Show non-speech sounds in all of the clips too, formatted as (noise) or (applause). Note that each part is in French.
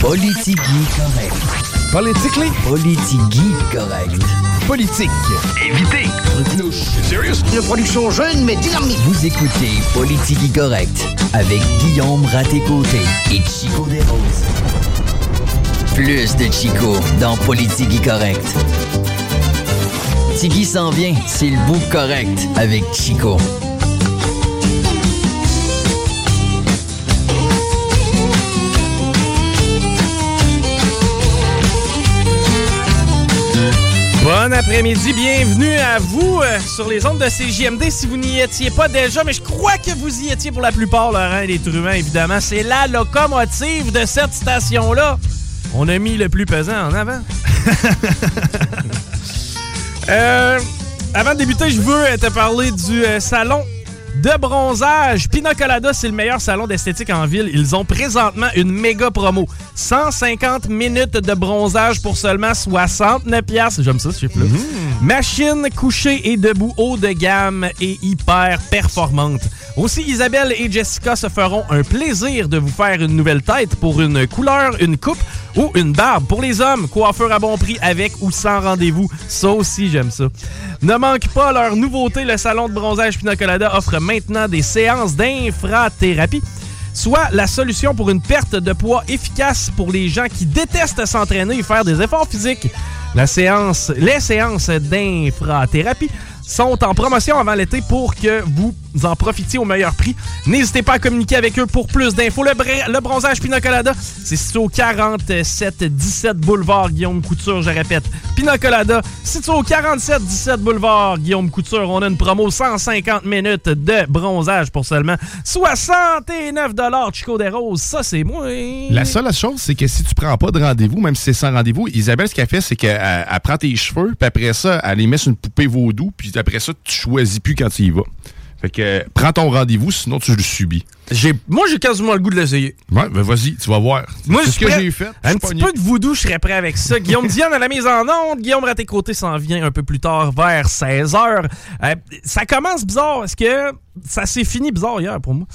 Politigui correct. Politically? Politigui correct. Politique. Évitez. Une production jeune mais dynamique. Vous écoutez Politigui correct avec Guillaume Raté-Côté et Chico Desroses. Plus de Chico dans Politigui correct. Tigui s'en vient, c'est le bout correct avec Chico. Bon après-midi, bienvenue à vous euh, sur les ondes de CJMD si vous n'y étiez pas déjà, mais je crois que vous y étiez pour la plupart, Laurent et les truands, évidemment. C'est la locomotive de cette station-là. On a mis le plus pesant en avant. (laughs) Euh, avant de débuter, je veux te parler du euh, salon de bronzage. Pina Colada, c'est le meilleur salon d'esthétique en ville. Ils ont présentement une méga promo. 150 minutes de bronzage pour seulement 69 pièces. J'aime ça ce chiffre-là. Machine couchée et debout haut de gamme et hyper performante. Aussi, Isabelle et Jessica se feront un plaisir de vous faire une nouvelle tête pour une couleur, une coupe ou une barbe. Pour les hommes, coiffeur à bon prix avec ou sans rendez-vous. Ça aussi, j'aime ça. Ne manque pas leur nouveauté. Le salon de bronzage Pina Colada offre maintenant des séances d'infrathérapie soit la solution pour une perte de poids efficace pour les gens qui détestent s'entraîner et faire des efforts physiques. La séance, les séances d'infrathérapie sont en promotion avant l'été pour que vous en profitiez au meilleur prix. N'hésitez pas à communiquer avec eux pour plus d'infos. Le, le bronzage Pina Colada, c'est situé au 47-17 boulevard Guillaume Couture, je répète. Pina Colada, situé au 47-17 boulevard Guillaume Couture. On a une promo 150 minutes de bronzage pour seulement 69 Chico des Roses. Ça, c'est moi. La seule chose, c'est que si tu prends pas de rendez-vous, même si c'est sans rendez-vous, Isabelle, ce qu'elle fait, c'est qu'elle elle prend tes cheveux, puis après ça, elle les met sur une poupée vaudou, puis après ça, tu choisis plus quand tu y vas. Fait que euh, prends ton rendez-vous, sinon tu le subis. J'ai, moi, j'ai quasiment le goût de l'essayer. Ouais, ben vas-y, tu vas voir. Moi, c'est ce que j'ai fait. Un petit peu de voodoo, je serais prêt avec ça. Guillaume Diane à la mise en onde. Guillaume Raté-Côté s'en vient un peu plus tard, vers 16h. ça commence bizarre, parce que ça s'est fini bizarre hier pour moi.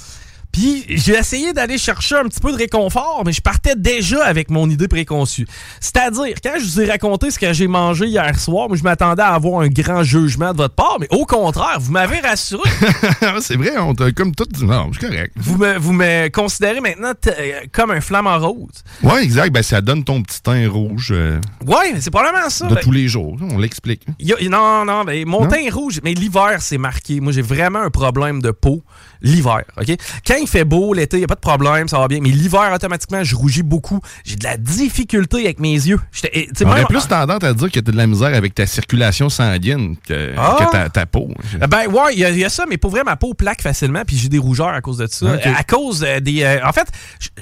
Puis j'ai essayé d'aller chercher un petit peu de réconfort, mais je partais déjà avec mon idée préconçue. C'est-à-dire, quand je vous ai raconté ce que j'ai mangé hier soir, moi, je m'attendais à avoir un grand jugement de votre part, mais au contraire, vous m'avez rassuré. (laughs) c'est vrai, on t'a comme tout dit. Non, c'est correct. vous, me, vous me considérez maintenant euh, comme un flamant rose. Ouais, exact. Ben, ça donne ton petit teint rouge euh, mais c'est probablement ça. de Ben, tous les jours. On l'explique. Non, non, mais mon Non? teint rouge, mais l'hiver, c'est marqué. Moi, j'ai vraiment un problème de peau l'hiver, OK? Quand il fait beau, l'été, il a pas de problème, ça va bien. Mais l'hiver, automatiquement, je rougis beaucoup. J'ai de la difficulté avec mes yeux. J'étais- eh, tu On plus tendance à dire que t'as de la misère avec ta circulation sanguine que, Ah! que ta, ta peau. Euh, Ben ouais, il y, a- il y a ça, mais pour vrai, ma peau plaque facilement, puis j'ai des rougeurs à cause de ça. À cause euh, des... euh, en fait,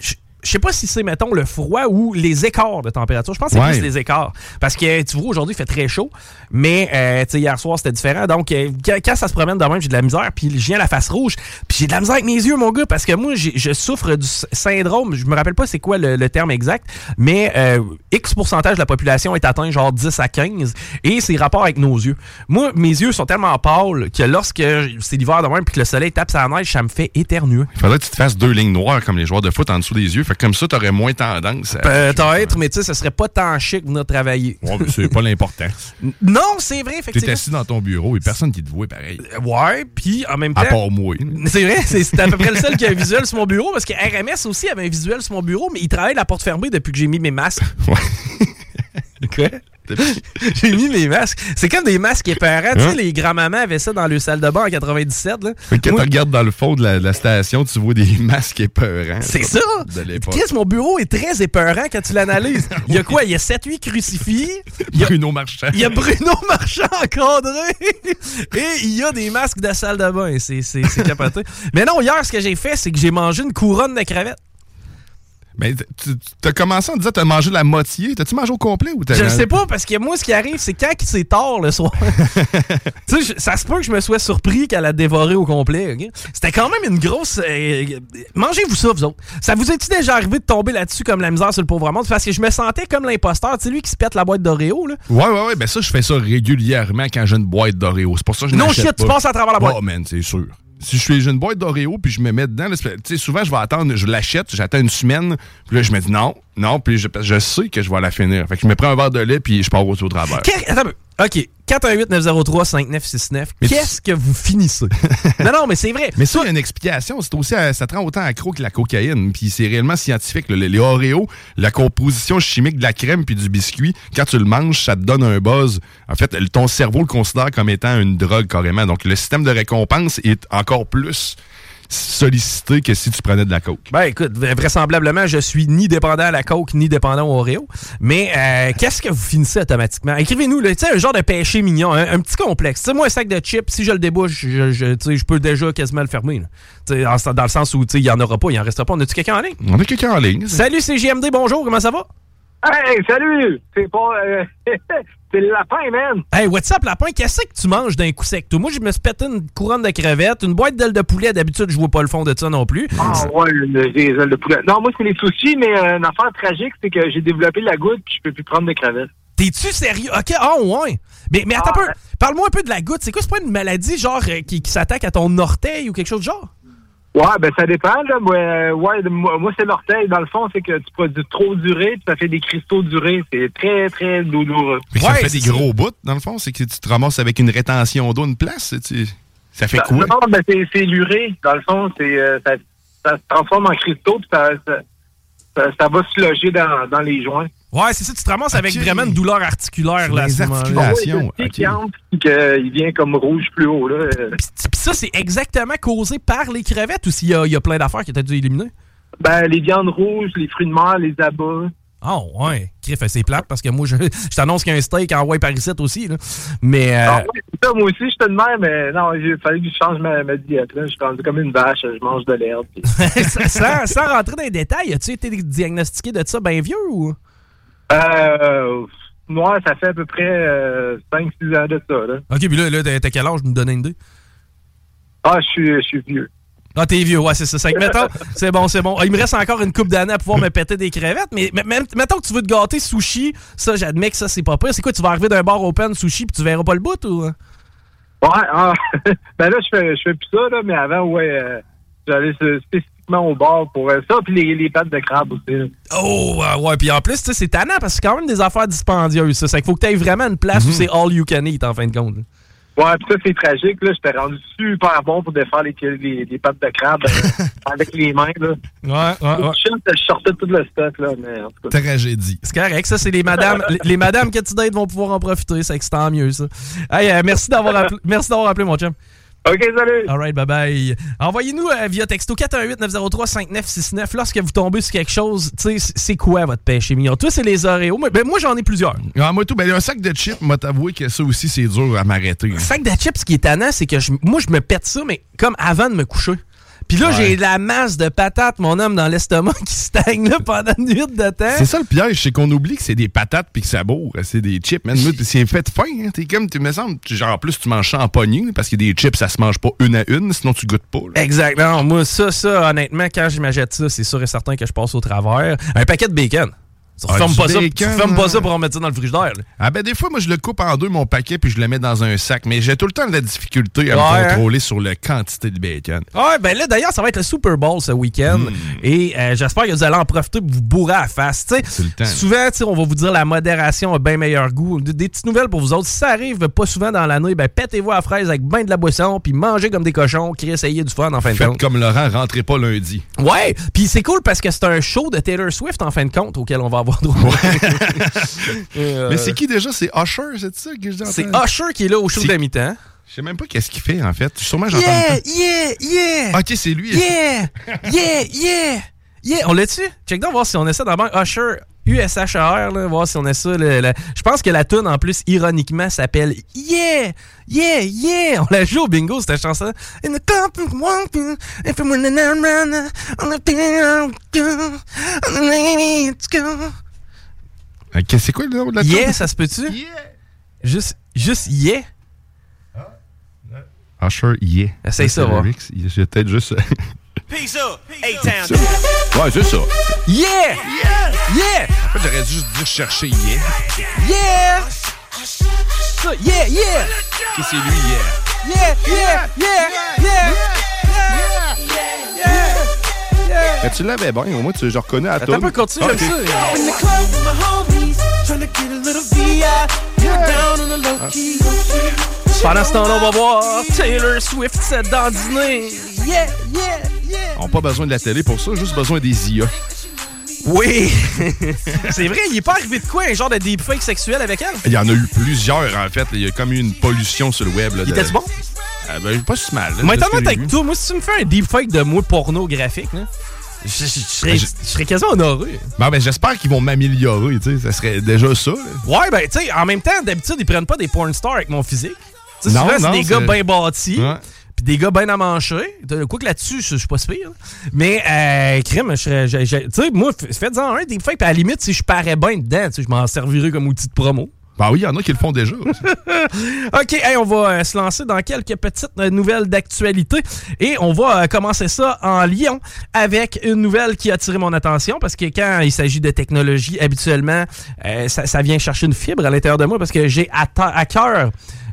je- je sais pas si c'est, mettons, le froid ou les écarts de température. Je pense que c'est Ouais. plus les écarts. Parce que, tu vois, aujourd'hui, il fait très chaud, mais, euh, tu sais, hier soir, c'était différent. Donc, euh, quand, quand ça se promène de même, j'ai de la misère, puis je viens à la face rouge, puis j'ai de la misère avec mes yeux, mon gars, parce que moi, je souffre du syndrome, je me rappelle pas c'est quoi le, le terme exact, mais euh, X pourcentage de la population est atteint, genre 10 à 15, et c'est rapport avec nos yeux. Moi, mes yeux sont tellement pâles que lorsque c'est l'hiver de même, puis que le soleil tape sa neige, ça me fait éternuer. Il faudrait que tu te fasses deux lignes noires comme les joueurs de foot en dessous des yeux. Fait Fait que comme ça, t'aurais moins tendance à... Peut-être, mais tu sais, ce serait pas tant chic de venir travailler. Ouais, c'est pas l'important. Non, c'est vrai, T'es effectivement. assis dans ton bureau et personne qui te voit pareil. Ouais, puis en même temps. À part moi. (laughs) C'est vrai, c'est à peu près le seul qui a un visuel sur mon bureau parce que RMS aussi avait un visuel sur mon bureau, mais il travaille la porte fermée depuis que j'ai mis mes masques. (laughs) Quoi? (laughs) J'ai mis mes masques. C'est comme des masques épeurants. Tu sais, Hein? les grands-mamans avaient ça dans le salle de bain en 97. Là. Fait que Quand tu regardes dans le fond de la, de la station, tu vois des (laughs) masques épeurants. C'est ça! Chris, mon bureau est très épeurant quand tu l'analyses. (laughs) Il y a quoi? Il y a 7-8 crucifix. Il y a, Bruno Marchand. il y a Bruno Marchand encadré. Et il y a des masques de salle de bain. C'est capoté. Mais non, hier, ce que j'ai fait, c'est que j'ai mangé une couronne de crevettes. Mais t- tu as commencé en disant que t'as mangé la moitié. T'as-tu mangé au complet ou t'as Je ne sais pas, parce que moi, ce qui arrive, c'est quand c'est tard le soir. (laughs) tu sais, ça se peut que je me sois surpris qu'elle a dévoré au complet. C'était quand même une grosse. euh, Mangez-vous ça, vous autres. Ça vous est-tu déjà arrivé de tomber là-dessus comme la misère sur le pauvre monde? Parce que je me sentais comme l'imposteur. Tu sais, lui qui se pète la boîte d'Oreo, là. Ouais, ouais, ouais. Ben ça, je fais ça régulièrement quand j'ai une boîte d'Oreo. C'est pour ça que je Non shit, tu pas. passes à travers la boîte. Oh, man, c'est sûr. Si je suis une boîte d'Oreo puis je me mets dedans, souvent je vais attendre, je l'achète, j'attends une semaine, puis là je me dis non, non, puis je, je sais que je vais la finir. Fait que je me prends un verre de lait puis je pars au, au travers. Attends. OK. 418-903-5969. Mais tu- Qu'est-ce que vous finissez? (laughs) non, non, mais c'est vrai. Mais ça, il y a une explication. C'est aussi, à- ça te rend autant accro que la cocaïne. Puis c'est réellement scientifique. Les, Oreos, la composition chimique de la crème puis du biscuit, quand tu le manges, ça te donne un buzz. En fait, ton cerveau le considère comme étant une drogue carrément. Donc le système de récompense est encore plus sollicité que si tu prenais de la coke? Ben écoute, vraisemblablement, je suis ni dépendant à la coke ni dépendant au Oreo. Mais euh, qu'est-ce que vous finissez automatiquement? Écrivez-nous, là, tu sais, un genre de péché mignon, un, un petit complexe. Tu sais, moi, un sac de chips, si je le débouche, je, je, peux déjà quasiment le fermer. là. En- dans le sens où il n'y en aura pas, il en restera pas. On a-tu quelqu'un en ligne? On a quelqu'un en ligne. Salut, c'est JMD, bonjour, comment ça va? Hey, salut! C'est pas. euh, (laughs) c'est le lapin, man! Hey, what's up, lapin? Qu'est-ce que tu manges d'un coup sec? toi? Moi, je me suis pété une couronne de crevettes, une boîte d'ailes de poulet. D'habitude, je vois pas le fond de ça non plus. Ah, ouais, le- les ailes de poulet. Non, moi, c'est les sushis, mais euh, une affaire tragique, c'est que j'ai développé la goutte puis je peux plus prendre de crevettes. T'es-tu sérieux? Ok, ah ouais. Mais, mais attends Ah, un peu. Parle-moi un peu de la goutte. C'est quoi? C'est pas une maladie genre euh, qui, qui s'attaque à ton orteil ou quelque chose de genre? Ouais, ben ça dépend, là. Moi, euh, ouais, de- moi, moi, c'est l'orteil. Dans le fond, c'est que tu produis trop d'urée puis ça fait des cristaux d'urée. C'est très, très douloureux. Que ça Ouais, fait des gros bouts, dans le fond. C'est que tu te ramasses avec une rétention d'eau, une place. tu- Ça fait quoi? Non, ben c'est, l'urée. Dans le fond, c'est euh, ça, ça se transforme en cristaux puis ça, ça, ça, ça va se loger dans, dans les joints. Ouais, c'est ça. Tu te ramasses avec vraiment une douleur articulaire. Là, Les articulations. Oui, ok. c'est qui entre, puis qu'il vient comme rouge plus haut, là. Puis puis ça, c'est exactement causé par les crevettes ou s'il y a, il y a plein d'affaires qui étaient dû éliminer? Ben, les viandes rouges, les fruits de mer, les abats. Oh, ouais. Criff, c'est plate parce que moi, je, (laughs) je t'annonce qu'il y a un steak en white parisite aussi. Là. Mais. euh, Ah ça, moi aussi, je te demande, mais non, il fallait que je change ma, ma diète. Là. Je suis rendu comme une vache, je mange de l'herbe. puis- (laughs) sans, sans rentrer dans les détails, as-tu été diagnostiqué de ça bien vieux ou? Euh, moi, ça fait à peu près euh, 5-6 ans de ça. Là. Ok, puis là, là t'as quel âge? Me donner une idée? Ah, je suis, je suis vieux. Ah, t'es vieux, ouais, c'est ça. Mettons, (laughs) c'est bon, c'est bon. Ah, Il me reste encore une coupe d'années à pouvoir me péter des crevettes, mais mettons que tu veux te gâter sushi, ça, j'admets que ça, c'est pas pire. C'est quoi, tu vas arriver d'un bar open sushi puis tu verras pas le bout ou? Ouais, ah, (laughs) ben là, je fais, je fais plus ça, là, mais avant, ouais, euh, j'allais au bar pour euh, ça, puis les, les pâtes de crabe aussi. Oh, ouais, ouais. Puis en plus, tu sais, c'est tannant parce que c'est quand même des affaires dispendieuses, ça. C'est qu'il faut que tu aies vraiment une place où c'est all you can eat, en fin de compte. Ouais, puis ça, c'est tragique. Là, j'étais rendu super bon pour défaire les, les, les pâtes de crabe euh, (laughs) avec les mains. Là. Ouais, ouais, ouais. Je, je sortais tout le stock, là, mais en tout cas. Tragédie. C'est correct, ça, c'est les madames, les, les madames que tu dates vont pouvoir en profiter, c'est que c'est tant mieux, ça. Hey, euh, merci d'avoir appelé, merci d'avoir appelé, mon chum. OK, salut! All right, bye bye. Envoyez-nous euh, via texto 418-903-5969 lorsque vous tombez sur quelque chose. Tu sais, c'est quoi votre péché mignon? Toi, c'est les Oreos. Moi, ben, moi j'en ai plusieurs. Ah, moi, tout, ben, un sac de chips, moi, t'avouer que ça aussi, c'est dur à m'arrêter. Le sac de chips, ce qui est tannant, c'est que je- moi, je me pète ça, mais comme avant de me coucher. Puis là, Ouais. j'ai la masse de patates, mon homme, dans l'estomac qui stagne là pendant une nuit de temps. C'est ça le piège, c'est qu'on oublie que c'est des patates puis que ça bourre. C'est des chips, man. C'est fait fin. Hein. T'es comme, tu me semble, genre, en plus, tu manges ça en poignée parce que des chips, ça se mange pas une à une, sinon tu goûtes pas. là. Exactement. Moi, ça, ça, honnêtement, quand je m'achète ça, c'est sûr et certain que je passe au travers. Un paquet de bacon. Tu refermes pas, ça, tu bacon, refermes pas ça hein. pour en mettre ça dans le frigidaire. là. Ah ben des fois, moi, je le coupe en deux, mon paquet, puis je le mets dans un sac. Mais j'ai tout le temps de la difficulté à Ouais, me hein? contrôler sur la quantité de bacon. Ouais, ben là, d'ailleurs, ça va être le Super Bowl ce week-end. Hmm. Et euh, j'espère que vous allez en profiter pour vous bourrer à la face. Le temps. Souvent, on va vous dire la modération a bien meilleur goût. Des, des petites nouvelles pour vous autres. Si ça arrive pas souvent dans l'année, ben pétez-vous à la fraise avec ben de la boisson, puis mangez comme des cochons, qui essayez du fun en fin de Faites compte. comme Laurent, rentrez pas lundi. Ouais, puis c'est cool parce que c'est un show de Taylor Swift en fin de compte auquel on va avoir droit. (laughs) Euh, Mais c'est qui déjà? C'est Usher, c'est ça que je dis? C'est Usher qui est là au show de mi-temps. Je sais même pas qu'est-ce qu'il fait, en fait. Sûrement, j'entends Yeah, pas. yeah, yeah! Ok, c'est lui. Yeah! Yeah! Yeah! Yeah! On l'a-tu? Check donc, voir si on essaie d'abord Usher USHR, là, voir si on a ça. le- le- Je pense que la tune en plus, ironiquement, s'appelle Yeah! Yeah! Yeah! On la joue au bingo, cette chanson. In the company walking, if I'm running around, on the thing I'm doing, on the lady it's go. Ok, c'est quoi le nom de la Yeah, tune? ça se peut-tu? Juste, juste yeah? Usher, yeah. Essaye ça, lyrics. J'ai peut-être juste... (laughs) Peace up, A-Town. ouais, c'est ça. Yeah! Yeah! En fait, j'aurais dû juste dire chercher yeah. Yeah! Ça, yeah, yeah! Ok, c'est lui, yeah. Yeah, yeah, yeah, yeah! Mais tu l'avais bien, au moins, tu, je reconnais à toi. ça. Pendant ce temps-là, on va voir Taylor Swift se dandiner. Yeah, yeah, yeah! On n'a pas besoin de la télé pour ça, juste besoin des IA. Oui! (laughs) C'est vrai, il est pas arrivé de quoi? Un genre de deepfake sexuel avec elle? Il y en a eu plusieurs, en fait. Il y a comme eu une pollution sur le web. Là, Il de- était bon? Ah, ben, pas si mal. là, j'ai avec toi, moi, si tu me fais un deepfake de moi pornographique, là, je, je- je serais, Ben, je- serais quasiment honoré. Bon, ben, j'espère qu'ils vont m'améliorer, tu sais. Ça serait déjà ça. là. Ouais, ben, tu sais, en même temps, d'habitude, ils prennent pas des porn stars avec mon physique. Tu sais, Non, souvent, c'est des gars bien bâtis. Ouais. Puis des gars bien à manger. Quoi que là-dessus, je suis pas si pire. Mais, euh, je- Tu sais, moi, faites-en un, des fois, puis à la limite, si je parais bien dedans, je m'en servirais comme outil de promo. Ben oui, il y en a qui le font déjà. (laughs) OK, hey, on va euh, se lancer dans quelques petites euh, nouvelles d'actualité et on va euh, commencer ça en Lyon avec une nouvelle qui a attiré mon attention parce que quand il s'agit de technologie, habituellement, ça, ça vient chercher une fibre à l'intérieur de moi parce que j'ai à, à cœur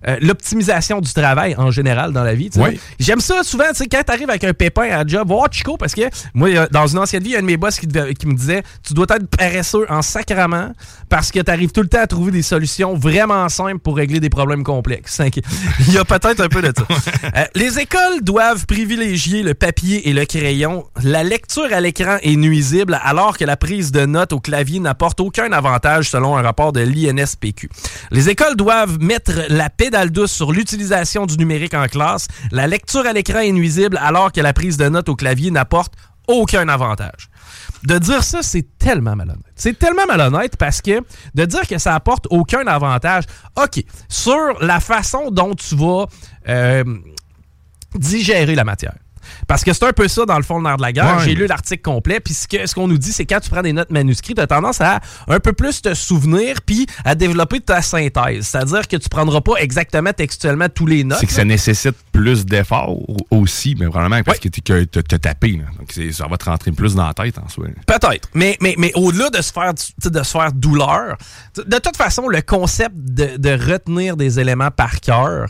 euh, l'optimisation du travail en général dans la vie. Oui. J'aime ça souvent, tu sais, quand t'arrives avec un pépin à job, voir Chico, parce que moi, dans une ancienne vie, il y a un de mes boss qui, devait- qui me disait Tu dois être paresseux en sacrament parce que t'arrives tout le temps à trouver des solutions vraiment simples pour régler des problèmes complexes. (laughs) Il y a peut-être un peu de ça. (laughs) Euh, les écoles doivent privilégier le papier et le crayon. La lecture à l'écran est nuisible alors que la prise de notes au clavier n'apporte aucun avantage selon un rapport de l'INSPQ. Les écoles doivent mettre la pédale douce sur l'utilisation du numérique en classe. La lecture à l'écran est nuisible alors que la prise de notes au clavier n'apporte aucun avantage. De dire ça, c'est tellement malhonnête. C'est tellement malhonnête parce que de dire que ça apporte aucun avantage, OK, sur la façon dont tu vas euh, digérer la matière. Parce que c'est un peu ça, dans le fond, le nerf de la guerre. Ouais. J'ai lu l'article complet, puis ce que- ce qu'on nous dit, c'est quand tu prends des notes manuscrites, tu as tendance à un peu plus te souvenir, puis à développer ta synthèse. C'est-à-dire que tu prendras pas exactement textuellement tous les notes. C'est que ça nécessite plus d'efforts aussi, mais probablement parce que tu t'as tapé. là. Donc, ça va te rentrer plus dans la tête en soi. Peut-être. Mais, mais, mais au-delà de se faire de se faire douleur, de toute façon, le concept de, de retenir des éléments par cœur,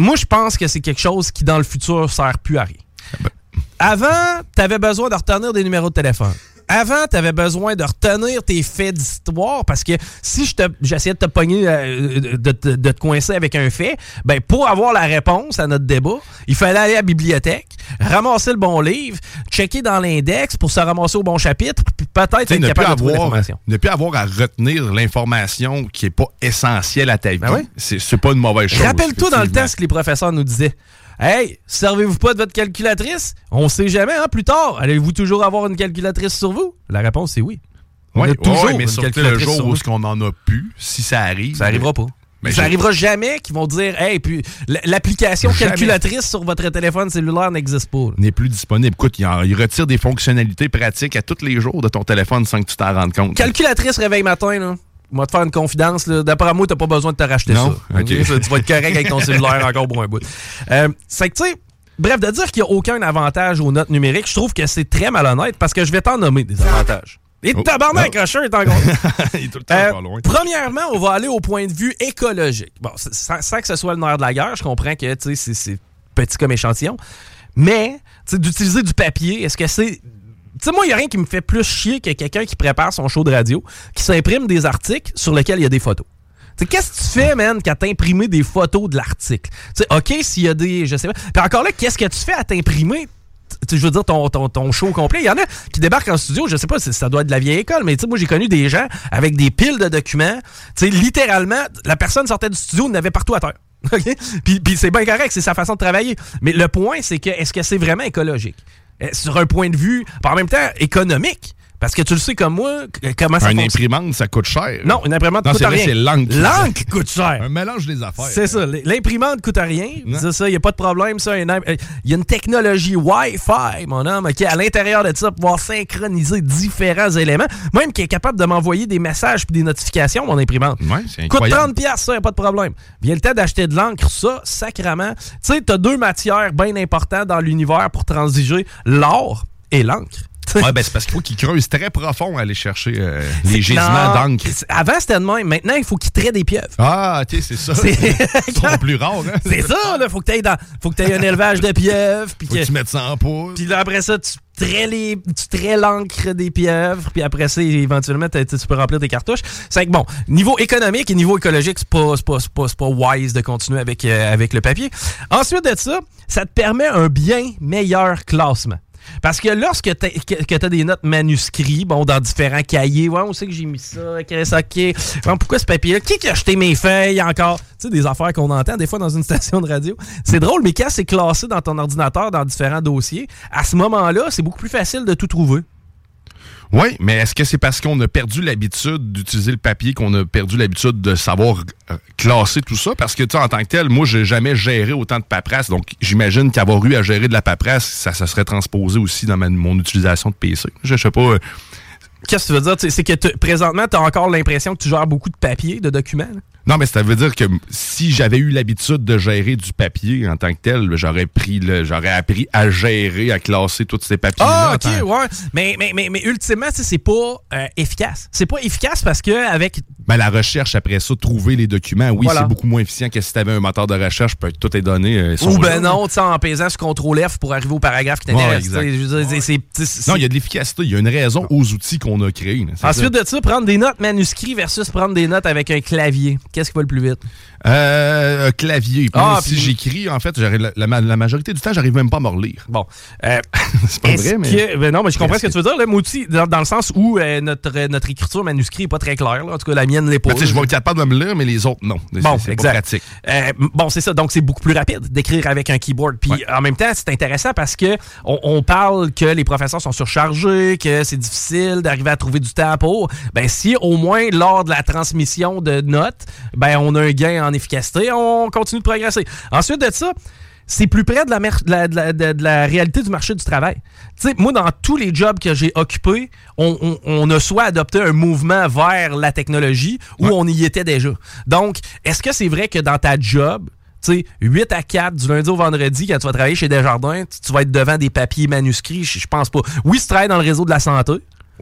moi, je pense que c'est quelque chose qui, dans le futur, sert plus à rien. Avant, tu avais besoin de retenir des numéros de téléphone. Avant, tu avais besoin de retenir tes faits d'histoire parce que si je j'essayais de te pogner, euh, de, te- de te coincer avec un fait, ben pour avoir la réponse à notre débat, il fallait aller à la bibliothèque, ramasser le bon livre, checker dans l'index pour se ramasser au bon chapitre, puis peut-être être capable de trouver l'information. ne plus avoir à retenir l'information qui n'est pas essentielle à ta vie, Ben oui. c'est pas une mauvaise chose. Rappelle-toi dans le temps ce que les professeurs nous disaient. Hey, servez-vous pas de votre calculatrice? On sait jamais, hein, plus tard. Allez-vous toujours avoir une calculatrice sur vous? La réponse, c'est oui. On Ouais, a toujours ouais, mais une surtout le calculatrice sur jour nous. où on en a plus, si ça arrive. Ça arrivera pas. Mais ça arrivera jamais qu'ils vont dire, hey, puis l'application calculatrice sur votre téléphone cellulaire n'existe pas. n'est plus disponible. Écoute, il, en- il retire des fonctionnalités pratiques à tous les jours de ton téléphone sans que tu t'en rendes compte. Calculatrice réveil matin, là. Moi, te faire une confidence. D'après moi, t'as pas besoin de te racheter Non? ça. Ok. (laughs) Tu vas être correct avec ton cellulaire encore pour un bout. Euh, c'est que, tu sais, bref, de dire qu'il n'y a aucun avantage aux notes numériques, je trouve que c'est très malhonnête parce que je vais t'en nommer des avantages. Et Oh. tabarnak, Oh. Crusher est encore (laughs) Il est tout le temps Euh, loin. Premièrement, on va aller au point de vue écologique. Bon, sans, sans que ce soit le nerf de la guerre, je comprends que tu sais, c'est- petit comme échantillon. Mais d'utiliser du papier, est-ce que c'est. Tu sais, moi, il n'y a rien qui me fait plus chier que quelqu'un qui prépare son show de radio, qui s'imprime des articles sur lesquels il y a des photos. Qu'est-ce que tu fais, man, quand t'as imprimé des photos de l'article? Tu OK, s'il y a des. Je sais pas. Puis encore là, qu'est-ce que tu fais à t'imprimer? Je veux dire, ton, ton, ton show complet. Il y en a qui débarquent en studio, je sais pas si ça doit être de la vieille école, mais tu sais, moi, j'ai connu des gens avec des piles de documents. Tu sais, littéralement, la personne sortait du studio, il en avait partout à terre. (laughs) OK? Puis, puis c'est bien correct, c'est sa façon de travailler. Mais le point, c'est que est-ce que c'est vraiment écologique? Euh, Sur un point de vue, par en même temps, économique. Parce que tu le sais comme moi, comment ça Un fonctionne. imprimante, ça coûte cher. Non, une imprimante Non, coûte c'est vrai, rien. c'est l'encre L'encre coûte cher. Un mélange des affaires. C'est ça. L'imprimante coûte rien. Non. C'est ça, il n'y a pas de problème. ça. une imp- euh, Il y a une technologie Wi-Fi, mon homme, qui à l'intérieur de ça, pouvoir synchroniser différents éléments, même qui est capable de m'envoyer des messages puis des notifications, mon imprimante. Ouais, c'est Coûte incroyable. 30 pièces, ça, y a pas de problème. Vient le temps d'acheter de l'encre, ça, sacrament. Tu sais, t'as deux matières bien importantes dans l'univers pour transiger, l'or et l'encre. (laughs) Ouais, ben, c'est parce qu'il faut qu'ils creusent très profond à aller chercher euh, les gisements d'encre. Avant, c'était de même. Maintenant, il faut qu'ils traient des pieuvres. Ah, ok, c'est ça. C'est- (laughs) sont plus rares, hein? C'est ça, là. Faut que t'ailles dans. Faut que t'aies un élevage de pieuvres. Puis Faut que que- tu mettes ça en poudre. Puis là, après ça, tu les, tu traies l'encre des pieuvres. Puis après ça, éventuellement, tu peux remplir tes cartouches. C'est que bon, niveau économique et niveau écologique, c'est pas, pas, wise de continuer avec, euh, avec le papier. Ensuite de ça, ça te permet un bien meilleur classement. Parce que lorsque tu as des notes manuscrites, bon, dans différents cahiers, ouais, on sait que j'ai mis ça, que ça, ok. Bon, pourquoi ce papier-là? Qui a acheté mes feuilles encore? Tu sais, des affaires qu'on entend des fois dans une (laughs) station de radio. C'est drôle, mais quand c'est classé dans ton ordinateur, dans différents dossiers, à ce moment-là, c'est beaucoup plus facile de tout trouver. Oui, mais est-ce que c'est parce qu'on a perdu l'habitude d'utiliser le papier qu'on a perdu l'habitude de savoir euh, classer tout ça? Parce que, tu en tant que tel, moi, j'ai jamais géré autant de paperasse. Donc, j'imagine qu'avoir eu à gérer de la paperasse, ça, ça serait transposé aussi dans ma- mon utilisation de PC. Je sais pas. euh, Qu'est-ce que tu veux dire? C'est que présentement, tu encore l'impression que tu gères beaucoup de papier, de documents. Non, mais ça veut dire que si j'avais eu l'habitude de gérer du papier en tant que tel, j'aurais pris le, j'aurais appris à gérer, à classer tous ces papiers. Ah, ok, ouais. Mais, mais, mais, mais ultimement, c'est pas euh, efficace. C'est pas efficace parce que avec Ben, la recherche après ça, trouver les documents, oui, Voilà. c'est beaucoup moins efficient que si tu avais un moteur de recherche, peut toutes les données euh, sont Ou ben là. non, tu en pesant sur CTRL F pour arriver au paragraphe qui t'intéresse. Non, il y a de l'efficacité. Il y a une raison aux outils qu'on a créés. Ensuite ça. de ça, prendre des notes manuscrites versus prendre des notes avec un clavier. Qu'est-ce qui va le plus vite? Euh, un clavier. Puis Ah, si puis- j'écris, en fait, la, la ma- la majorité du temps, j'arrive même pas à me relire. Bon. Euh, (laughs) c'est pas vrai, mais. que- ben non, mais je comprends ce que tu veux dire. Là, moi aussi, dans, dans le sens où euh, notre, euh, notre écriture manuscrite n'est pas très claire. là. En tout cas, la mienne l'est pas. Ben, tu sais, je vais être capable de me lire, mais les autres, non. Bon, c'est pas exact. pratique. Euh, bon, c'est ça. Donc, c'est beaucoup plus rapide d'écrire avec un keyboard. Puis, en même temps, c'est intéressant parce que on, on parle que les professeurs sont surchargés, que c'est difficile d'arriver à trouver du temps pour. Ben, si au moins lors de la transmission de notes, ben, on a un gain en efficacité, on continue de progresser. Ensuite de ça, c'est plus près de la, mer- de la- de la- de- de la réalité du marché du travail. Tu sais, moi, dans tous les jobs que j'ai occupés, on, on- on a soit adopté un mouvement vers la technologie ou on y était déjà. Donc, est-ce que c'est vrai que dans ta job, tu sais, 8 à 4 du lundi au vendredi, quand tu vas travailler chez Desjardins, tu, tu vas être devant des papiers manuscrits, je, pense pas. Oui, si tu travailles dans le réseau de la santé.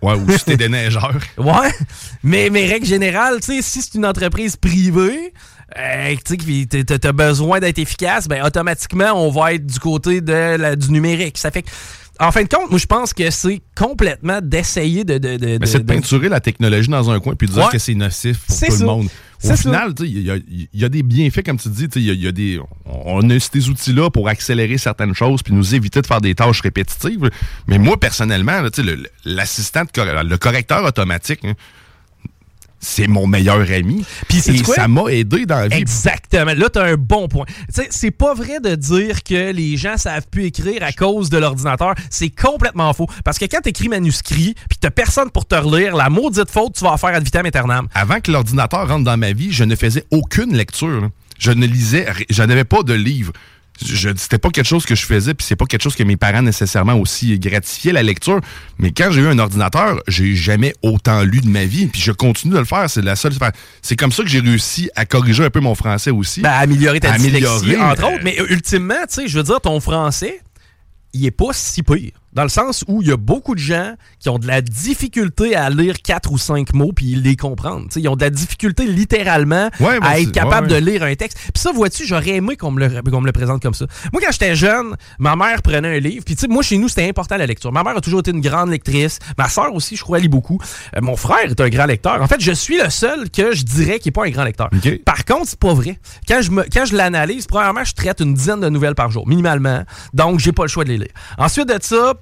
Ouais, ou si t'es des neigeurs. (laughs) Ouais, mais, mais règle générale, tu sais, si c'est une entreprise privée, euh, tu t'as besoin d'être efficace, ben automatiquement, on va être du côté de la- du numérique. Ça fait que, en fin de compte, moi, je pense que c'est complètement d'essayer de... de, de- c'est de peinturer la technologie dans un coin puis de dire Ouais. que c'est nocif pour tout ça. le monde. Au final, il y, a- il y a des bienfaits, comme tu dis. y a, il y a des, on a ces outils-là pour accélérer certaines choses puis nous éviter de faire des tâches répétitives. Mais moi, personnellement, le- l'assistant, cor- le correcteur automatique, hein, c'est mon meilleur ami. Puis Et quoi? ça m'a aidé dans la vie. Exactement. Là, tu as un bon point. Tu sais, c'est pas vrai de dire que les gens savent plus écrire à cause de l'ordinateur. C'est complètement faux. Parce que quand tu écris manuscrit, puis t'as personne pour te relire, la maudite faute, tu vas en faire ad vitam aeternam. Avant que l'ordinateur rentre dans ma vie, je ne faisais aucune lecture. Je ne lisais, je n'avais pas de livre. Je, c'était pas quelque chose que je faisais, puis c'est pas quelque chose que mes parents nécessairement aussi gratifiaient la lecture. Mais quand j'ai eu un ordinateur, j'ai jamais autant lu de ma vie, puis je continue de le faire. C'est la seule. enfin, C'est comme ça que j'ai réussi à corriger un peu mon français aussi. Ben, améliorer ta Améliorer, dyslexie, entre euh, autres. Mais ultimement, tu sais, je veux dire, ton français, il est pas si pire. Dans le sens où il y a beaucoup de gens qui ont de la difficulté à lire quatre ou cinq mots puis les comprendre. T'sais, ils ont de la difficulté littéralement Ouais, ben, à être capable ouais, ouais. de lire un texte. Puis ça, vois-tu, j'aurais aimé qu'on me, le, qu'on me le présente comme ça. Moi, quand j'étais jeune, ma mère prenait un livre. Puis tu sais, moi, chez nous, c'était important la lecture. Ma mère a toujours été une grande lectrice. Ma soeur aussi, je crois, lit beaucoup. Euh, mon frère est un grand lecteur. En fait, je suis le seul que je dirais qui n'est pas un grand lecteur. Par contre, c'est pas vrai. Quand je, me, quand je l'analyse, premièrement, je traite une dizaine de nouvelles par jour, minimalement. Donc, j'ai pas le choix de les lire. Ensuite de ça,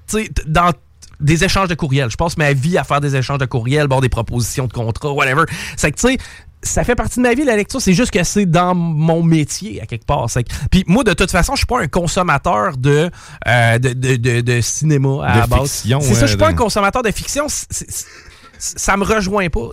dans des échanges de courriels. Je passe ma vie à faire des échanges de courriels, bon, des propositions de contrat, whatever. C'est que, tu sais, ça fait partie de ma vie, la lecture. C'est juste que c'est dans mon métier, à quelque part. Que- Puis moi, de toute façon, je suis pas un consommateur de, euh, de, de, de- de cinéma à De la base. fiction, C'est ça, je suis pas un consommateur de fiction. Ça me rejoint pas.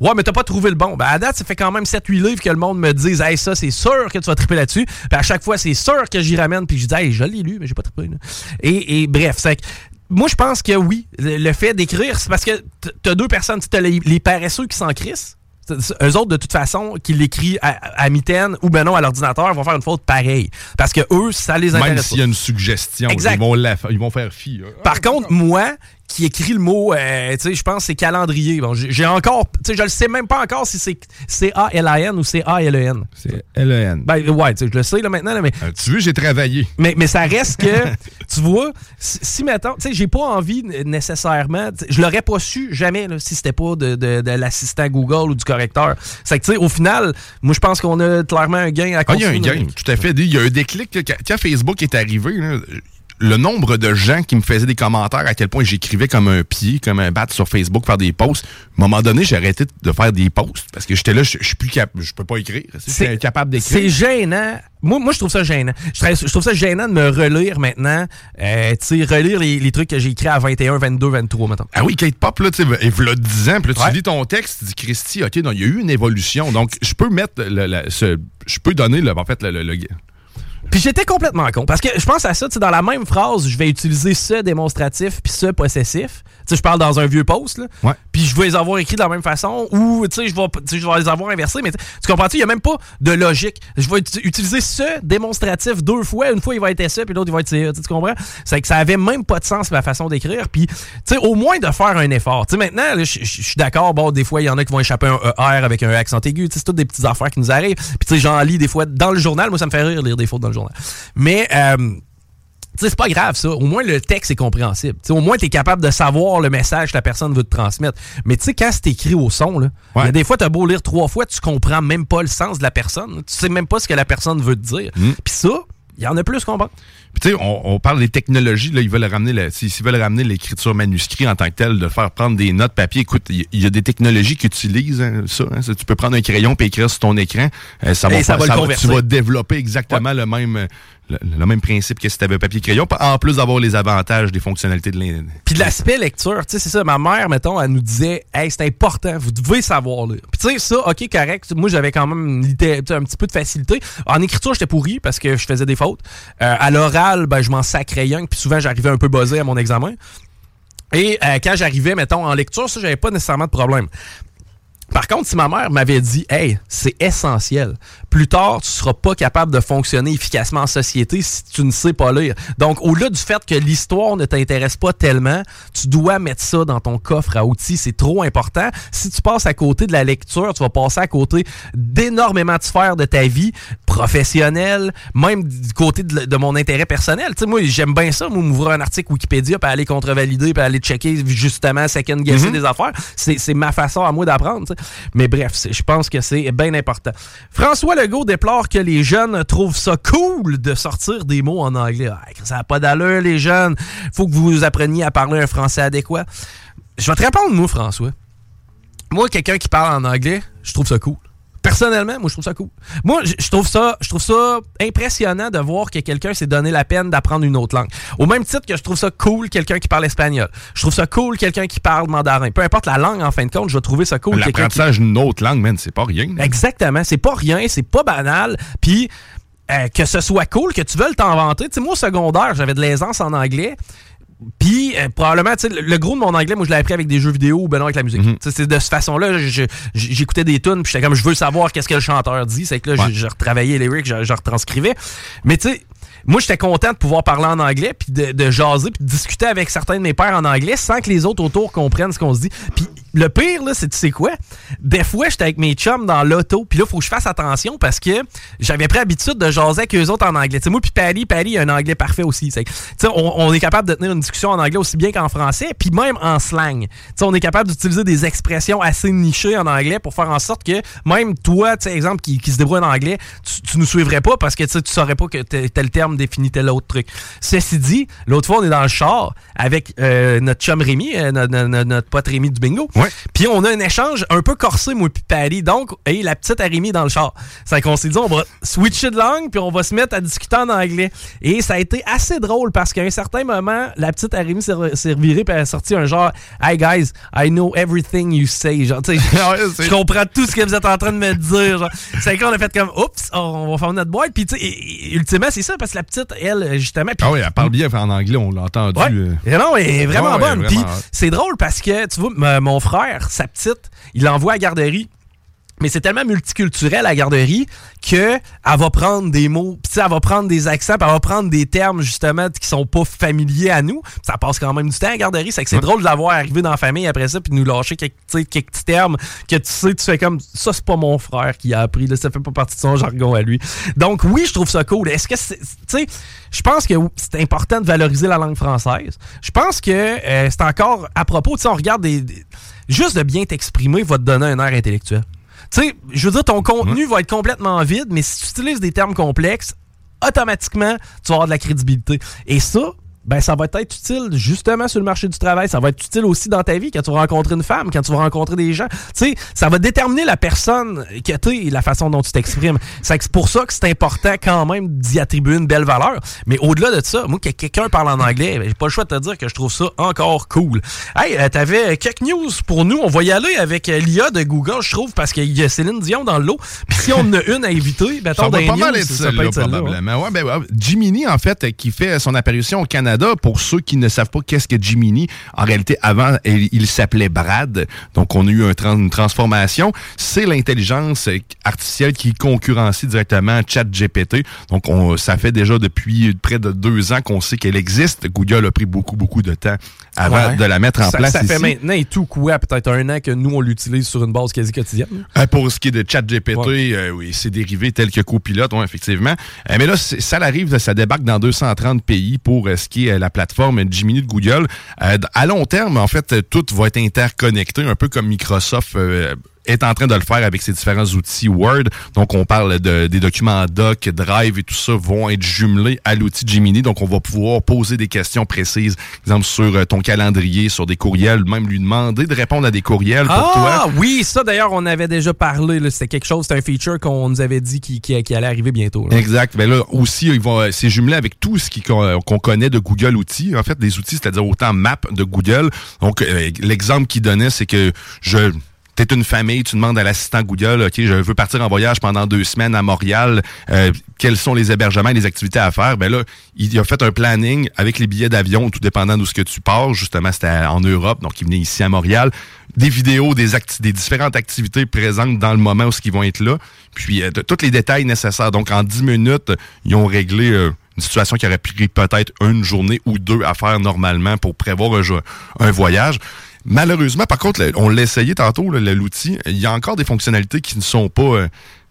ouais, mais t'as pas trouvé le bon. Ben, à date, ça fait quand même 7-8 livres que le monde me dise, hey, ça, c'est sûr que tu vas triper là-dessus. Puis à chaque fois, c'est sûr que j'y ramène. Puis je dis, hey, je l'ai lu, mais j'ai pas trippé. là. Et, et bref, c'est que moi, je pense que oui, le, fait d'écrire, c'est parce que t'as deux personnes. Tu as les, les paresseux qui s'en crissent. Eux autres, de toute façon, qui l'écrivent à, à mitaine ou ben non à l'ordinateur, vont faire une faute pareille. Parce que eux, ça les Même intéresse s'il pas. y a une suggestion, Exact. ils vont, la- ils vont faire fi. là. Par contre, moi, qui écrit le mot, euh, tu sais, je pense que c'est calendrier. Bon, j'ai encore, tu sais, je le sais même pas encore si c'est C-A-L-A-N ou C-A-L-E-N. C'est L-E-N. Ben, ouais, tu sais, je le sais là maintenant, là, mais, Euh, tu veux, j'ai travaillé. mais, mais ça reste que, (laughs) tu vois, si, si mettons, tu sais, j'ai pas envie nécessairement, je l'aurais pas su jamais là, si c'était pas de, de, de l'assistant Google ou du correcteur. C'est que, tu sais, au final, moi, je pense qu'on a clairement un gain à Ah, il y a un gain, tout à fait. Il y a un déclic. quand Facebook est arrivé, là, le nombre de gens qui me faisaient des commentaires à quel point j'écrivais comme un pied, comme un bat sur Facebook, faire des posts. À un moment donné, j'ai arrêté de faire des posts parce que j'étais là, je suis plus capable, je peux pas écrire. Je suis incapable C'est d'écrire. gênant. Moi, moi, je trouve ça gênant. Je trouve, ça gênant de me relire maintenant. Euh, tu sais, relire les, les trucs que j'ai écrits à 21, 22, 23, mettons. Ah oui, Kate Pop, là, tu sais, v'là 10 ans, puis là, tu Ouais. lis ton texte, tu dis, Christy, OK, non, il y a eu une évolution. Donc, je peux mettre, le, ce- je peux donner, le, en fait, le, le- le- Puis j'étais complètement con. Parce que je pense à ça, tu sais, dans la même phrase, je vais utiliser ce démonstratif puis ce possessif. Tu sais, je parle dans un vieux post, là. Ouais. Puis je vais les avoir écrits de la même façon ou, tu sais, je vais, les avoir inversés. Mais tu tu comprends-tu? Il n'y a même pas de logique. Je vais ut- utiliser ce démonstratif deux fois. Une fois, il va être ça, puis l'autre, il va être. Tu sais, tu comprends? C'est que ça avait même pas de sens, ma façon d'écrire. Puis, tu sais, au moins de faire un effort. Tu sais, maintenant, je suis d'accord. Bon, des fois, il y en a qui vont échapper un ER avec un accent aigu. Tu sais, c'est toutes des petites affaires qui nous arrivent. Puis, tu sais, j'en lis des fois dans le journal. Moi, ça me fait rire lire des fautes dans le journal. Mais, euh, c'est pas grave, ça. Au moins, le texte est compréhensible. Au moins, tu es capable de savoir le message que la personne veut te transmettre. Mais tu sais, quand c'est écrit au son, là, y a des fois, tu as beau lire trois fois, tu comprends même pas le sens de la personne. Tu sais même pas ce que la personne veut te dire. Mm. Puis ça, il y en a plus qu'on pense. Puis, tu sais, on, on parle des technologies, là, ils veulent ramener, la- s'ils veulent ramener l'écriture manuscrite en tant que telle, de faire prendre des notes papier. Écoute, il y, a des technologies qui utilisent hein, ça, hein. Ça, Tu peux prendre un crayon et écrire sur ton écran. Euh, ça va ça va ça tu vas développer exactement le même le, le même principe que si tu avais papier-crayon, en plus d'avoir les avantages des fonctionnalités de l'in- Puis de l'aspect lecture, tu sais, c'est ça. Ma mère, mettons, elle nous disait, hey, c'est important, vous devez savoir lire. Puis tu sais, ça, ok, correct. Moi, j'avais quand même un petit peu de facilité. En écriture, j'étais pourri parce que je faisais des fautes. Euh, à l'oral, ben, je m'en sacrais rien. Puis souvent, j'arrivais un peu buzzé à mon examen. Et euh, quand j'arrivais, mettons, en lecture, ça, j'avais pas nécessairement de problème. Par contre, si ma mère m'avait dit, hey, c'est essentiel, plus tard, tu seras pas capable de fonctionner efficacement en société si tu ne sais pas lire. Donc, au-delà du fait que l'histoire ne t'intéresse pas tellement, tu dois mettre ça dans ton coffre à outils. C'est trop important. Si tu passes à côté de la lecture, tu vas passer à côté d'énormément de sphères de ta vie professionnelle, même du côté de, de mon intérêt personnel. Tu sais, moi, j'aime bien ça, moi, m'ouvrir un article Wikipédia, puis aller contrevalider, puis aller checker justement second guesser des affaires. C'est c'est ma façon à moi d'apprendre. Mais bref, je pense que c'est bien important. François Legault déplore que les jeunes trouvent ça cool de sortir des mots en anglais. Ah, ça n'a pas d'allure, les jeunes. faut que vous appreniez à parler un français adéquat. Je vais te répondre, moi, François. Moi, quelqu'un qui parle en anglais, je trouve ça cool. Personnellement, moi, je trouve ça cool. Moi, je trouve ça, je trouve ça impressionnant de voir que quelqu'un s'est donné la peine d'apprendre une autre langue. Au même titre que je trouve ça cool quelqu'un qui parle espagnol. Je trouve ça cool quelqu'un qui parle mandarin. Peu importe la langue, en fin de compte, je vais trouver ça cool L'apprentissage d'une autre langue, man, c'est pas rien. Exactement. C'est pas rien, c'est pas banal. Puis euh, que ce soit cool, que tu veuilles t'inventer. Tu sais, moi, au secondaire, j'avais de l'aisance en anglais. Puis, euh, probablement, tu sais, le, le gros de mon anglais, moi, je l'ai appris avec des jeux vidéo ou ben non, avec la musique. Sais, C'est de cette façon-là, j'écoutais des tunes, puis j'étais comme, je veux savoir qu'est-ce que le chanteur dit. C'est que là, Ouais. je, retravaillais les lyrics, je, je retranscrivais. Mais tu sais, moi, j'étais content de pouvoir parler en anglais, puis de, de jaser, puis de discuter avec certains de mes pères en anglais sans que les autres autour comprennent ce qu'on se dit. Puis le pire, là, c'est tu sais quoi? Des fois, j'étais avec mes chums dans l'auto, puis là, faut que je fasse attention parce que j'avais pris l'habitude de jaser avec eux autres en anglais. Tu sais, moi, puis Paris, Paris, a un anglais parfait aussi. Tu sais, on, est capable de tenir une discussion en anglais aussi bien qu'en français, puis même en slang. Tu sais, on est capable d'utiliser des expressions assez nichées en anglais pour faire en sorte que même toi, tu sais, exemple, qui, qui se débrouille en anglais, tu, nous suivrais pas parce que tu saurais pas que tel terme définit tel autre truc. Ceci dit, l'autre fois, on est dans le char avec euh, notre chum Rémi, euh, notre- notre pote Rémi du bingo. Puis on a un échange un peu corsé, moi puis Paris. Donc, et la petite a Rémi dans le char. C'est qu'on s'est dit, on va switcher de langue, puis on va se mettre à discuter en anglais. Et ça a été assez drôle parce qu'à un certain moment, la petite Rémi s'est re- s'est revirée, puis elle a sorti un genre, Hi guys, I know everything you say. Genre, tu (laughs) je comprends tout ce que vous êtes en train de me dire. C'est qu'on a fait comme, oups, on va faire notre boîte. Puis, tu sais, ultimement, c'est ça, parce que la petite, elle, justement. Ah oui, elle parle bien en anglais, on l'a entendu. Ouais. euh. Et non, elle est vraiment Ouais, bonne. Puis c'est drôle parce que, tu vois, mon frère, sa petite, il l'envoie à garderie. Mais c'est tellement multiculturel à la garderie que elle va prendre des mots, puis elle va prendre des accents, puis elle va prendre des termes justement qui sont pas familiers à nous. Ça passe quand même du temps à la garderie, c'est que c'est drôle de l'avoir arrivé dans la famille après ça puis de nous lâcher quelques, petits termes que tu sais, tu fais comme ça c'est pas mon frère qui a appris, là, ça fait pas partie de son jargon à lui. Donc oui, je trouve ça cool. Est-ce que c'est tu sais, je pense que c'est important de valoriser la langue française. Je pense que euh, c'est encore à propos, tu sais, on regarde des, des- juste de bien t'exprimer va te donner un air intellectuel. Tu sais, je veux dire, ton contenu va être complètement vide, mais si tu utilises des termes complexes, automatiquement, tu vas avoir de la crédibilité. Et ça, ben, ça va être utile justement sur le marché du travail. Ça va être utile aussi dans ta vie quand tu vas rencontrer une femme, quand tu vas rencontrer des gens. Tu sais, ça va déterminer la personne que tu es et la façon dont tu t'exprimes. C'est pour ça que c'est important quand même d'y attribuer une belle valeur. Mais au-delà de ça, moi, que quelqu'un parle en anglais, ben, j'ai pas le choix de te dire que je trouve ça encore cool. Hey, euh, t'avais quelques news pour nous. On va y aller avec euh, l'IA de Google, je trouve, parce qu'il y a Céline Dion dans le lot. Puis si on en a (laughs) une à éviter, ben, Ça attends, va pas mal être ça peut celle-là, être probablement. Ouais, ben, ouais. Jiminy, en fait, qui fait son apparition au Canada. Pour ceux qui ne savent pas qu'est-ce que Jiminy, en réalité, avant, il, il s'appelait Brad. Donc, on a eu un une transformation. C'est l'intelligence artificielle qui concurrencie directement ChatGPT. Donc, on, ça fait déjà depuis près de deux ans qu'on sait qu'elle existe. Google a pris beaucoup, beaucoup de temps avant Ouais. de la mettre en ça, place Ça fait ici. maintenant et tout quoi, peut-être un an que nous, on l'utilise sur une base quasi quotidienne. Euh, pour ce qui est de ChatGPT, Ouais. euh, oui, c'est dérivé tel que copilote, ouais, effectivement. Euh, mais là, ça arrive, ça débarque dans 230 pays pour ce qui est euh, la plateforme Gemini de Google. Euh, à long terme, en fait, euh, tout va être interconnecté, un peu comme Microsoft. Euh, est en train de le faire avec ses différents outils Word. Donc, on parle de, des documents Doc, Drive et tout ça vont être jumelés à l'outil Gemini. Donc, on va pouvoir poser des questions précises, exemple sur euh, ton calendrier, sur des courriels, même lui demander de répondre à des courriels pour toi. Ah oui, ça d'ailleurs, on avait déjà parlé. C'était quelque chose, c'était un feature qu'on nous avait dit qui, qui- qui allait arriver bientôt. là. Exact. Ben là aussi, ils vont, c'est jumelé avec tout ce qu'on qu'on connaît de Google Outils. En fait, des outils, c'est-à-dire autant Map de Google. Donc, euh, l'exemple qu'il donnait, c'est que je T'es une famille, tu demandes à l'assistant Google, OK, je veux partir en voyage pendant deux semaines à Montréal, euh, quels sont les hébergements les activités à faire? Ben là, il a fait un planning avec les billets d'avion, tout dépendant d'où ce que tu pars. Justement, c'était en Europe, donc il venait ici à Montréal. Des vidéos des, des différentes activités présentes dans le moment où ils vont être là. Puis, euh, tous les détails nécessaires. Donc, en 10 minutes, ils ont réglé... euh, une situation qui aurait pris peut-être une journée ou deux à faire normalement pour prévoir un voyage. Malheureusement, par contre, on l'a essayé tantôt, l'outil, il y a encore des fonctionnalités qui ne sont pas... euh,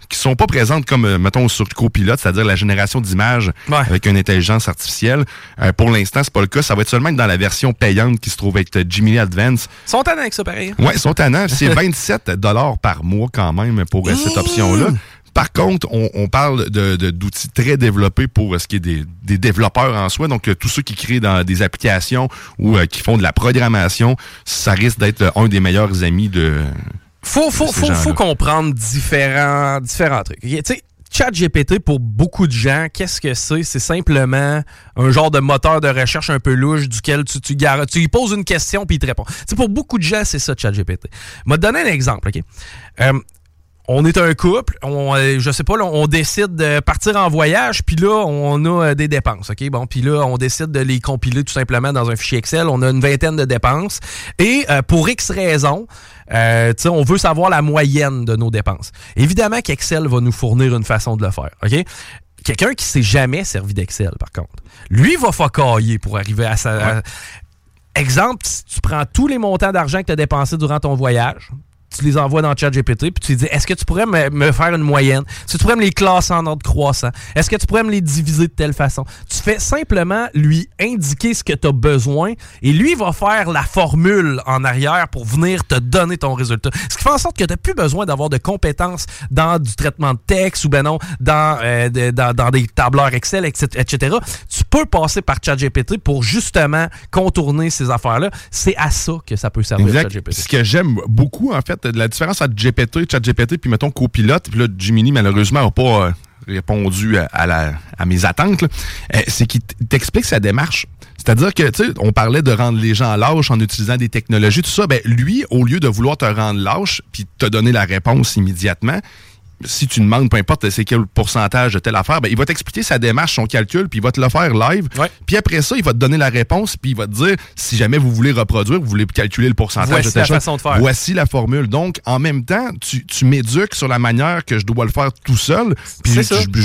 qui sont pas présentes comme, euh, mettons, sur Copilot, c'est-à-dire la génération d'images avec une intelligence artificielle. Euh, pour l'instant, c'est pas le cas. Ça va être seulement dans la version payante qui se trouve être Gemini Advance. Ils sont tannants avec ça, pareil. Ouais, ils sont tannants. C'est (laughs) 27 dollars par mois quand même pour cette option-là. Par contre, on, on parle de- de- d'outils très développés pour euh, ce qui est des, des développeurs en soi. Donc, euh, tous ceux qui créent dans des applications ou euh, qui font de la programmation, ça risque d'être un des meilleurs amis de. Faut, faut, de faut, comprendre différents, différents trucs. Tu sais, ChatGPT, pour beaucoup de gens, qu'est-ce que c'est? C'est simplement un genre de moteur de recherche un peu louche duquel tu, tu, tu poses une question puis il te répond. Pour beaucoup de gens, c'est ça, ChatGPT. Je vais te donner un exemple, OK? Euh, on est un couple, on, euh, je sais pas, là, on décide de partir en voyage, puis là, on a euh, des dépenses, OK? Bon, puis là, on décide de les compiler tout simplement dans un fichier Excel. On a une vingtaine de dépenses. Et euh, pour X raisons, euh, tu sais, on veut savoir la moyenne de nos dépenses. Évidemment qu'Excel va nous fournir une façon de le faire, OK? Quelqu'un qui s'est jamais servi d'Excel, par contre. Lui va focailler pour arriver à sa. à- Exemple, si tu prends tous les montants d'argent que tu as dépensés durant ton voyage, tu les envoies dans ChatGPT, puis tu lui dis est-ce que tu pourrais me, me faire une moyenne? Est-ce que tu pourrais me les classer en ordre croissant? Est-ce que tu pourrais me les diviser de telle façon? Tu fais simplement lui indiquer ce que tu as besoin et lui va faire la formule en arrière pour venir te donner ton résultat. Ce qui fait en sorte que tu n'as plus besoin d'avoir de compétences dans du traitement de texte ou ben non, dans, euh, de- dans, dans des tableurs Excel, etc., etc. Tu peux passer par ChatGPT pour justement contourner ces affaires-là. C'est à ça que ça peut servir Exact. ChatGPT. Ce que j'aime beaucoup, en fait, de la différence entre GPT, ChatGPT, puis mettons Copilote, puis là, Jiminy, malheureusement, n'a pas euh, répondu à, la- à mes attentes, euh, c'est qu'il t'explique sa démarche. C'est-à-dire que, tu sais, on parlait de rendre les gens lâches en utilisant des technologies, tout ça. Ben, lui, au lieu de vouloir te rendre lâche, puis te donner la réponse immédiatement, si tu demandes, peu importe c'est quel pourcentage de telle affaire, ben, il va t'expliquer sa démarche, son calcul, puis il va te le faire live. Puis après ça, il va te donner la réponse, puis il va te dire si jamais vous voulez reproduire, vous voulez calculer le pourcentage Voici de telle la chose, façon de faire. Voici la formule. Donc, en même temps, tu, tu m'éduques sur la manière que je dois le faire tout seul, puis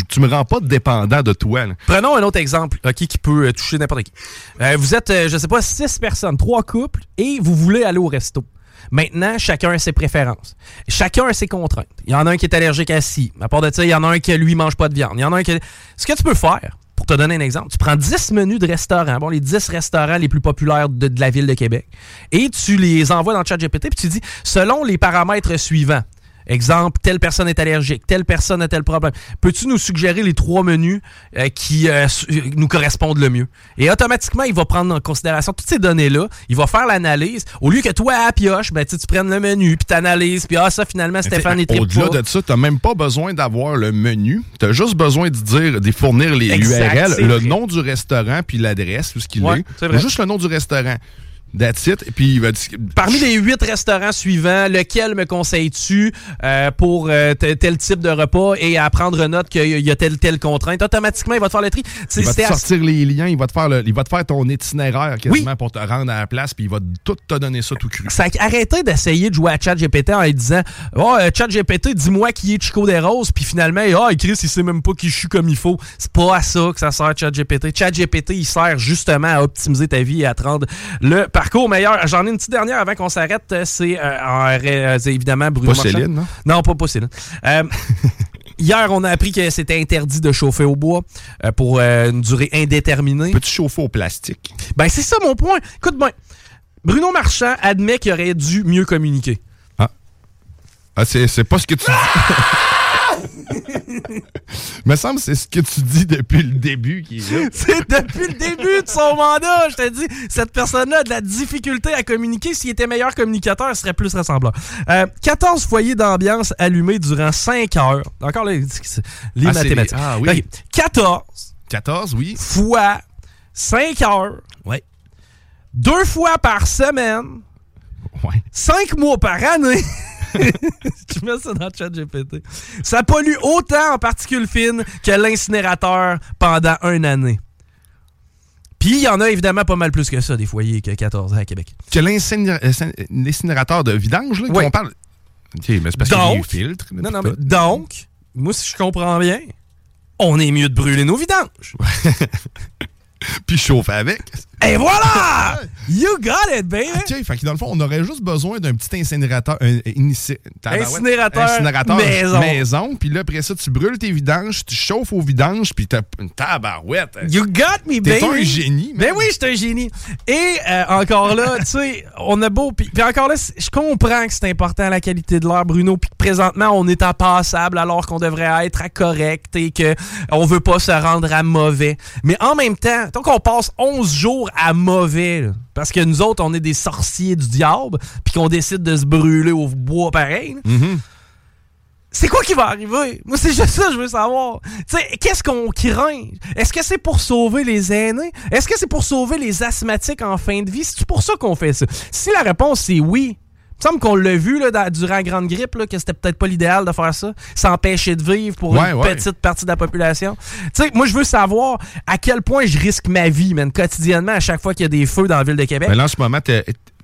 tu me rends pas dépendant de toi. là. Prenons un autre exemple ok, qui peut euh, toucher n'importe qui. Euh, vous êtes, euh, je sais pas, six personnes, trois couples, et vous voulez aller au resto. Maintenant, chacun a ses préférences. Chacun a ses contraintes. Il y en a un qui est allergique à ci. À part de ça, il y en a un qui, lui, mange pas de viande. Il y en a un qui... Ce que tu peux faire, pour te donner un exemple, tu prends 10 menus de restaurants, bon, les 10 restaurants les plus populaires de, de la ville de Québec, et tu les envoies dans le chat GPT, puis tu dis, selon les paramètres suivants, Exemple, telle personne est allergique, telle personne a tel problème. Peux-tu nous suggérer les trois menus euh, qui euh, euh, nous correspondent le mieux? Et automatiquement, il va prendre en considération toutes ces données-là. Il va faire l'analyse. Au lieu que toi, à pioche, ben, tu prennes le menu, puis t'analyses, puis ah, ça, finalement, Stéphane est Au-delà de ça, tu n'as même pas besoin d'avoir le menu. Tu as juste besoin de dire, de fournir les Exact, URL, le vrai. nom du restaurant, puis l'adresse, où ce qu'il Ouais, est. vrai. Juste le nom du restaurant. That's it. Puis dire- Parmi les huit restaurants suivants, lequel me conseilles-tu euh, pour euh, te- tel type de repas et à prendre note qu'il y a telle telle contrainte? Automatiquement, il va te faire le tri. Il va te sortir les liens, il va te faire, le- il va te faire ton itinéraire quasiment pour te rendre à la place, puis il va tout te donner ça tout cru. Ça arrêtez d'essayer de jouer à ChatGPT en lui disant Oh, euh, ChatGPT, dis-moi qui est Chico des Roses, puis finalement, ah, Chris, il sait même pas qui je suis comme il faut. C'est pas à ça que ça sert ChatGPT. ChatGPT, il sert justement à optimiser ta vie et à te rendre le parcours meilleur. J'en ai une petite dernière avant qu'on s'arrête. euh, C'est euh, euh, c'est évidemment Bruno Pas Marchand. Céline, non? Non, pas, pas Céline. Euh, (laughs) Hier, on a appris que c'était interdit de chauffer au bois euh, pour euh, une durée indéterminée. Peux-tu chauffer au plastique? Ben, c'est ça mon point. Écoute, ben, Bruno Marchand admet qu'il aurait dû mieux communiquer. Ah, c'est c'est pas ce que tu dis. (laughs) (laughs) Me semble que c'est ce que tu dis depuis le début qui est. (laughs) C'est depuis le début de son mandat, je te dis. Cette personne-là a de la difficulté à communiquer. S'il était meilleur communicateur, il serait plus ressemblant. Euh, 14 foyers d'ambiance allumés durant 5 heures. Encore là, les Ah, c'est- mathématiques. ah, oui. Ok. 14 14, oui. fois 5 heures. Ouais. Deux fois par semaine. Ouais. 5 mois par année. (laughs) (laughs) tu mets ça dans le chat GPT. Ça pollue autant en particules fines que l'incinérateur pendant une année. Puis il y en a évidemment pas mal plus que ça, des foyers que 14 ans à Québec. Que euh, l'incinérateur de vidange, là, Oui. qu'on parle. OK, mais c'est parce Donc, non, non, mais donc, moi, si je comprends bien, on est mieux de brûler nos vidanges. (laughs) Puis chauffer avec. Et voilà! (laughs) You got it, baby! OK, fait que dans le fond, on aurait juste besoin d'un petit incinérateur. Un, inici-. Incinérateur Incinérateur maison. maison. Puis là, après ça, tu brûles tes vidanges, tu chauffes aux vidanges, puis t'as une tabarouette. You got me, T'es baby! un génie, Ben oui, je suis un génie. Et euh, encore là, (laughs) tu sais, on a beau... Puis encore là, je comprends que c'est important la qualité de l'air, Bruno, puis que présentement, on est à passable alors qu'on devrait être à correct et que on veut pas se rendre à mauvais. Mais en même temps, tant qu'on passe 11 jours à mauvais, là, parce que nous autres, on est des sorciers du diable, puis qu'on décide de se brûler au bois pareil, là, Mhm. c'est quoi qui va arriver? Moi, c'est juste ça que je veux savoir. Tu sais, qu'est-ce qu'on craint? Est-ce que c'est pour sauver les aînés? Est-ce que c'est pour sauver les asthmatiques en fin de vie? C'est pour ça qu'on fait ça? Si la réponse c'est oui, il me semble qu'on l'a vu là, dans- durant la grande grippe, là, que c'était peut-être pas l'idéal de faire ça, s'empêcher de vivre pour Ouais, une ouais. petite partie de la population. Tu sais, moi, je veux savoir à quel point je risque ma vie, man, quotidiennement, à chaque fois qu'il y a des feux dans la ville de Québec. Mais là, en ce moment,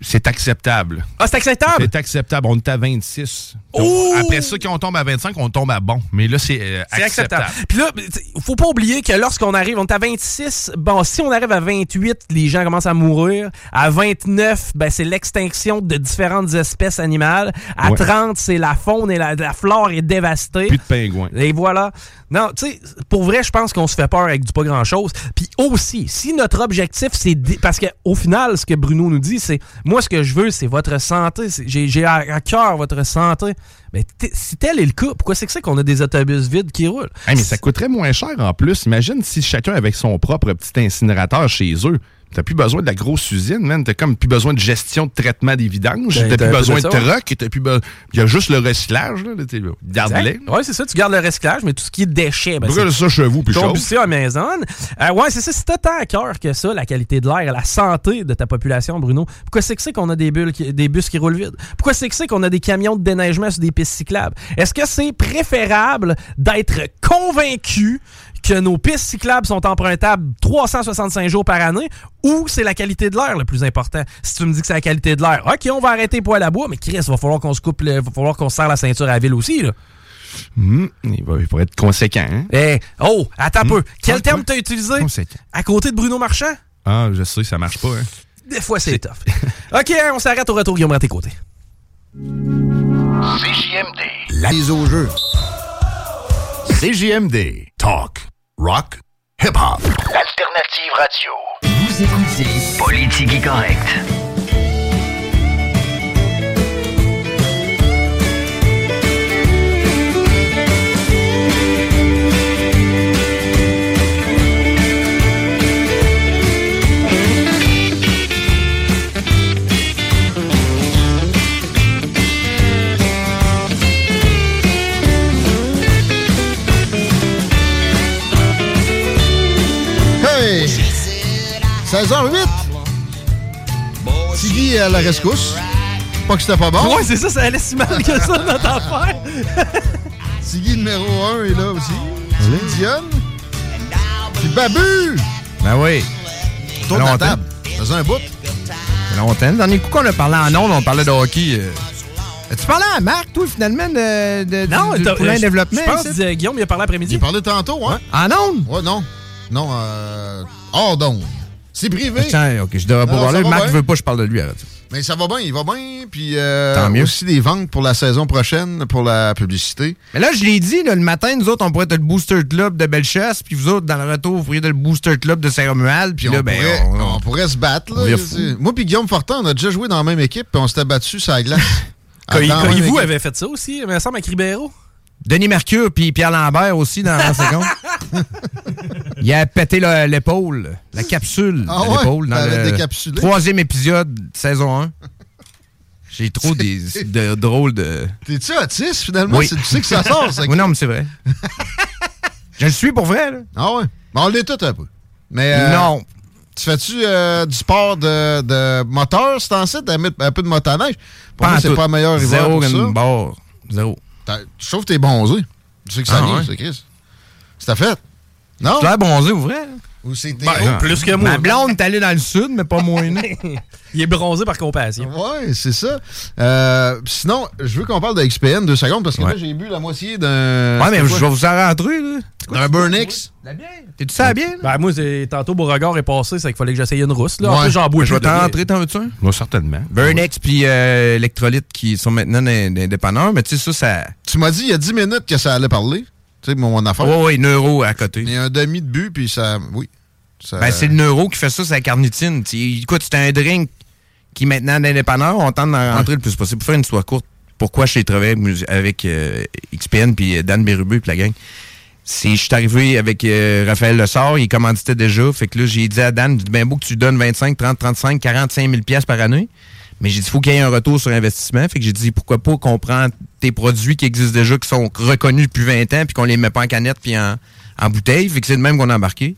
C'est acceptable. Ah, c'est acceptable? C'est acceptable. On est à 26. Donc, Ouh! après ça, quand on tombe à 25, on tombe à bon. Mais là, c'est euh, acceptable. acceptable. Puis là, il faut pas oublier que lorsqu'on arrive, on est à 26. Bon, si on arrive à 28, les gens commencent à mourir. À 29, ben, c'est l'extinction de différentes espèces animales. À Ouais. 30, c'est la faune et la, la flore est dévastée. Plus de pingouins. Et voilà. Non, tu sais, pour vrai, je pense qu'on se fait peur avec du pas grand-chose. Puis aussi, si notre objectif, c'est... Parce qu'au final, ce que Bruno nous dit, c'est... Moi, ce que je veux, c'est votre santé. J'ai à, cœur votre santé. Mais si tel est le cas, pourquoi c'est que c'est qu'on a des autobus vides qui roulent? Mais ça coûterait moins cher en plus. Imagine si chacun avait son propre petit incinérateur chez eux. T'as plus besoin de la grosse usine, man. T'as comme plus besoin de gestion de traitement des vidanges. Ben, T'as plus besoin de truck. T'as plus be- Il y a juste le recyclage, là. Garde-les. Oui, c'est ça. Tu gardes le recyclage, mais tout ce qui est déchets, ben, Brûle ça chez vous, puis chauffe. à maison. Euh, ouais, c'est ça. Si t'as tant à cœur que ça, la qualité de l'air, la santé de ta population, Bruno, pourquoi c'est que c'est qu'on a des, bulles qui- des bus qui roulent vides? Pourquoi c'est que c'est qu'on a des camions de déneigement sur des pistes cyclables? Est-ce que c'est préférable d'être convaincu que nos pistes cyclables sont empruntables 365 jours par année ou c'est la qualité de l'air le plus important? Si tu me dis que c'est la qualité de l'air, OK, on va arrêter poil à bois, mais Chris, va falloir qu'on se coupe, le- va falloir qu'on se serre la ceinture à la ville aussi, là. Hum, il, va, il faut être conséquent, hein? Eh, oh, attends un peu. Quel terme t'as utilisé? Conséquent. À côté de Bruno Marchand? Ah, je sais, ça marche pas, hein? Des fois, c'est tough. (laughs) OK, hein, on s'arrête au retour, Guillaume, à tes côtés. CJMD. La mise au jeu. CJMD. Talk. Rock. Hip-hop. Alternative radio. Vous écoutez Politique Correct. 16h08! Tiggy à la rescousse. Pas que c'était pas bon. Ouais, c'est ça, ça allait si mal que ça, notre affaire. (laughs) Tiggy numéro 1 est là aussi. Dion. Puis Babu! Ben oui. Autour de la longtemps. table. Ça faisait un bout. Fait longtemps. Le dernier coup qu'on a parlé en ondes, on parlait de hockey. euh. As-tu parlé à Marc, toi, finalement, de, de, Non, du, poulain je- développement? Je pense que Guillaume, il a parlé après-midi. J'ai parlé tantôt, hein? En ondes? Ouais, non. Non, euh, hors d'onde. C'est privé. Tiens, ok, je devrais pas va Marc bien. veut pas que je parle de lui à la radio. Mais ça va bien, il va bien. Puis euh, Tant mieux. aussi des ventes pour la saison prochaine, pour la publicité. Mais là, je l'ai dit, là, le matin, nous autres, on pourrait être le Booster Club de Bellechasse, puis vous autres, dans le retour, vous pourriez être le Booster Club de Saint-Romuald, puis là, on, ben, pourrait, on- on pourrait se battre. Là. Moi puis Guillaume Fortin, on a déjà joué dans la même équipe, puis on s'était battu sur la glace. (laughs) Quand Dans la même vous équipe. avait fait ça aussi, il me semble, avec Ribeiro? Denis Mercure puis Pierre Lambert aussi dans la seconde. (laughs) Il a pété le- l'épaule, la capsule Ah ouais? l'épaule dans le troisième épisode, saison 1. J'ai trop des, (laughs) de drôles de... T'es-tu autiste, finalement? Oui. C'est- Tu sais que ça sort, ça. Oui, non, mais c'est vrai. (laughs) Je le suis pour vrai, là. Ah ouais? Ben, on l'est tout un peu. Mais euh, Non. Tu fais-tu euh, du sport de, de moteur, c'est en site, un, un peu de motoneige? Pour Pas moi, c'est pas le meilleur hiver Zéro pour ça. Zéro. Je trouve que t'es bronzé. Tu sais que ça Ah vient, ouais? c'est Chris. C'est ta fête. Non? Tu l'as bronzé, ou vrai? Ou c'est Ben, gros? plus que moi. Ma blonde est allée dans le sud, mais pas moi. non. Il est bronzé par compassion. Ouais, c'est ça. Euh, sinon, je veux qu'on parle de XPN deux secondes parce que Ouais. là, j'ai bu la moitié d'un. Ouais, mais je vais vous en rentrer, là. D'un Burn X. La bière? T'es-tu ça bien? Ben, moi, c'est- tantôt, Beauregard est passé, c'est qu'il fallait que j'essaye une rousse. Là. En Ouais. plus, j'en bois Je vais t'en rentrer, t'en veux-tu un? Moi, certainement. Burnex puis euh, Electrolyte qui sont maintenant dans des dépanneurs, mais tu sais, ça, ça. Tu m'as dit il y a 10 minutes que ça allait parler. Tu sais, mon affaire. Ouais, ouais, neuro à côté. Il y a un demi de but, puis ça. Oui. Ça- Ben, c'est le neuro qui fait ça, c'est la carnitine. Tu- écoute, c'est un drink qui, maintenant, dans les dépanneurs, on tente d'en rentrer le plus possible. Pour faire une histoire courte, pourquoi j'ai travaillé avec, avec, euh, XPN puis euh, Dan Bérubé puis la gang? C'est, je suis arrivé avec euh, Raphaël Lessard, il commanditait déjà. Fait que là, j'ai dit à Dan, ben beau que tu donnes 25, 30, 35, 45 000 piastres par année. Mais j'ai dit, il faut qu'il y ait un retour sur investissement. Fait que j'ai dit, pourquoi pas qu'on prend tes produits qui existent déjà, qui sont reconnus depuis 20 ans, puis qu'on les met pas en canette puis en, en bouteille. Fait que c'est le même qu'on a embarqué.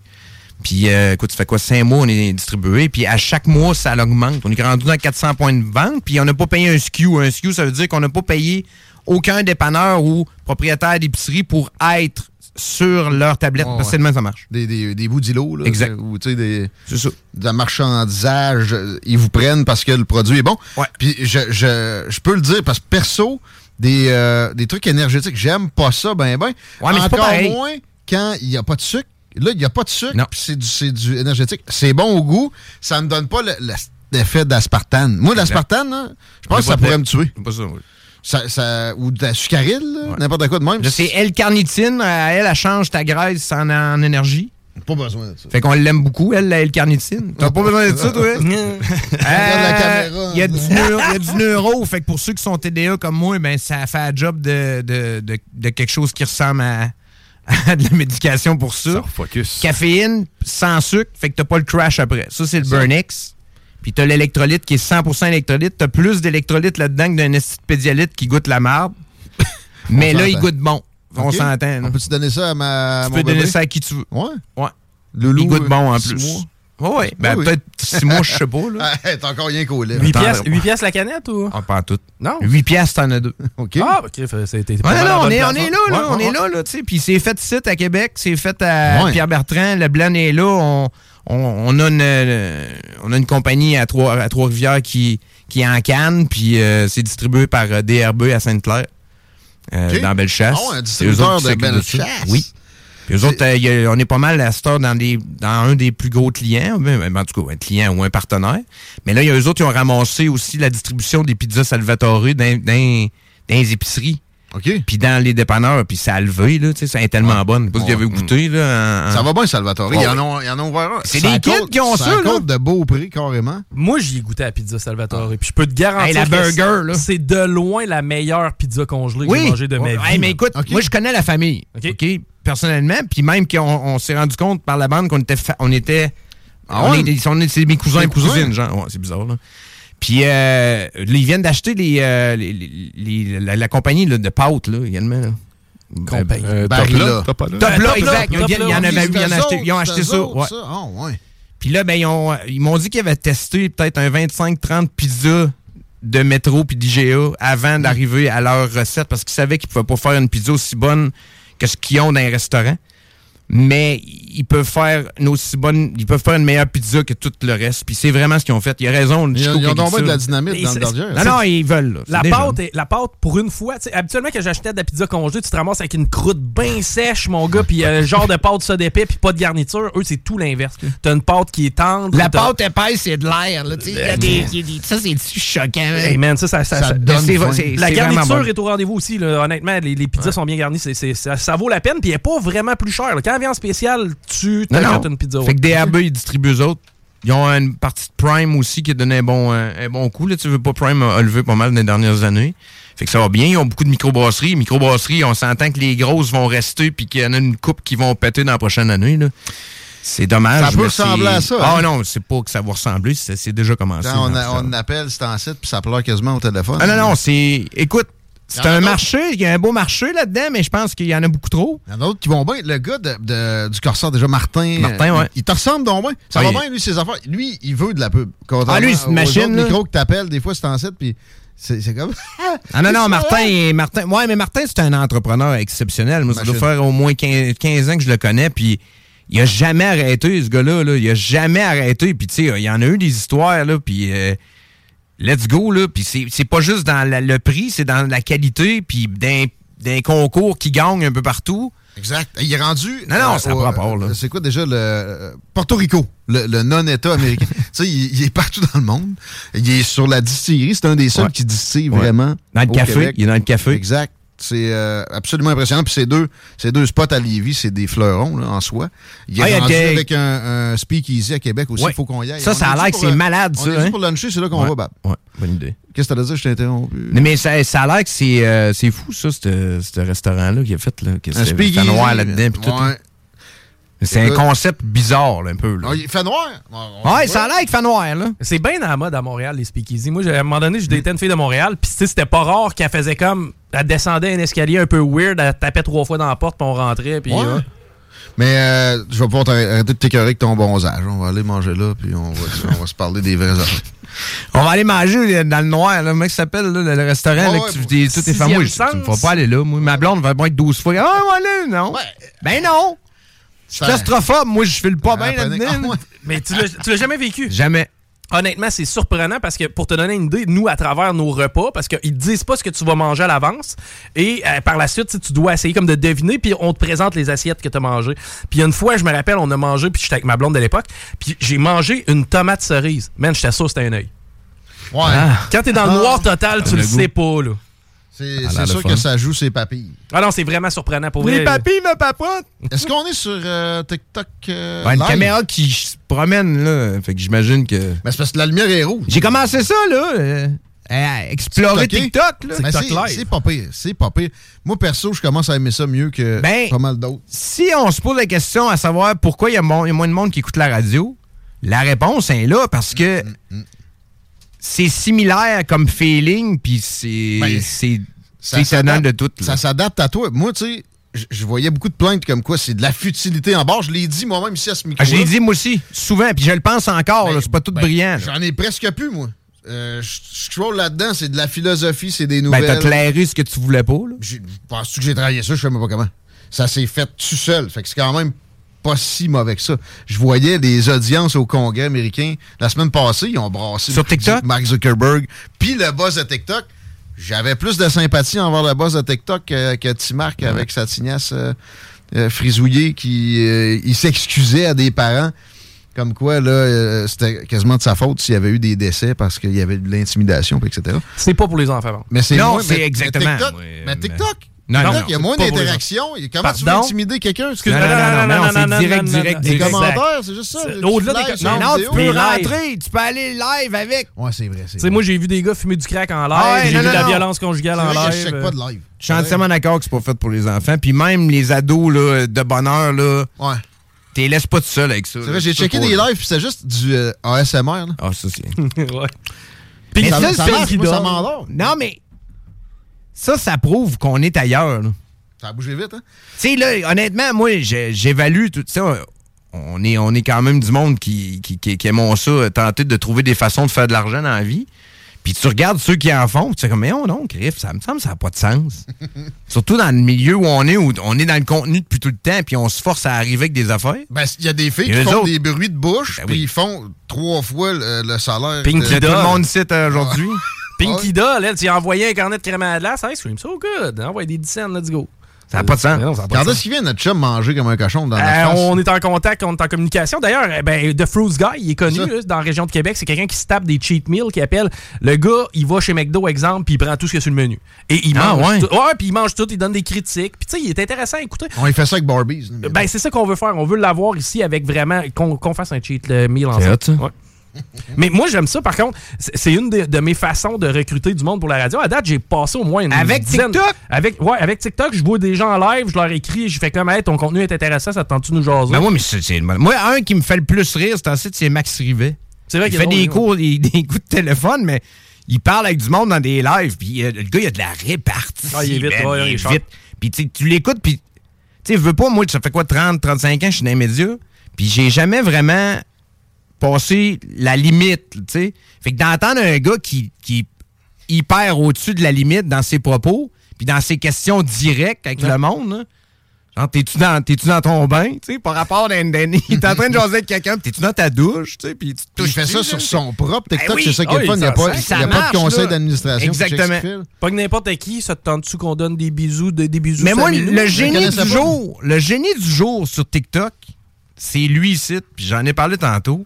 Puis, euh, écoute, ça fait quoi, cinq mois, on est distribué. Puis, à chaque mois, ça augmente. On est rendu dans 400 points de vente. Puis, on n'a pas payé un SKU. Un SKU, ça veut dire qu'on n'a pas payé aucun dépanneur ou propriétaire d'épicerie pour être sur leur tablette. Parce que ouais. même ça marche. Des, des, des bouts d'îlots, là. Exact. Ou, tu sais, des. C'est ça. De marchandisage, euh, ils vous prennent parce que le produit est bon. Ouais. Puis je, je, je peux le dire parce que perso, des, euh, des trucs énergétiques, j'aime pas ça, ben ben. Ouais, mais pas Encore pareil. moins quand il n'y a pas de sucre. Là, il n'y a pas de sucre, Non. puis c'est du, c'est du énergétique. C'est bon au goût, ça me donne pas le- le- l'effet d'aspartame. Moi, l'aspartame, là, je pense que ça Pas pourrait me tuer. Pas ça, oui. Ça, ça- ou de la sucaril, là, n'importe quoi de même. C'est L-carnitine. euh, Elle, elle change ta graisse en, en énergie. Pas besoin de ça. Fait qu'on l'aime beaucoup, elle, la L-carnitine. T'as pas besoin de ça, toi? (laughs) Euh, (laughs) caméra. Il y, a du neuro- il y a du neuro. Fait que pour ceux qui sont TDA comme moi, ben, ça fait un job de, de, de, de quelque chose qui ressemble à, (laughs) à de la médication pour ça. Ça refocus. Caféine, sans sucre, fait que t'as pas le crash après. Ça, c'est le Burnix. Puis t'as l'électrolyte qui est 100% électrolyte. T'as plus d'électrolyte là-dedans que d'un pédialyte qui goûte la marde. (laughs) Mais là, il goûte bon. On s'entend. On peut-tu donner ça à ma. Tu mon peux donner ça à qui tu veux. Ouais. Ouais. Loulou, il goûte bon en euh, plus. mois. Ouais, ouais. Ben, Oui, oui. peut-être six mois, je sais pas, là. (laughs) Ah, T'as encore rien collé. 8 Attends, piastres, là. 8 piastres la canette ou? Ah, pas en tout. Non. 8 piastres, t'en as deux. (laughs) OK. Ah, ok, c'était pas Ouais, mal non, on est, on est là, là, Ouais, on ouais, est là, là, tu sais. Puis c'est fait ici à Québec, c'est fait à Ouais. Pierre-Bertrand, le blanc est là. On, on, on a, une, euh, on a une compagnie à Trois- à Trois-Rivières qui, qui est en Cannes, puis euh, c'est distribué par euh, DRB à Sainte-Claire, euh, dans Bellechasse. Ouais, un distributeur de. Bellechasse. Oui. Puis eux autres, euh, on est pas mal à heure dans, des, dans un des plus gros clients, ben, ben, en tout cas, un client ou un partenaire. Mais là, il y a eux autres qui ont ramassé aussi la distribution des pizzas Salvatore dans, dans, dans les épiceries. OK. Puis dans les dépanneurs, puis ça a levé, là, tu sais, ça est tellement bonne. Pas si vous avez goûté, là. en- Ça va bien, Salvatore. Ouais, Ils, en ouais. ont, ils en ont ouvert un. C'est des kids qui ont c'est ça, là. de beau prix, carrément. Moi, j'y ai goûté à la pizza Salvatore. Puis je peux te garantir Hey, la que burger, c'est- là. c'est de loin la meilleure pizza congelée que j'ai Oui. mangée de ma Ouais, vie. hey, mais écoute, moi, je connais la famille. OK. Personnellement, puis même qu'on on s'est rendu compte par la bande qu'on était. fa- on était. Ah on ouais? est, sont- c'est mes cousins et cousines, genre. Ouais, c'est bizarre, là. Puis, euh, ils viennent d'acheter les, euh, les- les- les- la, la compagnie là, de pâtes, là, également. Là. Compagnie. Euh, Barilla. top là, top là. Top Ben, là, Top là, exact. Top Il y en- avait eu, ils, acheté- ils ont acheté ça. eux autres, ouais. ça. Ah, ouais. Puis là, ben, ils, ont- ils m'ont dit qu'ils avaient testé peut-être un 25-30 pizzas de métro puis d'IGA avant d'arriver à leur recette parce qu'ils savaient qu'ils pouvaient pas faire une pizza aussi bonne que ce qu'ils ont dans les restaurants. Mais ils peuvent faire une aussi bonne, ils peuvent faire une meilleure pizza que tout le reste. Puis c'est vraiment ce qu'ils ont fait. Il a raison. Ils, ont- ils donc de la dynamite dans le c'est- Dodger. Non, non, ils veulent. là. La pâte, est- la pâte, pour une fois, tu sais, habituellement, quand j'achetais de la pizza congelée, tu te ramasses avec une croûte bien sèche, mon gars, puis un genre de pâte ça d'épais, puis pas de garniture. Eux, c'est tout l'inverse. T'as une pâte qui est tendre. La pâte épaisse, c'est de l'air. Ça, c'est choquant. Hey man, ça, ça, ça, Ça ça- donne c'est- faim. c'est- La garniture est au rendez-vous aussi. là. Honnêtement, les, les pizzas sont bien garnies. c'est- c'est- ça, ça vaut la peine. Puis elle n'est pas vraiment plus chère. là. Quand elle vient en spécial, tu t'achètes une pizza? Fait que DRB, ils distribuent eux autres. Ils ont une partie de Prime aussi qui a donné un bon, euh, un bon coup. Là, tu veux pas, Prime a levé pas mal dans les dernières années. Fait que ça va bien. Ils ont beaucoup de microbrasseries. Microbrasseries, on s'entend que les grosses vont rester puis qu'il y en a une coupe qui vont péter dans la prochaine année. là. C'est dommage. Ça peut ressembler à ça, Ah hein? non, c'est pas que ça va ressembler. C'est c'est déjà commencé. Quand on, a- on appelle, c'est en site, puis ça pleure quasiment au téléphone. Ah non, non, c'est... Écoute, c'est un marché. Il y a un beau marché là-dedans, mais je pense qu'il y en a beaucoup trop. Il y en a d'autres qui vont bien. Le gars de, de- du Corsair, déjà, Martin. Martin, ouais. Il, il te ressemble donc bien. Ça Ah, va il- bien, lui, ses affaires. Lui, il veut de la pub. Ah, lui, c'est une machine, là. micros que t'appelles, des fois, c'est en site, puis c'est comme. (laughs) Ah non, non, C'est Martin, est- Martin. Ouais, mais Martin, c'est un entrepreneur exceptionnel. Moi, ça doit faire au moins 15, 15 ans que je le connais, puis il a jamais arrêté, ce gars-là. Là. Il a jamais arrêté. Puis, tu sais, il y en a eu des histoires, là, puis euh, let's go, là. Puis c'est pas juste dans la- le prix, c'est dans la qualité, puis d'un concours qui gagne un peu partout. Exact. Il est rendu. Non, non, ça a au- pas rapport, là. euh, C'est quoi déjà le. euh, Porto Rico, le, le non-État américain? (laughs) tu sais, il, il est partout dans le monde. Il est sur la distillerie. C'est un des seuls Ouais. qui distille Ouais. vraiment. Dans le café, Québec. il est dans le café. Exact. C'est euh, absolument impressionnant. Puis ces deux, ces deux spots à Lévis, c'est des fleurons là, en soi. Il Ah, y a rendu des- avec un, un speakeasy à Québec aussi. Il Ouais. faut qu'on y aille. Ça, On ça a l'air que c'est euh, malade, On ça, est dû hein? pour luncher, c'est là qu'on Ouais. va, Bab. Ouais, bonne idée. Qu'est-ce que t'as dit? Je t'ai interrompu. Mais, mais ça, ça a l'air que c'est euh, fou, ça, ce restaurant-là qu'il a fait. Là, que Un speakeasy. noir là-dedans. tout, Ouais. là. C'est un concept bizarre, là, un peu. Là. Ah, il fait noir. On- on- Ouais, ça a l'air qu'il fait noir, là. C'est bien à la mode à Montréal, les speakeasy. Moi, à un moment donné, je datais une fille de Montréal, puis tu sais, c'était pas rare qu'elle faisait comme. Elle descendait un escalier un peu weird, elle tapait trois fois dans la porte, puis on rentrait, puis. Ouais. ouais. Mais euh, je vais pouvoir t'arrêter de t'écœurer avec ton bronzage. On va aller manger là, puis on va, on va se parler des vrais affaires. On va aller manger dans le noir, là, comment ça s'appelle, là, le restaurant, là, Ouais, que tu, ouais, t'es- tout est fermé. Tu me feras pas aller là. Moi, ma blonde va pas être 12 fois. Ah, on va aller, non. Ben non. Claustrophobe, moi, je file pas bien là-dedans. Ah. Mais tu l'as jamais vécu? Jamais. Honnêtement, c'est surprenant parce que pour te donner une idée, nous, à travers nos repas, parce qu'ils disent pas ce que tu vas manger à l'avance, et euh, par la suite, tu dois essayer comme de deviner, puis on te présente les assiettes que tu as mangées. Puis une fois, je me rappelle, on a mangé, puis j'étais avec ma blonde de l'époque, puis j'ai mangé une tomate cerise. Man, j'étais sûr c'était un œil. Ouais. Quand t'es dans le Ah. noir total, tu Le le sais pas, là. C'est Ah, sûr que ça joue ses papilles. Ah non, c'est vraiment surprenant pour Les vrai. papilles me papotent. Est-ce qu'on est sur euh, TikTok euh, Ouais, une live? caméra qui se promène, là. Fait que j'imagine que. Mais c'est parce que la lumière est rouge. J'ai commencé ça, là. euh, à explorer? TikTok, là. C'est- C'est pas pire. C'est pas pire. Moi, perso, je commence à aimer ça mieux que Ben, pas mal d'autres. Si on se pose la question à savoir pourquoi il y, a y moins de monde qui écoute la radio, la réponse est là parce que Mm, c'est similaire comme feeling, puis c'est Ben, c'est étonnant s'adapte- de tout. là. Ça s'adapte à toi. Moi, tu sais, je- voyais beaucoup de plaintes comme quoi c'est de la futilité en bas. Je l'ai dit moi-même ici à ce micro. Ah, je l'ai dit moi aussi, souvent, puis je le pense encore, là, c'est pas tout brillant. là. J'en ai presque plus, moi. Euh, je scroll là-dedans, c'est de la philosophie, c'est des Ben, nouvelles. t'as clairé ce que tu voulais pas, là. Penses-tu que j'ai travaillé ça? Je sais même pas comment. Ça s'est fait tout seul. Fait que c'est quand même pas si mauvais que ça. Je voyais les audiences au Congrès américain la semaine passée, ils ont brassé Sur TikTok? Mark Zuckerberg, puis le boss de TikTok. J'avais plus de sympathie envers le boss de TikTok que, que Timark avec sa tignasse euh, euh, frisouillée qui euh, il s'excusait à des parents. Comme quoi, là, euh, c'était quasiment de sa faute s'il y avait eu des décès parce qu'il y avait de l'intimidation, etc. C'est pas pour les enfants. Mais c'est Non, c'est mais exactement. TikTok, mais- TikTok, Non, TikTok, non, il y a c'est moins d'interaction. Comment tu veux intimider quelqu'un? Non, non, non, non, non, non, c'est direct, direct, Des commentaires, c'est juste ça. C'est- au-delà des lives co- sur Non, non, tu peux rentrer, tu peux aller live avec. Ouais, c'est vrai. Tu sais, moi, j'ai vu des gars fumer du crack en live, Ah j'ai non, vu non, de la non. violence conjugale en C'est je live. check pas de live. Je suis entièrement d'accord que c'est pas fait pour les enfants. Puis même les ados là, de bonheur, là, Ouais. t'es laisse pas tout seul avec ça. C'est vrai, j'ai checké des lives, puis c'était juste du euh, ASMR. Ah, ça, c'est. ouais. Mais ça, c'est- m'endort. Non, mais ça, ça prouve qu'on est ailleurs. là. Ça a bougé vite, hein? Tu sais, là, honnêtement, moi, j'ai- j'évalue tout ça. On est, on est quand même du monde qui, qui, qui, qui aimons ça, euh, tenter de trouver des façons de faire de l'argent dans la vie. Puis tu regardes ceux qui en font, tu sais comme, mais oh non, Griff, ça me semble que ça n'a pas de sens. (laughs) Surtout dans le milieu où on est, où on est dans le contenu depuis tout le temps, puis on se force à arriver avec des affaires. Ben, il y a des filles Et qui font autres? des bruits de bouche, Ben puis oui. ils font trois fois le, le salaire. De- Que tout le monde cite euh, aujourd'hui. (laughs) Pinky Doll, elle, tu envoyé un carnet de crème à la glace. Hey, scream so good. Envoie des 10 cents, let's go. Ça n'a pas de sens. Non, ça a pas ce qu'il vient, notre chum, manger comme un cochon dans Euh, notre face. on est en contact, on est en communication. D'ailleurs, euh, ben, The Fruits Guy, il est connu là, dans la région de Québec. C'est quelqu'un qui se tape des cheat meals, qui appelle. Le gars, il va chez McDo, exemple, puis il prend tout ce qu'il y a sur le menu. Et il Ah, mange ouais? tout. Ouais, puis il mange tout, il donne des critiques. Puis tu sais, il est intéressant à écouter. On fait ça avec Barbies. Ben, c'est ça qu'on veut faire. On veut l'avoir ici avec vraiment. qu'on fasse un cheat meal ensemble. Ouais. (laughs) Mais moi, j'aime ça. Par contre, c'est une de, de mes façons de recruter du monde pour la radio. À date, j'ai passé au moins une Avec dizaine- TikTok? Avec, ouais, avec TikTok, je vois des gens en live, je leur écris, je fais comme, hey, ton contenu est intéressant, ça te tente-tu nous jaser? Ben moi, mais c'est, moi, un qui me fait le plus rire, c'est ensuite, c'est Max Rivet. c'est vrai Il qu'il fait des, cours, des, des coups de téléphone, mais il parle avec du monde dans des lives. Puis euh, le gars, il a de la répartie. Ah, il est vite, man, ouais, il est vite. Puis tu l'écoutes, puis tu sais, veux pas, moi, ça fait quoi, 30, 35 ans, je suis dans les médias. Puis j'ai jamais vraiment passé la limite, tu sais. Fait que d'entendre un gars qui, qui est hyper au-dessus de la limite dans ses propos, puis dans ses questions directes avec le monde. Genre, t'es-tu dans, t'es-tu dans ton bain, tu sais, par rapport à il est en train de jaser avec quelqu'un, t'es-tu dans ta douche, tu sais, puis tu te Il fait touches-tu, ça sur son propre TikTok, Ben oui. c'est ça qui est Ah fun. Il n'y a, pas, de conseil d'administration. Exactement. Pas que n'importe qui, ça te tente-tu qu'on donne des bisous, de- des bisous Mais moi, le génie du jour, le génie du jour sur TikTok, c'est lui ici, puis j'en ai parlé tantôt.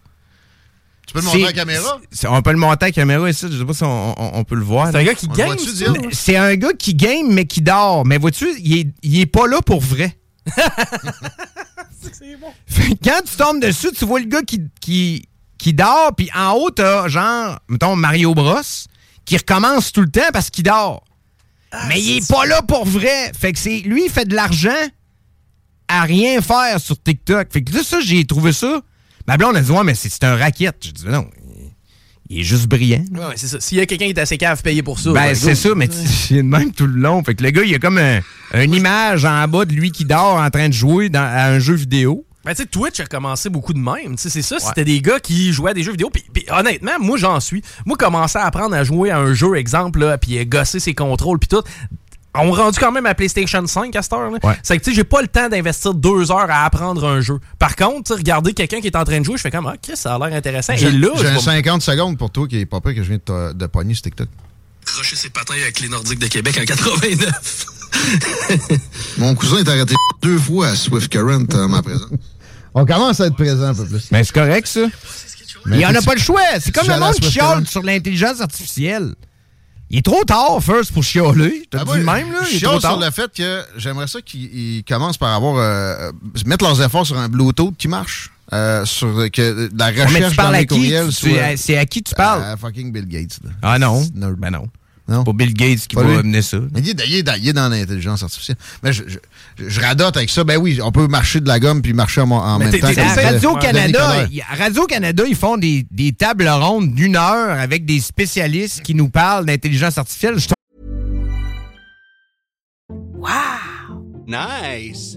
Tu peux le montrer à la caméra? c'est- On peut le monter à la caméra ici, je sais pas si on, on- on peut le voir. C'est un gars qui On? Mais C'est un gars qui game, mais qui dort. Mais vois-tu, il est, il est pas là pour vrai. (laughs) Fait que Quand tu tombes dessus, tu vois le gars qui, qui, qui dort, puis en haut, t'as genre, mettons, Mario Bros, qui recommence tout le temps parce qu'il dort. mais il est pas là pour vrai. Fait que c'est. Lui, il fait de l'argent à rien faire sur TikTok. Fait que là, ça, j'ai trouvé ça. Ma blonde a dit, ouais, mais c'est un racket. J'ai dit, non. il est juste brillant. Ouais, ouais, c'est ça. S'il y a quelqu'un qui est assez cave payé pour ça. Ben, c'est ça, mais c'est (laughs) de même tout le long. Fait que le gars, il a comme un- une image en bas de lui qui dort en train de jouer dans, à un jeu vidéo. Ben, tu sais, Twitch a commencé beaucoup de même. Tu sais, C'est ça, c'était des gars qui jouaient à des jeux vidéo. Puis, honnêtement, moi, j'en suis. Moi, commencer à apprendre à jouer à un jeu, exemple, là, puis gosser ses contrôles, puis tout. On est rendu quand même à PlayStation 5 à cette heure. Ouais. C'est que, tu sais, j'ai pas le temps d'investir deux heures à apprendre un jeu. Par contre, regarder quelqu'un qui est en train de jouer, je fais comme, ah, Chris, ça a l'air intéressant. J'ai Et là, je j'ai un vais 50 secondes pour toi qui est pas prêt que je viens de, te- de pogner sur TikTok. crocher ses patins avec les Nordiques de Québec en 89. (laughs) Mon cousin est arrêté deux fois à Swift Current en ma présence. On commence à être présent un peu plus. Mais c'est correct, ça. Mais il en a pas le choix. C'est comme le à monde qui chiale sur l'intelligence artificielle. Il est trop tard, first, pour chialer. Je te Ah dis même, là. Je Il est trop sur tard. le fait que j'aimerais ça qu'ils ils commencent par avoir euh, mettre leurs efforts sur un Bluetooth qui marche. euh, sur que la Ouais, mais recherche tu dans les qui? courriels C'est à qui tu parles? À fucking Bill Gates. là. Ah non. Ben non. Non? Pas Bill Gates qui Pas va lui? amener ça. Mais il, est, il est dans, il est dans l'intelligence artificielle. Mais je, je, je radote avec ça. Ben oui, on peut marcher de la gomme puis marcher en, en Mais même temps. Radio-Canada, Radio-Canada, ils font des, des tables rondes d'une heure avec des spécialistes qui nous parlent d'intelligence artificielle. Je Nice.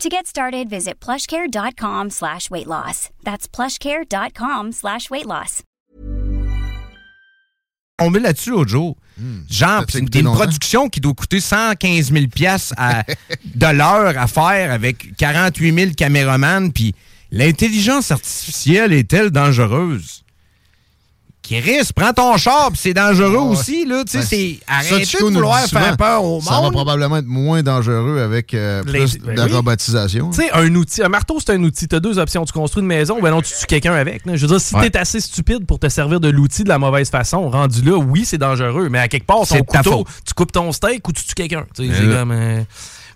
To get started, visit plushcare.com slash weight loss. That's plushcare.com slash weight loss. tombé là-dessus l'autre jour. Genre, T'as c'est une longtemps? production qui doit coûter 115 000 piastres à- de l'heure à faire avec 48 000 caméramans. Puis l'intelligence artificielle est-elle dangereuse? Chris, prends ton char, puis c'est dangereux Ah ouais. aussi, là. Tu sais, Ben, c'est arrêtez de vouloir faire peur au Ça va monde. probablement être moins dangereux avec euh, plus ben de oui. robotisation. Tu sais, un outil, un marteau, c'est un outil. Tu as deux options. Tu construis une maison ou ben non, tu tues quelqu'un avec. là. Je veux dire, si Ouais. t'es assez stupide pour te servir de l'outil de la mauvaise façon, rendu là, oui, c'est dangereux. Mais à quelque part, ton C'est couteau, tu coupes ton steak ou tu tues quelqu'un.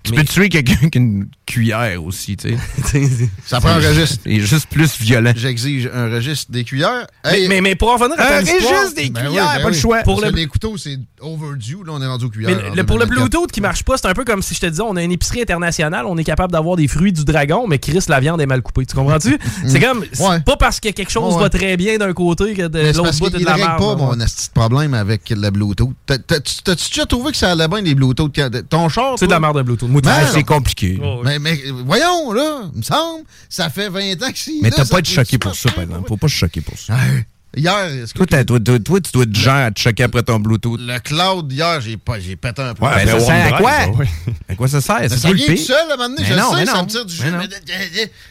Tu Mais peux tuer quelqu'un avec une cuillère aussi, tu sais. (laughs) Ça prend un registre. Il est juste plus violent. J'exige un registre des cuillères. mais, Hey, mais, mais pour en revenir à Un ton histoire- registre des ben oui, cuillères, ben pas le oui. choix. Pour le- les couteaux, c'est overdue. Là, on est rendu aux cuillères. Mais le- pour le 2024. Bluetooth qui marche pas, c'est un peu comme si je te disais, on a une épicerie internationale, on est capable d'avoir des fruits du dragon, mais Chris, la viande est mal coupée. Tu comprends-tu? (laughs) c'est comme, c'est Ouais. pas parce que quelque chose Ouais, va très bien d'un côté que de l'autre parce bout de la merde. pas mon problème avec le Bluetooth. T'as- T'as-tu déjà trouvé que ça allait bien les Bluetooth? Ton char, C'est de la merde de Bluetooth. Ah, c'est compliqué. Oh, oui. Mais, mais voyons, là, il me semble, ça fait 20 ans que c'est. Mais t'as pas fait- choqué pour ça, par exemple. Faut pas se choquer pour ça. Ouais. Hier, est-ce que Toi, toi, toi, toi, tu dois être genre à te choquer après ton Bluetooth. le cloud, hier, j'ai pas, j'ai pété un peu. Ouais, après ça sert à quoi? ah ouais. À quoi ça sert? C'est ça toi vient tout seul, à un moment donné, Mais je non, sais, mais ça non. me tire du jeu.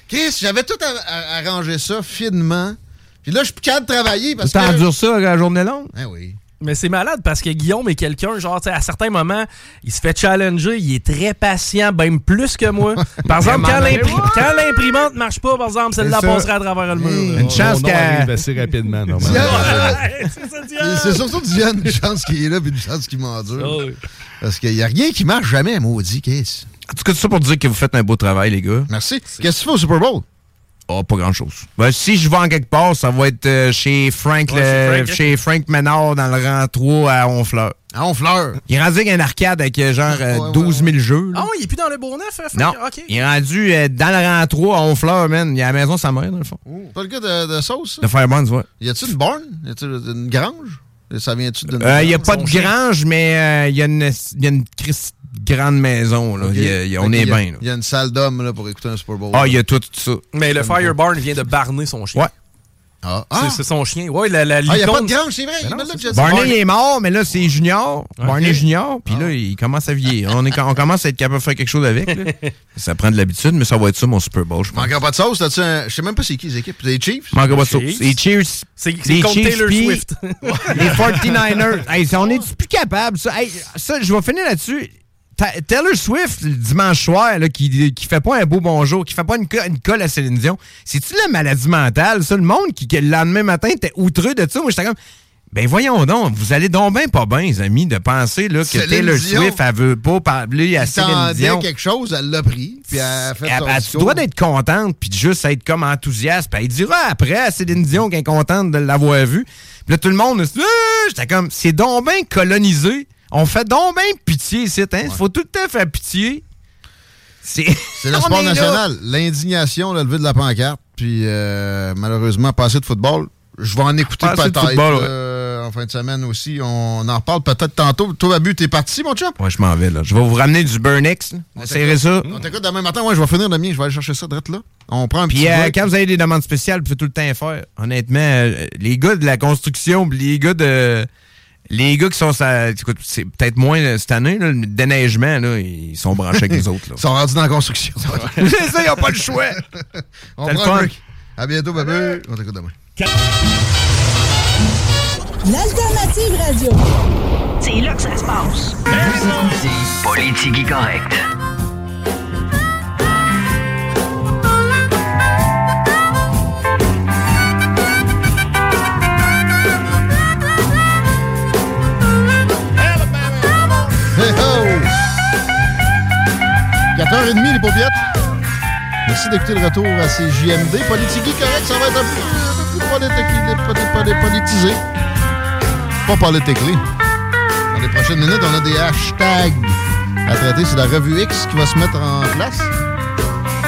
Chris, j'avais tout arrangé ça finement. Puis là, je suis plus capable de travailler parce Tu que... t'endures ça à la journée longue? Ah oui. Mais c'est malade parce que Guillaume est quelqu'un, genre, tu sais, à certains moments, il se fait challenger, il est très patient, même plus que moi. (laughs) Par exemple, quand l'imprimante marche pas, par exemple, celle-là C'est passerait à travers le mur. Une chance qu'elle... assez rapidement, normalement. C'est. C'est surtout Diane, une chance qu'il est là puis une chance qu'il m'endure. Oui. Parce qu'il n'y a rien qui marche jamais, maudit, qu'est-ce. En tout cas, tout ça pour dire que vous faites un beau travail, les gars. Merci. Qu'est-ce que tu fais au Super Bowl? Oh, pas grand-chose. Ben, si je vais en quelque part, ça va être euh, chez Frank, Ouais, le- chez Frank, hein? chez Frank Ménard dans le rang 3 à Honfleur. À Honfleur? Il est rendu avec un arcade avec euh, genre euh, Ouais, ouais, 12 000 jeux. là. Ah il est plus dans le Bourneuf, Frank? non, OK. il est rendu euh, dans le rang 3 à Honfleur, man. Il est à la maison de sa mère, dans le fond. Pas le gars de, de sauce? ça? De Fireburns, ouais. Y a-tu une borne? Y a-tu une grange? Ça vient-tu d'une. Euh, Il n'y a pas de chien. grange, mais euh, il y a une, y a une grande maison. Là. Ok. Il y a- il y a- on est bien. Il y a une salle d'homme là, pour écouter un Super Bowl. Ah, il y a tout, tout ça. Mais le Firebarn vient de barner son chien. Ouais. Ah, C'est- C'est son chien. Ouais, la, la Ah, il n'y a pas de grange, c'est vrai. Non. Barney, est mort, mais là, c'est Junior. Barney. Junior. Puis là, il commence à vieillir. On, est, on commence à être capable de faire quelque chose avec. là. (laughs) Ça prend de l'habitude, mais ça va être ça, mon Super Bowl. Manquera pas de sauce, là-dessus. un- Je sais même pas c'est qui les équipes. Les Chiefs? Manquera pas de sauce. Chiefs. Les Cheers. C'est contre Chiefs, Taylor Swift. les (laughs) 49ers. Hey, on est plus capable, ça? Hey, ça, je vais finir là-dessus. Ta- Taylor Swift, le dimanche soir, là, qui, qui fait pas un beau bonjour, qui fait pas une, co- une colle à Céline Dion, c'est-tu la maladie mentale, ça? Le monde qui, le lendemain matin, était outreux de ça. Moi, j'étais comme, ben voyons donc, vous allez donc bien pas bien, les amis, de penser là, que Céline Taylor Dion. Swift, elle veut pas parler à Céline Dion. quelque chose, elle l'a pris, puis elle a fait Elle- son elle- tu dois d'être contente, puis juste être comme enthousiaste. Puis elle dira après à Céline Dion qu'elle est contente de l'avoir vue. Puis là, tout le monde, Ah! j'étais comme, c'est donc bien colonisé. On fait donc bien pitié ici. Hein? Faut tout le temps faire pitié. C'est (laughs) le (laughs) sport national. L'indignation, le lever de la pancarte, puis euh, malheureusement, passer de football. Je vais en écouter peut-être football, ouais. euh, en fin de semaine aussi. On en reparle peut-être tantôt. Toi, Babu, t'es parti, mon chum? Ouais, je m'en vais, là. Je vais vous ramener du Burnex. là. Essayerez ça. On t'écoute demain matin. Ouais, je vais finir le mien. Je vais aller chercher ça direct là. On prend un petit Puis euh, quand vous avez des demandes spéciales, vous pouvez tout le temps faire. Honnêtement, euh, les gars de la construction, les gars de. Les gars qui sont. c'est peut-être moins euh, cette année, là, le déneigement, là, ils sont branchés avec les autres. Là. (laughs) Ils sont rendus dans la construction. C'est ça, ils n'ont pas le choix. (laughs) On le prend un fun. break. À bientôt, Babu. On t'écoute demain. L'alternative radio. C'est là que ça se passe. Politique correcte. 4h30, les paupiettes. Merci d'écouter le retour à ces JMD. Politique correct, ça va être un peu, un peu politisé. Pas politically. Dans les prochaines minutes, on a des hashtags à traiter. C'est la revue X qui va se mettre en place.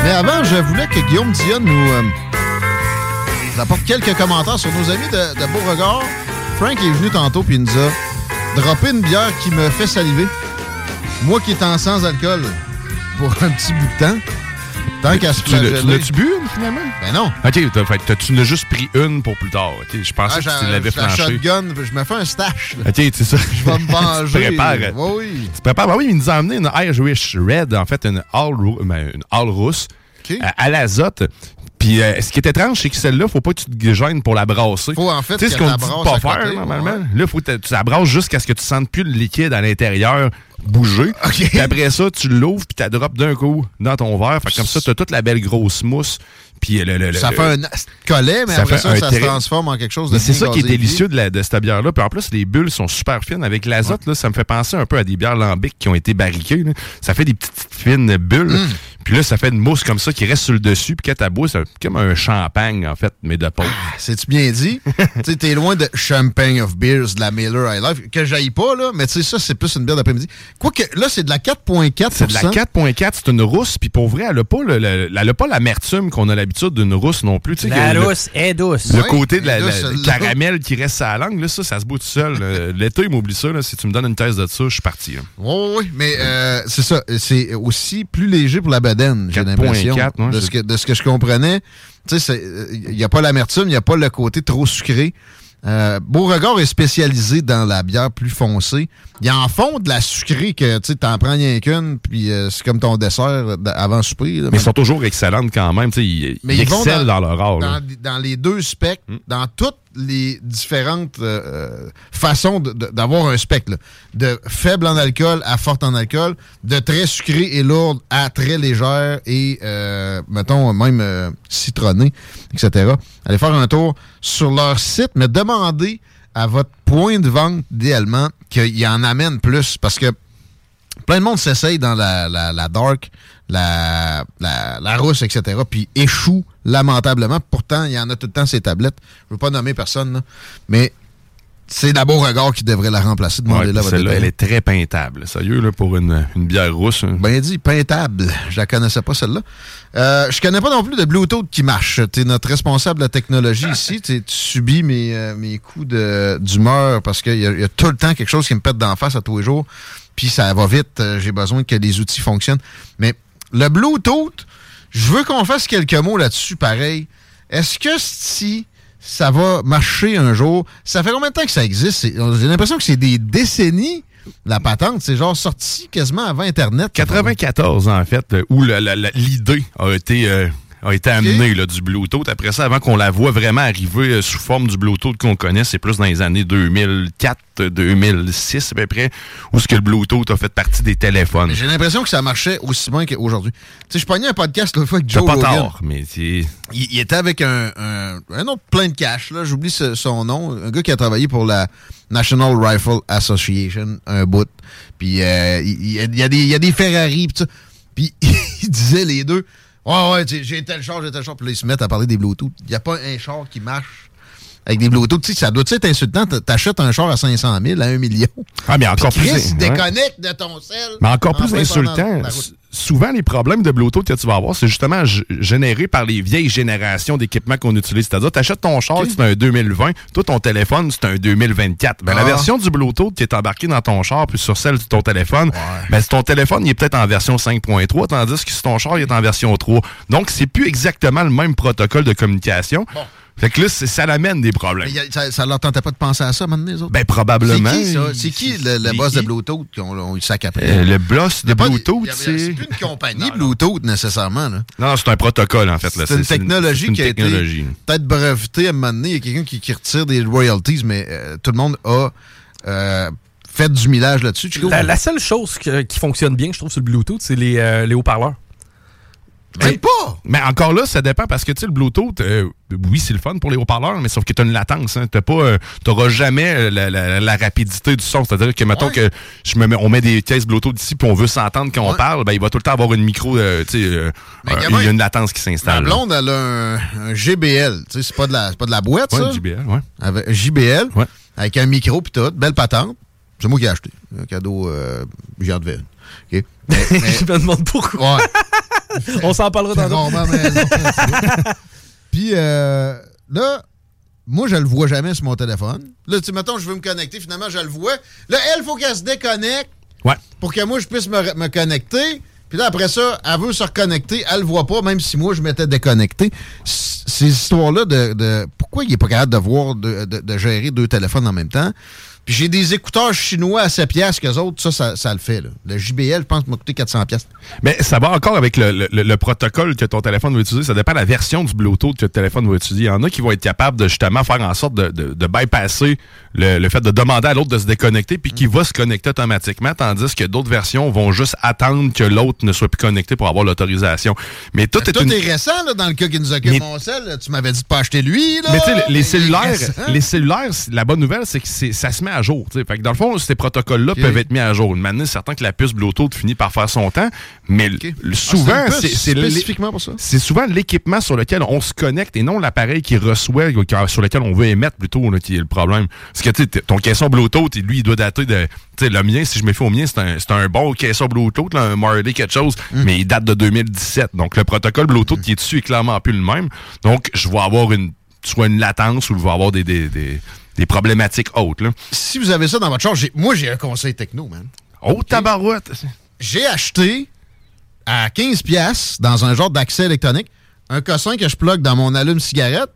Mais avant, je voulais que Guillaume Dionne nous, euh, apporte quelques commentaires sur nos amis de, de Beauregard. Frank est venu tantôt puis il nous a droppé une bière qui me fait saliver. Moi qui est en sans alcool pour un petit bout de temps. Tant qu'à se Tu l'as- tu flageller. l'as-tu bu, une, finalement? Ben non. OK, t'as- fait tu n'as juste pris une pour plus tard. Je pensais Ah, que tu l'avais j'ai la flanché. shotgun, je me fais un stash. là. OK, c'est ça. Je vais me (laughs) venger. tu prépares. Oui, oui. Tu prépares. Ben oui, il nous a amené une Irish Red, en fait, une All, ben, une all rousse à, à l'azote. Puis euh, ce qui est étrange, c'est que celle-là, faut pas que tu te gênes pour la brasser. Faut en fait tu sais ce qu'on dit pas faire, côté, normalement? ouais. Là, faut que tu la brasses jusqu'à ce que tu sentes plus le liquide à l'intérieur bouger. (laughs) Puis après ça, tu l'ouvres puis tu la droppes d'un coup dans ton verre. Fait que comme ça, tu as toute la belle grosse mousse. Puis le, le- le- Ça fait un collet, mais ça après ça, ça se transforme en quelque chose de c'est ça qui est délicieux de, la, de cette bière-là. Puis en plus, les bulles sont super fines. Avec l'azote, là, ça me fait penser un peu à des bières lambiques qui ont été barriquées. là. Ça fait des petites fines bulles. Mm. Puis là, ça fait une mousse comme ça qui reste sur le dessus. Puis quand tu bois, c'est comme un champagne, en fait, mais de peau. C'est-tu bien dit? (laughs) tu sais, t'es loin de Champagne of Beers, de la Miller High Life, que j'aille pas, là, mais tu sais, ça, c'est plus une bière d'après-midi. Quoique, là, c'est de la 4.4 C'est de la 4.4, c'est une rousse. Puis pour vrai, elle n'a pas le- le- elle a pas l'amertume qu'on a l'habitude d'une rousse non plus. Tu sais, La le- rousse est douce. Le côté de la, caramel qui reste à la langue, là, ça, ça se bout tout seul. (laughs) L'été, il m'oublie ça. Là. Si tu me donnes une caisse de ça, je suis parti. là. Oui, oui, mais euh, c'est ça. C'est aussi plus léger pour la j'ai 4.4, l'impression. ouais, de, ce que, de ce que je comprenais. Tu sais, il n'y a pas l'amertume, il n'y a pas le côté trop sucré. Euh, Beauregard est spécialisé dans la bière plus foncée. Il en font de la sucrée que tu t'en prends rien qu'une, puis euh, c'est comme ton dessert avant souper. là. Mais ils sont toujours excellentes quand même. tu sais, Ils, Mais ils ils vont excellent dans, leur art. dans, dans les deux specs, dans toutes les différentes euh, euh, façons d'avoir un spec. là. De faible en alcool à forte en alcool, de très sucré et lourde à très légère et, euh, mettons, même euh, citronné, etc. Allez faire un tour sur leur site, mais demandez à votre point de vente, idéalement, qu'il y en amène plus. Parce que plein de monde s'essaye dans la, la dark, la, la, la rousse, etc., puis échoue lamentablement. Pourtant, il y en a tout le temps ces tablettes. Je veux pas nommer personne, là, mais c'est la Beauregard qui devrait la remplacer. Demandez-la votre Celle-là, elle est très peintable. Sérieux, là, pour une, une bière rousse. hein. Ben dit, peintable. Je la connaissais pas, celle-là. Euh, je connais pas non plus de Bluetooth qui marche. Tu es notre responsable de la technologie ici. (laughs) Tu subis mes, euh, mes coups de- d'humeur parce qu'il y, y a tout le temps quelque chose qui me pète d'en face à tous les jours. Puis ça va vite. Euh, J'ai besoin que les outils fonctionnent. Mais le Bluetooth, je veux qu'on fasse quelques mots là-dessus pareil. Est-ce que si ça va marcher un jour. Ça fait combien de temps que ça existe? J'ai l'impression que c'est des décennies, la patente. C'est genre sorti quasiment avant Internet. 94, en fait, euh, où l'idée a été, euh, a été amenée là, du Bluetooth. Après ça, avant qu'on la voit vraiment arriver euh, sous forme du Bluetooth qu'on connaît, c'est plus dans les années 2004, euh, 2006 à peu près, où ce que le Bluetooth a fait partie des téléphones. J'ai l'impression que ça marchait aussi bien qu'aujourd'hui. Tu sais, je pognais un podcast l'autre fois avec Joe pas Rogan. tort, mais. Il, il était avec un, un, un autre plein de cash, là. J'oublie son nom. Un gars qui a travaillé pour la National Rifle Association, un bout. Puis euh, il, il y a, des, il y a des Ferrari. Puis (laughs) il disait les deux, ouais, ouais, tu j'ai tel char, j'ai tel char. Puis là, ils se mettent à parler des Bluetooth. Il n'y a pas un char qui marche avec des Bluetooth. Tu sais, ça doit être insultant? T'a- T'achètes un char à 500 000, à 1 million. Ah, mais encore plus... Il ouais. de ton sel. Mais encore en plus insultant, souvent les problèmes de Bluetooth que tu vas avoir, c'est justement généré par les vieilles générations d'équipements qu'on utilise. C'est-à-dire, tu achètes ton char, c'est un 2020, toi, ton téléphone, c'est un 2024. Ben, La Ah. version du Bluetooth qui est embarquée dans ton char, puis sur celle de ton téléphone, ben, ton téléphone, il est peut-être en version 5.3, tandis que sur ton char, il est en version 3. Donc, c'est plus exactement le même protocole de communication. Fait que là, ça l'amène des problèmes. Mais a- ça, ça leur tentait pas de penser à ça, maintenant, les autres? Ben, probablement. C'est qui, ça? C'est qui le, boss de? Bluetooth qu'on on, le sac après? Euh, le boss de Bluetooth, c'est... C'est plus une compagnie (laughs) Bluetooth, nécessairement. là. Non, c'est un protocole, en fait. là. C'est une technologie qui a été peut-être brevetée à un moment donné. Il y a quelqu'un qui, qui retire des royalties, mais euh, tout le monde a euh, fait du millage là-dessus. La, la seule chose que- qui fonctionne bien, je trouve, sur le Bluetooth, c'est les, euh, les haut-parleurs. Même pas! Mais encore là, ça dépend parce que tu sais, le Bluetooth, euh, oui, c'est le fun pour les haut-parleurs, mais sauf que tu as une latence. Hein. Tu n'auras jamais euh, la, la- la rapidité du son. C'est-à-dire que, mettons que je me mets- on met des caisses Bluetooth ici puis on veut s'entendre quand on parle, ben, il va tout le temps avoir une micro, euh, tu sais, euh, euh, gamin, il y a une latence qui s'installe. là. blonde, elle a un, un GBL. Tu sais, c'est pas, de la- c'est pas de la boîte, Ouais, ça? JBL, ouais. Avec, JBL, Ouais. avec un micro pis tout. Belle patente. C'est moi qui ai acheté. Un cadeau euh, géant de verre. OK? (laughs) Mais- mais- je me demande pourquoi. Ouais. On s'en parlera dans rarement maison. (laughs) Puis euh, là, moi, je le vois jamais sur mon téléphone. Là, tu mettons, je veux me connecter, finalement, je le vois. Là, elle, faut qu'elle se déconnecte Ouais. pour que moi, je puisse me, me connecter. Puis là, après ça, elle veut se reconnecter. Elle le voit pas, même si moi, je m'étais déconnecté. C- Ces histoires-là de, de- Pourquoi il est pas capable de voir, de, de- de gérer deux téléphones en même temps? Puis j'ai des écouteurs chinois à 7 piastres qu'eux autres, ça, ça, ça le fait. Là. Le JBL, je pense, m'a coûté 400 piastres. Mais ça va encore avec le, le- le protocole que ton téléphone va utiliser. Ça dépend de la version du Bluetooth que le téléphone va utiliser. Il y en a qui vont être capables de justement faire en sorte de, de- de bypasser le, le fait de demander à l'autre de se déconnecter puis qui va se connecter automatiquement, tandis que d'autres versions vont juste attendre que l'autre ne soit plus connecté pour avoir l'autorisation. Mais tout est Tout une... est récent, là, dans le cas qui nous occupe Mais- mon sel. Tu m'avais dit de pas acheter lui, là. Mais tu sais, les- cellulaires, les cellulaires, la bonne nouvelle, c'est que ça se met à jour. tu sais. Fait que dans le fond, ces protocoles-là peuvent être mis à jour. Maintenant, c'est certain que la puce Bluetooth finit par faire son temps, mais Ah, souvent, c'est spécifiquement pour ça. souvent l'équipement sur lequel on se connecte et non l'appareil qui reçoit, sur lequel on veut émettre plutôt, là, qui est le problème. Parce que tu sais, t- ton caisson Bluetooth, lui, il doit dater de. Sais, le mien, si je me fais au mien, c'est un, un bon caisson Bluetooth, là, un Marley quelque chose, Mm. mais il date de 2017. Donc, le protocole Bluetooth qui est dessus est clairement plus le même. Donc, je vais avoir une soit une latence ou je vais avoir des, des, des, des problématiques hautes. Là. Si vous avez ça dans votre char, moi, j'ai un conseil techno, man. Oh, tabarouette! J'ai acheté à 15 pièces dans un genre d'accès électronique un cossin que je plug dans mon allume-cigarette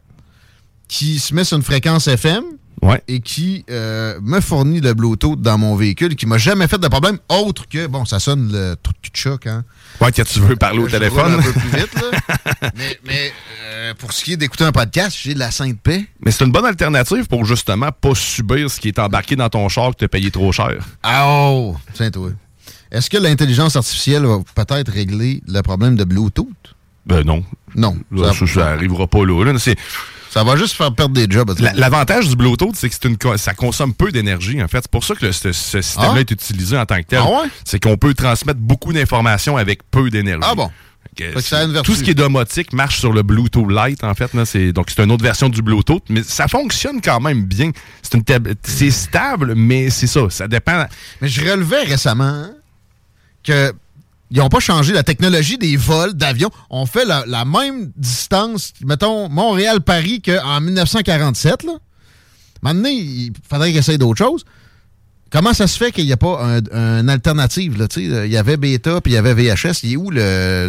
qui se met sur une fréquence FM Ouais. et qui euh, me fournit le Bluetooth dans mon véhicule qui m'a jamais fait de problème autre que, bon, ça sonne le truc de choc, hein. Ouais, que tu veux parler au Je téléphone. un peu plus vite, là. (laughs) mais mais, euh, pour ce qui est d'écouter un podcast, j'ai de la sainte paix. Mais c'est une bonne alternative pour justement pas subir ce qui est embarqué dans ton char que tu as payé trop cher. Ah, Oh! Tiens-toi. Est-ce que l'intelligence artificielle va peut-être régler le problème de Bluetooth? Ben non. Non. Ça, ça, ça arrivera pas là. là. C'est- Ça va juste faire perdre des jobs. La- L'avantage du Bluetooth, c'est que c'est une co- ça consomme peu d'énergie, en fait. C'est pour ça que le- ce, ce système-là Ah? est utilisé en tant que tel. Ah ouais? C'est qu'on peut transmettre beaucoup d'informations avec peu d'énergie. Ah bon? Que ça. Tout ce qui est domotique marche sur le Bluetooth Lite, en fait. Là, c'est, donc, c'est une autre version du Bluetooth, mais ça fonctionne quand même bien. C'est, stable, mais c'est ça. Ça dépend. Mais je relevais récemment que ils n'ont pas changé la technologie des vols d'avions. On fait la, même distance, mettons, Montréal-Paris qu'en 1947. Là. Maintenant, il faudrait qu'ils essayent d'autres choses. Comment ça se fait qu'il n'y a pas un- une alternative? là, sais? Il y avait bêta, puis il y avait VHS. Il est où le,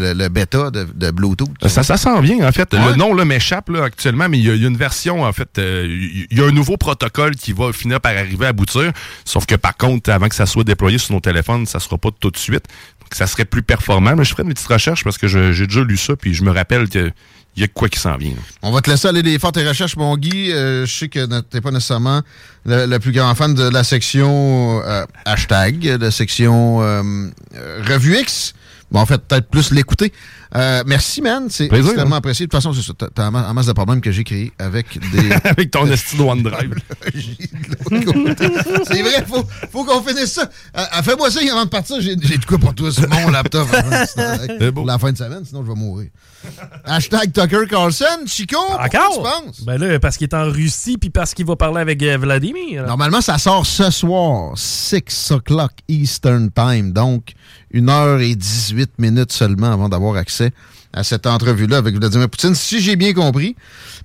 le- le bêta de, de Bluetooth? Ça, ça s'en vient, en fait. Ouais. Le nom là, m'échappe actuellement, mais il y, a- il y a une version, en fait, euh, il y a un nouveau protocole qui va finir par arriver à aboutir. Sauf que par contre, avant que ça soit déployé sur nos téléphones, ça sera pas tout de suite. Donc, ça serait plus performant. Mais je ferai une petite recherche parce que j'ai déjà lu ça, puis je me rappelle qu'il y a de quoi qui s'en vient. On va te laisser aller les faire tes recherches, mon Guy. Euh, je sais que tu n'es pas nécessairement le, plus grand fan de la section euh, hashtag, la section euh, Revue X. Bon, en fait, peut-être plus l'écouter. Euh, merci, man. C'est extrêmement hein. apprécié. De toute façon, c'est ça. T'as- T'as un ma- un masse de problèmes que j'ai créés avec des... (laughs) Avec ton (laughs) esti de OneDrive. C'est vrai, faut, faut qu'on finisse ça. Euh, euh, Fais-moi ça avant de partir. J'ai de quoi pour toi sur mon laptop (laughs) avant, pour la fin de semaine, sinon je vais mourir. Hashtag Tucker Carlson. Chico, pourquoi tu Encore? penses? Ben là, parce qu'il est en Russie puis parce qu'il va parler avec Vladimir. Normalement, ça sort ce soir, 6 o'clock Eastern Time. Donc, 1h18 minutes seulement avant d'avoir accès à cette entrevue-là avec Vladimir Poutine, si j'ai bien compris.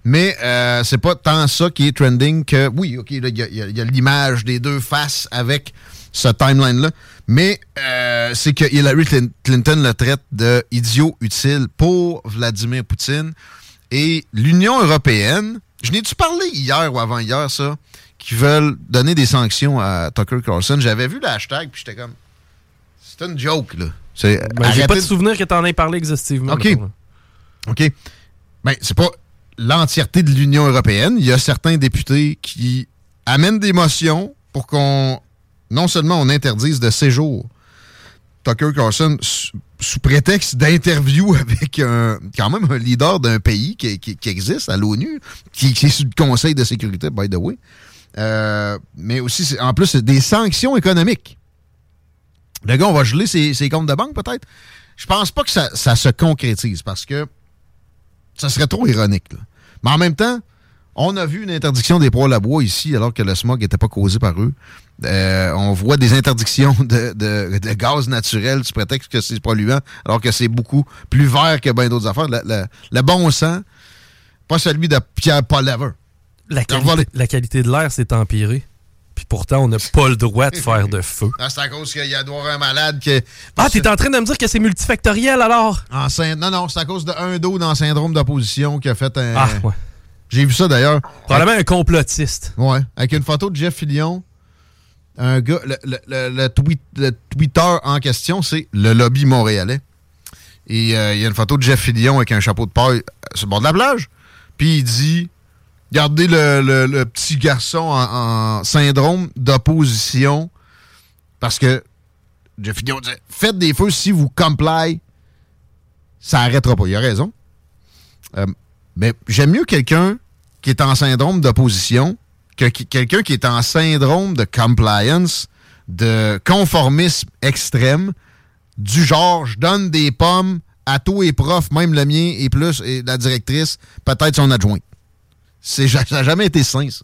Mais euh, c'est pas tant ça qui est trending que... Oui, OK, il y a- l'image des deux faces avec ce timeline-là. Mais euh, c'est que Hillary Clin- Clinton le traite de idiot utile pour Vladimir Poutine. Et l'Union européenne, je n'ai-tu parlé hier ou avant-hier, ça, qui veulent donner des sanctions à Tucker Carlson? J'avais vu le hashtag, puis j'étais comme... C'est une joke, là. Ben, J'ai pas de souvenir que t'en aies parlé exhaustivement. OK. mettons. OK. Ben, c'est pas l'entièreté de l'Union européenne. Il y a certains députés qui amènent des motions pour qu'on, non seulement on interdise de séjour Tucker Carlson sous, prétexte d'interview (laughs) avec un, quand même un leader d'un pays qui, qui- qui existe à l'ONU, qui, qui est sous le Conseil de sécurité, by the way. Euh, mais aussi, c'est- en plus, des sanctions économiques. Le gars, on va geler ses, ses comptes de banque, peut-être? Je pense pas que ça, ça se concrétise parce que ça serait trop ironique. là. Mais en même temps, on a vu une interdiction des poêles à bois ici alors que le smog n'était pas causé par eux. Euh, on voit des interdictions de, de- de gaz naturel sous prétexte que c'est polluant alors que c'est beaucoup plus vert que bien d'autres affaires. Le, le- le bon sang, pas celui de Pierre Paul La, qualité, la qualité de l'air s'est empirée. Puis pourtant, on n'a pas le droit de faire de feu. Ah, c'est à cause qu'il y a doit avoir un malade qui... Ah, t'es en train de me dire que c'est multifactoriel alors? En Non, non, c'est à cause de un dos dans le syndrome d'opposition qui a fait un... Ah, ouais. J'ai vu ça d'ailleurs. Probablement un complotiste. Ouais, avec une photo de Jeff Fillion. Un gars, le, le- le- le tweet, le Twitter en question, c'est le lobby montréalais. Et euh, il y a une photo de Jeff Fillion avec un chapeau de paille sur le bord de la plage. Puis il dit Regardez le, petit garçon en, syndrome d'opposition. Parce que Jeff Fillion disait Faites des feux si vous comply, ça arrêtera pas. Il a raison. Euh, mais j'aime mieux quelqu'un qui est en syndrome d'opposition que quelqu'un qui est en syndrome de compliance, de conformisme extrême, du genre je donne des pommes à tous les profs, même le mien et plus, et la directrice, peut-être son adjoint. Ça n'a jamais été sain, ça.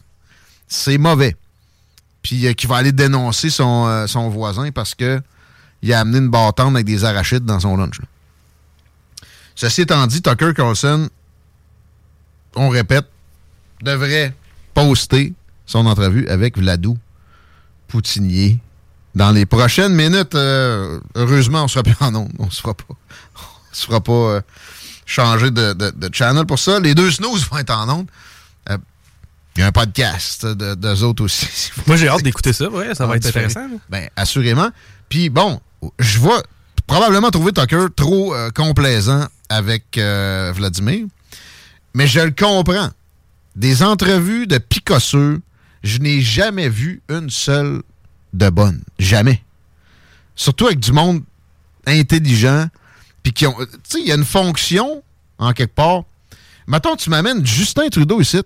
C'est mauvais. Puis euh, qui va aller dénoncer son, euh, son voisin parce que il a amené une bâtonne avec des arachides dans son lunch. Ceci étant dit, Tucker Carlson, on répète, devrait poster son entrevue avec Vladou Poutinier dans les prochaines minutes. Euh, heureusement, on sera plus en ondes. On se fera pas. On se fera pas changer de, de- channel pour ça. Les deux snooze vont être en ondes. Euh, Il y a un podcast de, d'eux autres aussi. (laughs) Moi, j'ai hâte d'écouter ça, ouais, ça va En être intéressant. là. Ben, assurément. Puis bon, je vais probablement trouver Tucker trop euh, complaisant avec euh, Vladimir, mais je le comprends. Des entrevues de picosseux, je n'ai jamais vu une seule de bonne. Jamais. Surtout avec du monde intelligent, puis qui ont... Tu sais, il y a une fonction, en quelque part. Mettons, tu m'amènes Justin Trudeau ici,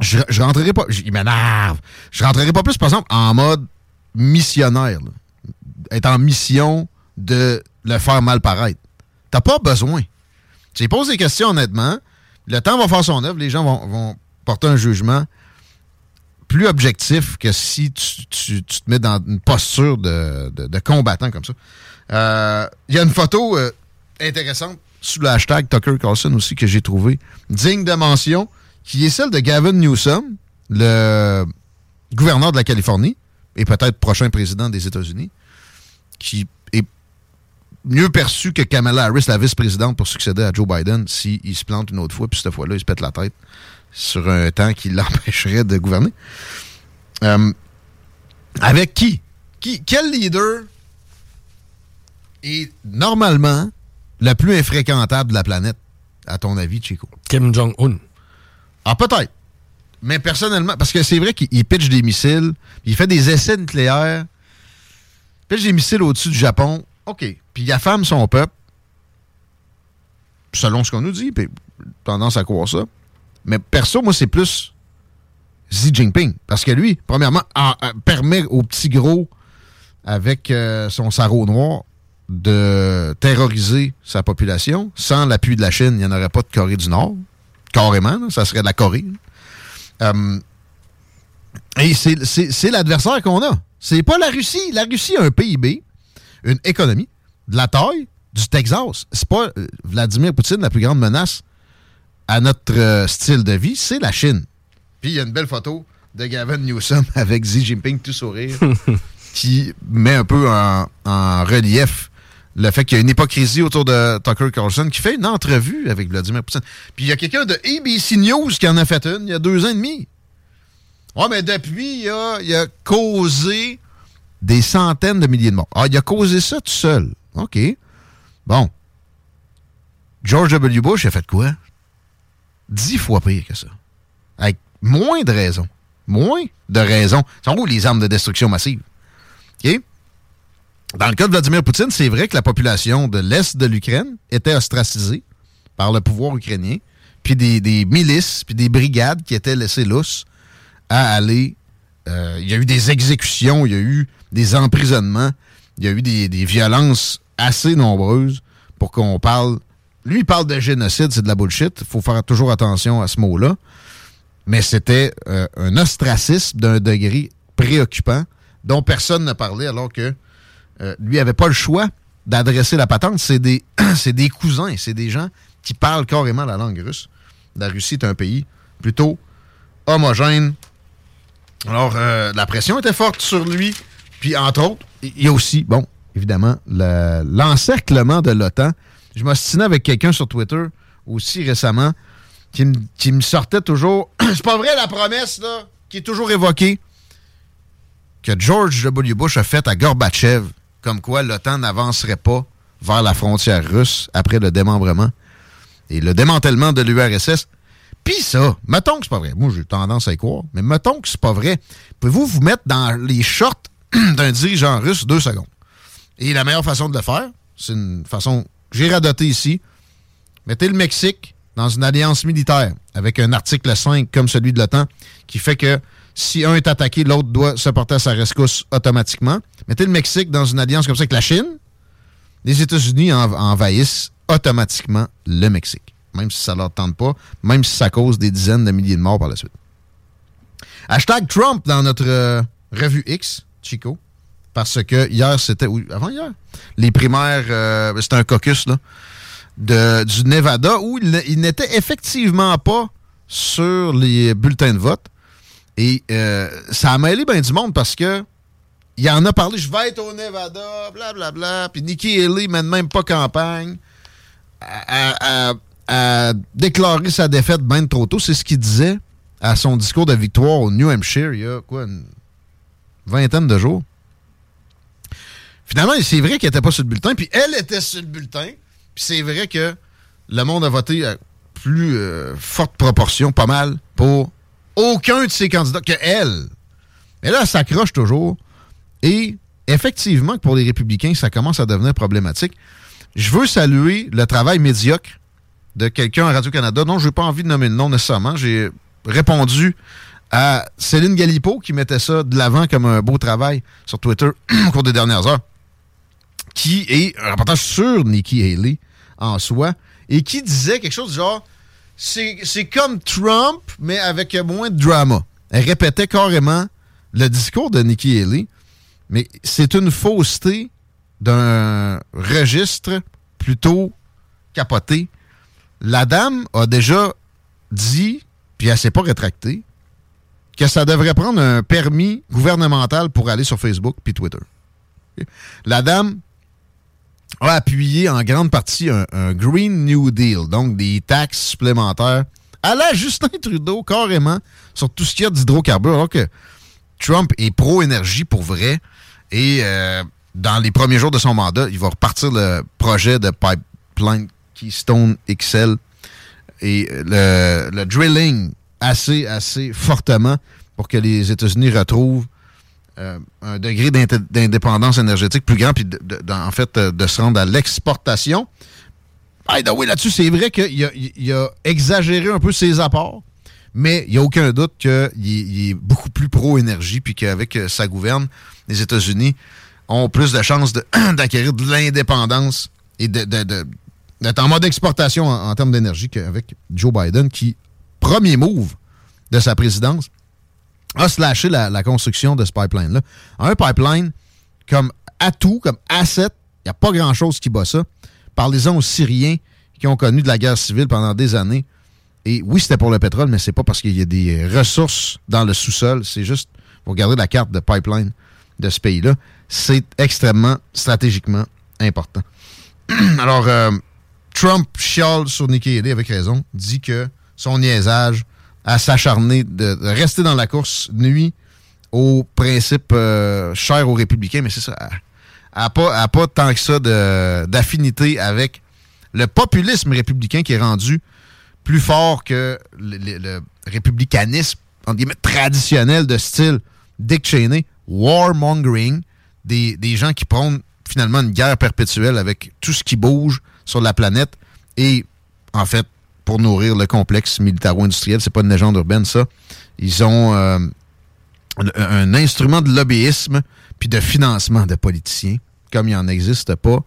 je, rentrerai pas. il m'énerve. Je rentrerai pas plus, par exemple, en mode missionnaire. Être en mission de le faire mal paraître. T'as pas besoin. Tu poses des questions honnêtement. Le temps va faire son œuvre. Les gens vont, porter un jugement plus objectif que si tu, te mets dans une posture de combattant comme ça. Euh, Il y a une photo euh, intéressante sous le hashtag Tucker Carlson aussi que j'ai trouvé digne de mention, qui est celle de Gavin Newsom, le gouverneur de la Californie. et peut-être prochain président des États-Unis, qui est mieux perçu que Kamala Harris, la vice-présidente, pour succéder à Joe Biden, s'il se plante une autre fois, puis cette fois-là, il se pète la tête sur un temps qui (laughs) l'empêcherait de gouverner. Euh, avec qui? qui? Quel leader est normalement le plus infréquentable de la planète, à ton avis, Chico? Kim Jong-un. Ah, peut-être. Mais personnellement, parce que c'est vrai qu'il pitch des missiles, il fait des essais nucléaires, il pitch des missiles au-dessus du Japon, OK. Puis il affame son peuple, selon ce qu'on nous dit, puis tendance à croire ça. Mais perso, moi, c'est plus Xi Jinping. Parce que lui, premièrement, en- en- permet aux petits gros, avec euh, son sarrau noir, de terroriser sa population. Sans l'appui de la Chine, il n'y en aurait pas de Corée du Nord. Carrément, là, ça serait de la Corée. Euh, et c'est- l'adversaire qu'on a. C'est pas la Russie. La Russie a un PIB, une économie, de la taille du Texas. C'est pas euh, Vladimir Poutine la plus grande menace à notre euh, style de vie, c'est la Chine. Puis il y a une belle photo de Gavin Newsom (laughs) avec Xi Jinping tout sourire (laughs) qui met un peu en, en relief le fait qu'il y a une hypocrisie autour de Tucker Carlson qui fait une entrevue avec Vladimir Poutine. Puis il y a quelqu'un de ABC News qui en a fait une il y a deux ans et demi. Ouais, mais depuis, il a, causé des centaines de milliers de morts. Ah, il a causé ça tout seul. OK. Bon. George W. Bush a fait quoi? Dix fois pire que ça. Avec moins de raisons. Moins de raisons. C'est en gros les armes de destruction massive? OK? Dans le cas de Vladimir Poutine, c'est vrai que la population de l'Est de l'Ukraine était ostracisée par le pouvoir ukrainien, puis des, milices, puis des brigades qui étaient laissées lousses à aller. euh, il y a eu des exécutions, il y a eu des emprisonnements, il y a eu des, violences assez nombreuses pour qu'on parle. Lui, il parle de génocide, c'est de la bullshit. Il faut faire toujours attention à ce mot-là. Mais c'était euh, un ostracisme d'un degré préoccupant dont personne n'a parlé alors que euh, lui avait pas le choix d'adresser la patente. C'est des, (clears throat) des cousins, c'est des gens qui parlent carrément la langue russe. La Russie est un pays plutôt homogène. Alors, euh, la pression était forte sur lui. Puis, entre autres, il y a aussi, bon, évidemment, le- l'encerclement de l'OTAN. Je m'ostinais avec quelqu'un sur Twitter aussi récemment qui, me- qui me sortait toujours. (clears throat) C'est pas vrai la promesse, là, qui est toujours évoquée que George W. Bush a faite à Gorbatchev, comme quoi l'OTAN n'avancerait pas vers la frontière russe après le démembrement et le démantèlement de l'URSS. Puis ça, mettons que c'est pas vrai. Moi, j'ai tendance à y croire, mais mettons que c'est pas vrai. Pouvez-vous vous mettre dans les shorts (clears throat) d'un dirigeant russe deux secondes? Et la meilleure façon de le faire, c'est une façon que j'ai radotée ici. Mettez le Mexique dans une alliance militaire avec un article 5 comme celui de l'OTAN qui fait que si un est attaqué, l'autre doit se porter à sa rescousse automatiquement. Mettez le Mexique dans une alliance comme ça avec la Chine. Les États-Unis en- envahissent automatiquement le Mexique, même si ça leur tente pas, même si ça cause des dizaines de milliers de morts par la suite. Hashtag Trump dans notre euh, revue X, Chico, parce que hier, c'était... Avant hier, les primaires, euh, c'était un caucus, là, de, du Nevada où il n'était effectivement pas sur les bulletins de vote. Et euh, ça a mêlé bien du monde parce que il en a parlé, je vais être au Nevada, blablabla. Bla, bla. Puis Nikki Haley mène même pas campagne à, déclarer sa défaite bien trop tôt. C'est ce qu'il disait à son discours de victoire au New Hampshire il y a quoi, une vingtaine de jours. Finalement, c'est vrai qu'elle n'était pas sur le bulletin, puis elle était sur le bulletin. Puis c'est vrai que le monde a voté à plus euh, forte proportion, pas mal, pour aucun de ses candidats que elle. Elle s'accroche toujours. Et effectivement, pour les républicains, ça commence à devenir problématique. Je veux saluer le travail médiocre de quelqu'un à Radio-Canada. Non, je n'ai pas envie de nommer le nom nécessairement. J'ai répondu à Céline Galipo qui mettait ça de l'avant comme un beau travail sur Twitter (clears throat) au cours des dernières heures qui est un reportage sur Nikki Haley en soi, et qui disait quelque chose du genre c'est comme Trump, mais avec moins de drama. Elle répétait carrément le discours de Nikki Haley, mais c'est une fausseté d'un registre plutôt capoté. La dame a déjà dit, puis elle s'est pas rétractée, que ça devrait prendre un permis gouvernemental pour aller sur Facebook puis Twitter. La dame a appuyé en grande partie un, Green New Deal, donc des taxes supplémentaires à la Justin Trudeau, carrément, sur tout ce qu'il y a d'hydrocarbures, alors que Trump est pro-énergie pour vrai. Et euh, dans les premiers jours de son mandat, il va repartir le projet de pipeline Keystone XL et le, le drilling assez, assez fortement pour que les États-Unis retrouvent euh, un degré d'indépendance énergétique plus grand, puis de- en fait, euh, de se rendre à l'exportation. By way, là-dessus, c'est vrai qu'il a, exagéré un peu ses apports, mais il n'y a aucun doute qu'il est, beaucoup plus pro-énergie, puis qu'avec euh, sa gouverne, les États-Unis ont plus de chances (clears throat) d'acquérir de, l'indépendance et d'être en mode exportation en, en termes d'énergie qu'avec Joe Biden, qui, premier move de sa présidence, a slashé la, la construction de ce pipeline-là. Un pipeline comme atout, comme asset, il n'y a pas grand-chose qui bat ça. Parlez-en aux Syriens qui ont connu de la guerre civile pendant des années. Et oui, c'était pour le pétrole, mais c'est pas parce qu'il y a des ressources dans le sous-sol. C'est juste, vous regardez la carte de pipeline de ce pays-là, c'est extrêmement stratégiquement important. (clears throat) Alors, euh, Trump chiale sur Nikki Haley avec raison, dit que son niaisage à s'acharner de, rester dans la course nuit aux principes euh, chers aux républicains, mais c'est ça. N'a pas, pas tant que ça d'affinité avec le populisme républicain qui est rendu plus fort que le, républicanisme guillemets, traditionnel de style Dick Cheney, warmongering, des, des gens qui prônent finalement une guerre perpétuelle avec tout ce qui bouge sur la planète et en fait pour nourrir le complexe militaro-industriel, c'est pas une légende urbaine ça. Ils ont euh, un, instrument de lobbyisme puis de financement de politiciens comme il n'en existe pas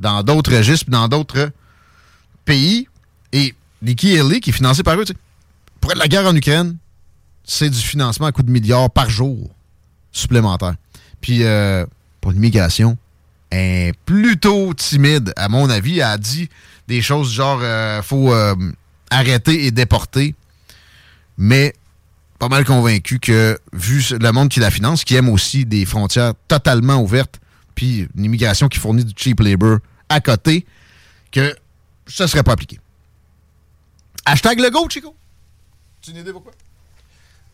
dans d'autres registres, dans d'autres pays. Et Nikki Haley, qui est financé par eux, pour être la guerre en Ukraine, c'est du financement à coût de milliards par jour supplémentaire. Puis euh, pour l'immigration, est plutôt timide, à mon avis. Elle a dit des choses genre euh, faut euh, arrêter et déporter. Mais pas mal convaincu que, vu le monde qui la finance, qui aime aussi des frontières totalement ouvertes, puis une immigration qui fournit du cheap labor à côté, que ça serait pas appliqué. Hashtag le go, Chico. Tu as une idée pourquoi?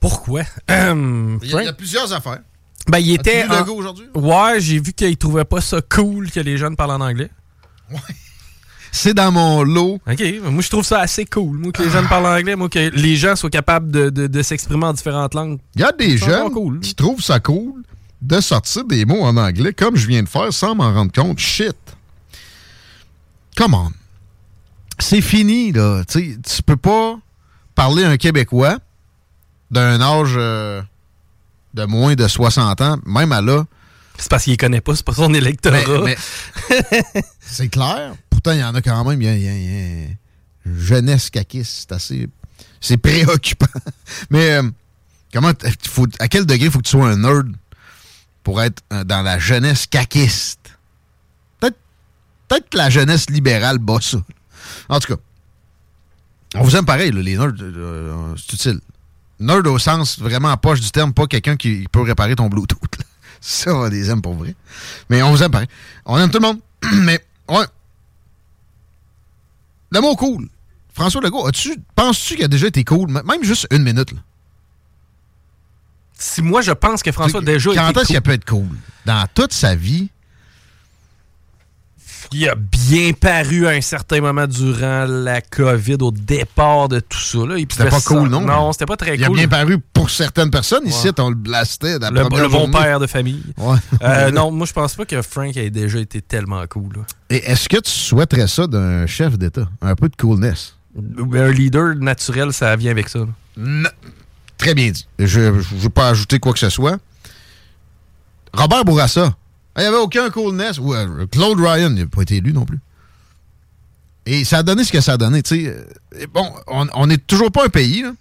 Pourquoi? (clears throat) Il y, a, il y a plusieurs affaires. Ben, il était. en- aujourd'hui? Ouais, j'ai vu qu'il trouvait pas ça cool que les jeunes parlent en anglais. C'est dans mon lot. OK. Moi, je trouve ça assez cool. Moi, que les jeunes parlent anglais. Moi, que les gens soient capables de, de- de s'exprimer en différentes langues. Il y a des jeunes cool. qui trouvent ça cool de sortir des mots en anglais comme je viens de faire sans m'en rendre compte. Shit. Come on. C'est fini, là. Tu sais, tu peux pas parler un Québécois d'un âge euh, de moins de 60 ans, même à là. C'est parce qu'il connaît pas, c'est pas son électorat. Mais- mais- (laughs) c'est clair. Il y en a quand même. Il y a, une jeunesse caquiste. C'est assez. C'est préoccupant. (laughs) Mais euh, comment. à quel degré faut que tu sois un nerd pour être euh, dans la jeunesse caquiste? Peut-être peut-être que la jeunesse libérale bat ça. En tout cas, on vous aime pareil, les nerds. euh, c'est utile. Nerd au sens vraiment poche du terme, pas quelqu'un qui peut réparer ton Bluetooth. (laughs) Ça, on les aime pour vrai. Mais on vous aime pareil. On aime tout le monde. (clears throat) Mais, ouais. Le mot cool. François Legault, as-tu, penses-tu qu'il a déjà été cool? Même juste une minute, là. Si moi, je pense que François a déjà Quand été est-ce qu'il peut être cool? Dans toute sa vie, Il a bien paru à un certain moment durant la COVID, au départ de tout ça. là. Il c'était pas cool, non? Non, c'était pas très Il a cool. bien paru pour certaines personnes. Ici, on le blastait. la Le, bon père de famille. Ouais. Euh, (laughs) non, moi, je pense pas que Frank ait déjà été tellement cool. là. Et est-ce que tu souhaiterais ça d'un chef d'État? Un peu de coolness? Un leader naturel, ça vient avec ça. Non. Très bien dit. Je ne veux pas ajouter quoi que ce soit. Robert Bourassa. Il n'y avait aucun coolness. Claude Ryan, n'a pas été élu non plus. Et ça a donné ce que ça a donné. Euh, Bon, on n'est toujours pas un pays. là.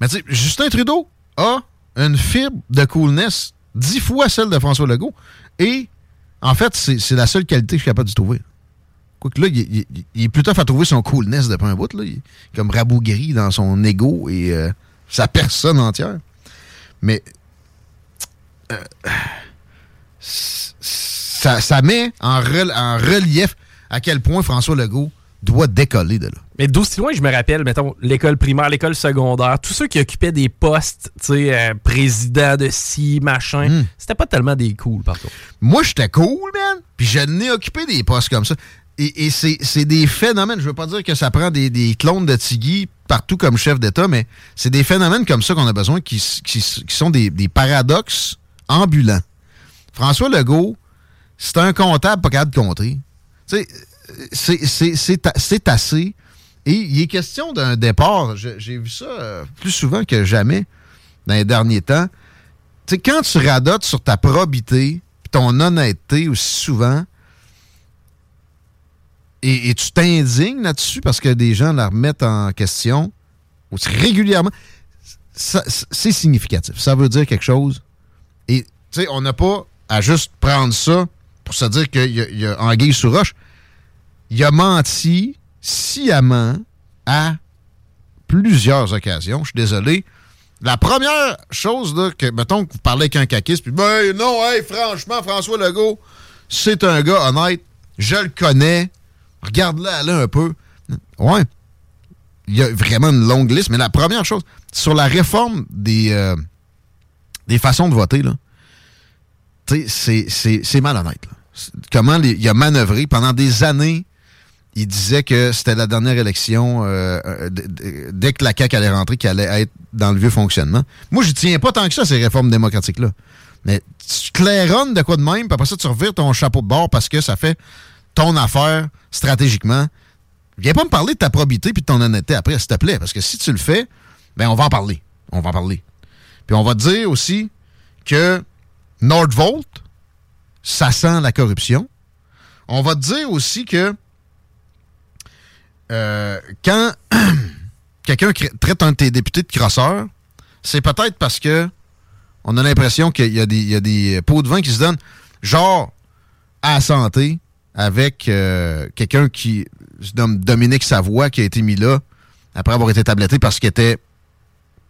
Mais Justin Trudeau a une fibre de coolness dix fois celle de François Legault. Et en fait, c'est la seule qualité que je suis capable de trouver. Quoique là, il- il est plutôt à trouver son coolness depuis un bout. Là. Il est comme rabougri dans son ego et euh, sa personne entière. Mais euh, ça, ça met en, rel- en relief à quel point François Legault doit décoller de là. Mais d'aussi loin, je me rappelle, mettons, l'école primaire, l'école secondaire, tous ceux qui occupaient des postes, tu sais, euh, président de ci, machin, Hmm. c'était pas tellement des cools, par contre. Moi, j'étais cool, man. Puis je n'ai occupé des postes comme ça. Et, et c'est des phénomènes. Je veux pas dire que ça prend des, des clones de Tigui partout comme chef d'État, mais c'est des phénomènes comme ça qu'on a besoin qui, sont des, des paradoxes ambulants. François Legault, c'est un comptable pas capable de compter. C'est- assez. Et il est question d'un départ. J'ai vu ça euh, plus souvent que jamais dans les derniers temps. Tu sais, quand tu radotes sur ta probité ton honnêteté aussi souvent, et, et tu t'indignes là-dessus parce que des gens la remettent en question aussi régulièrement, c'est significatif. Ça veut dire quelque chose. Et, tu sais, on n'a pas à juste prendre ça pour se dire qu'il y y a anguille sous roche. Il a menti sciemment à plusieurs occasions. Je suis désolé. La première chose, que, mettons que vous parlez avec un caquiste, puis ben non, hey, franchement, François Legault, c'est un gars honnête, je le connais, regarde-le aller un peu. Ouais, il y a vraiment une longue liste, mais la première chose, sur la réforme des, euh, des façons de voter, là, c'est- malhonnête. Comment il a manœuvré pendant des années il disait que c'était la dernière élection, euh, euh, dès que la CAQ allait rentrer, qui allait être dans le vieux fonctionnement. Moi, je tiens pas tant que ça, ces réformes démocratiques-là. Mais tu claironnes de quoi de même, puis après ça, tu revires ton chapeau de bord parce que ça fait ton affaire stratégiquement. Viens pas me parler de ta probité puis de ton honnêteté après, s'il te plaît, parce que si tu le fais, ben on va en parler. On va en parler. Puis on va te dire aussi que Nordvolt, ça sent la corruption. On va te dire aussi que euh, quand (clears throat) quelqu'un traite un de tes députés de crosseur, c'est peut-être parce que on a l'impression qu'il y, a des- pots de vin qui se donnent, genre à santé, avec euh, quelqu'un qui se nomme Dominique Savoie, qui a été mis là après avoir été tabletté parce qu'elle était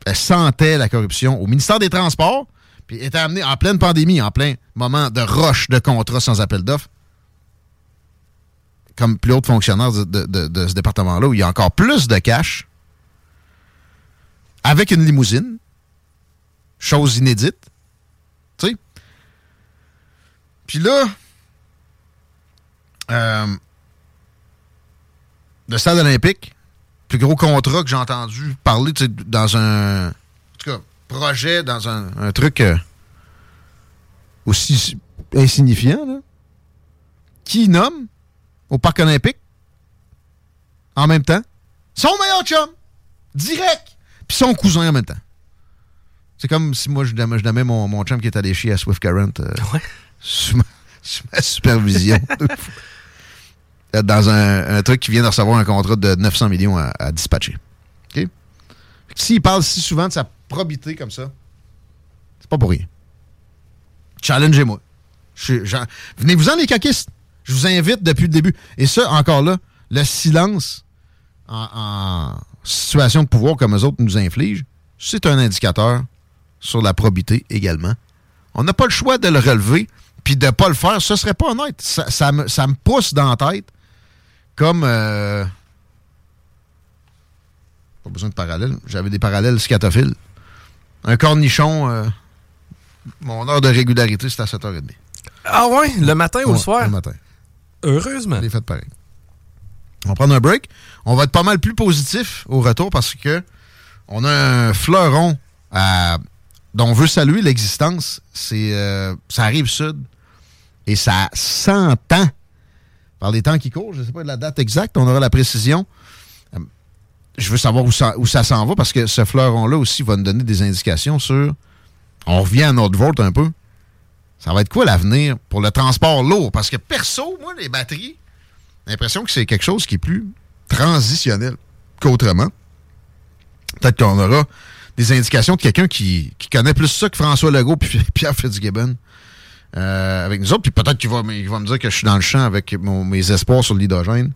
elle sentait la corruption au ministère des Transports, puis était amené en pleine pandémie, en plein moment de roche de contrat sans appel d'offres comme plus haut fonctionnaire de, de- ce département-là, où il y a encore plus de cash, avec une limousine, chose inédite, tu sais. Puis là, euh, le stade olympique, plus gros contrat que j'ai entendu parler, dans un, projet, dans un, un truc euh, aussi insignifiant, là, qui nomme au Parc olympique en même temps son meilleur chum, direct, puis son cousin en même temps. C'est comme si moi, je nommais, je nommais mon, mon chum qui est allé chier à Swift Current euh, sous, ma, sous ma supervision. (laughs) Euh, Dans un, un truc qui vient de recevoir un contrat de 900 millions à, à dispatcher. S'il parle si souvent de sa probité comme ça, c'est pas pour rien. Challengez-moi. Venez-vous-en, les caquistes. Je vous invite depuis le début. Et ça, encore là, le silence en, situation de pouvoir comme eux autres nous infligent, c'est un indicateur sur la probité également. On n'a pas le choix de le relever, puis de ne pas le faire. Ce serait pas honnête. Ça, ça me, pousse dans la tête comme... euh, pas besoin de parallèles. J'avais des parallèles scatophiles. Un cornichon, euh, mon heure de régularité, c'est à 7h30. Ah ouais, le matin ou le soir? Le matin. Heureusement. L'ai fait pareil. On va prendre un break. On va être pas mal plus positif au retour parce que on a un fleuron à- dont on veut saluer l'existence. C'est euh, ça arrive sud et ça s'entend par les temps qui courent. Je ne sais pas de la date exacte. On aura la précision. Je veux savoir où ça, s'en va parce que ce fleuron-là aussi va nous donner des indications sur. On revient à notre vote un peu. Ça va être quoi l'avenir pour le transport lourd? Parce que perso, moi, les batteries, j'ai l'impression que c'est quelque chose qui est plus transitionnel qu'autrement. Peut-être qu'on aura des indications de quelqu'un qui, connaît plus ça que François Legault puis (laughs) Pierre Fitzgibbon euh, avec nous autres. Puis peut-être qu'il va, me dire que je suis dans le champ avec mes espoirs sur l'hydrogène.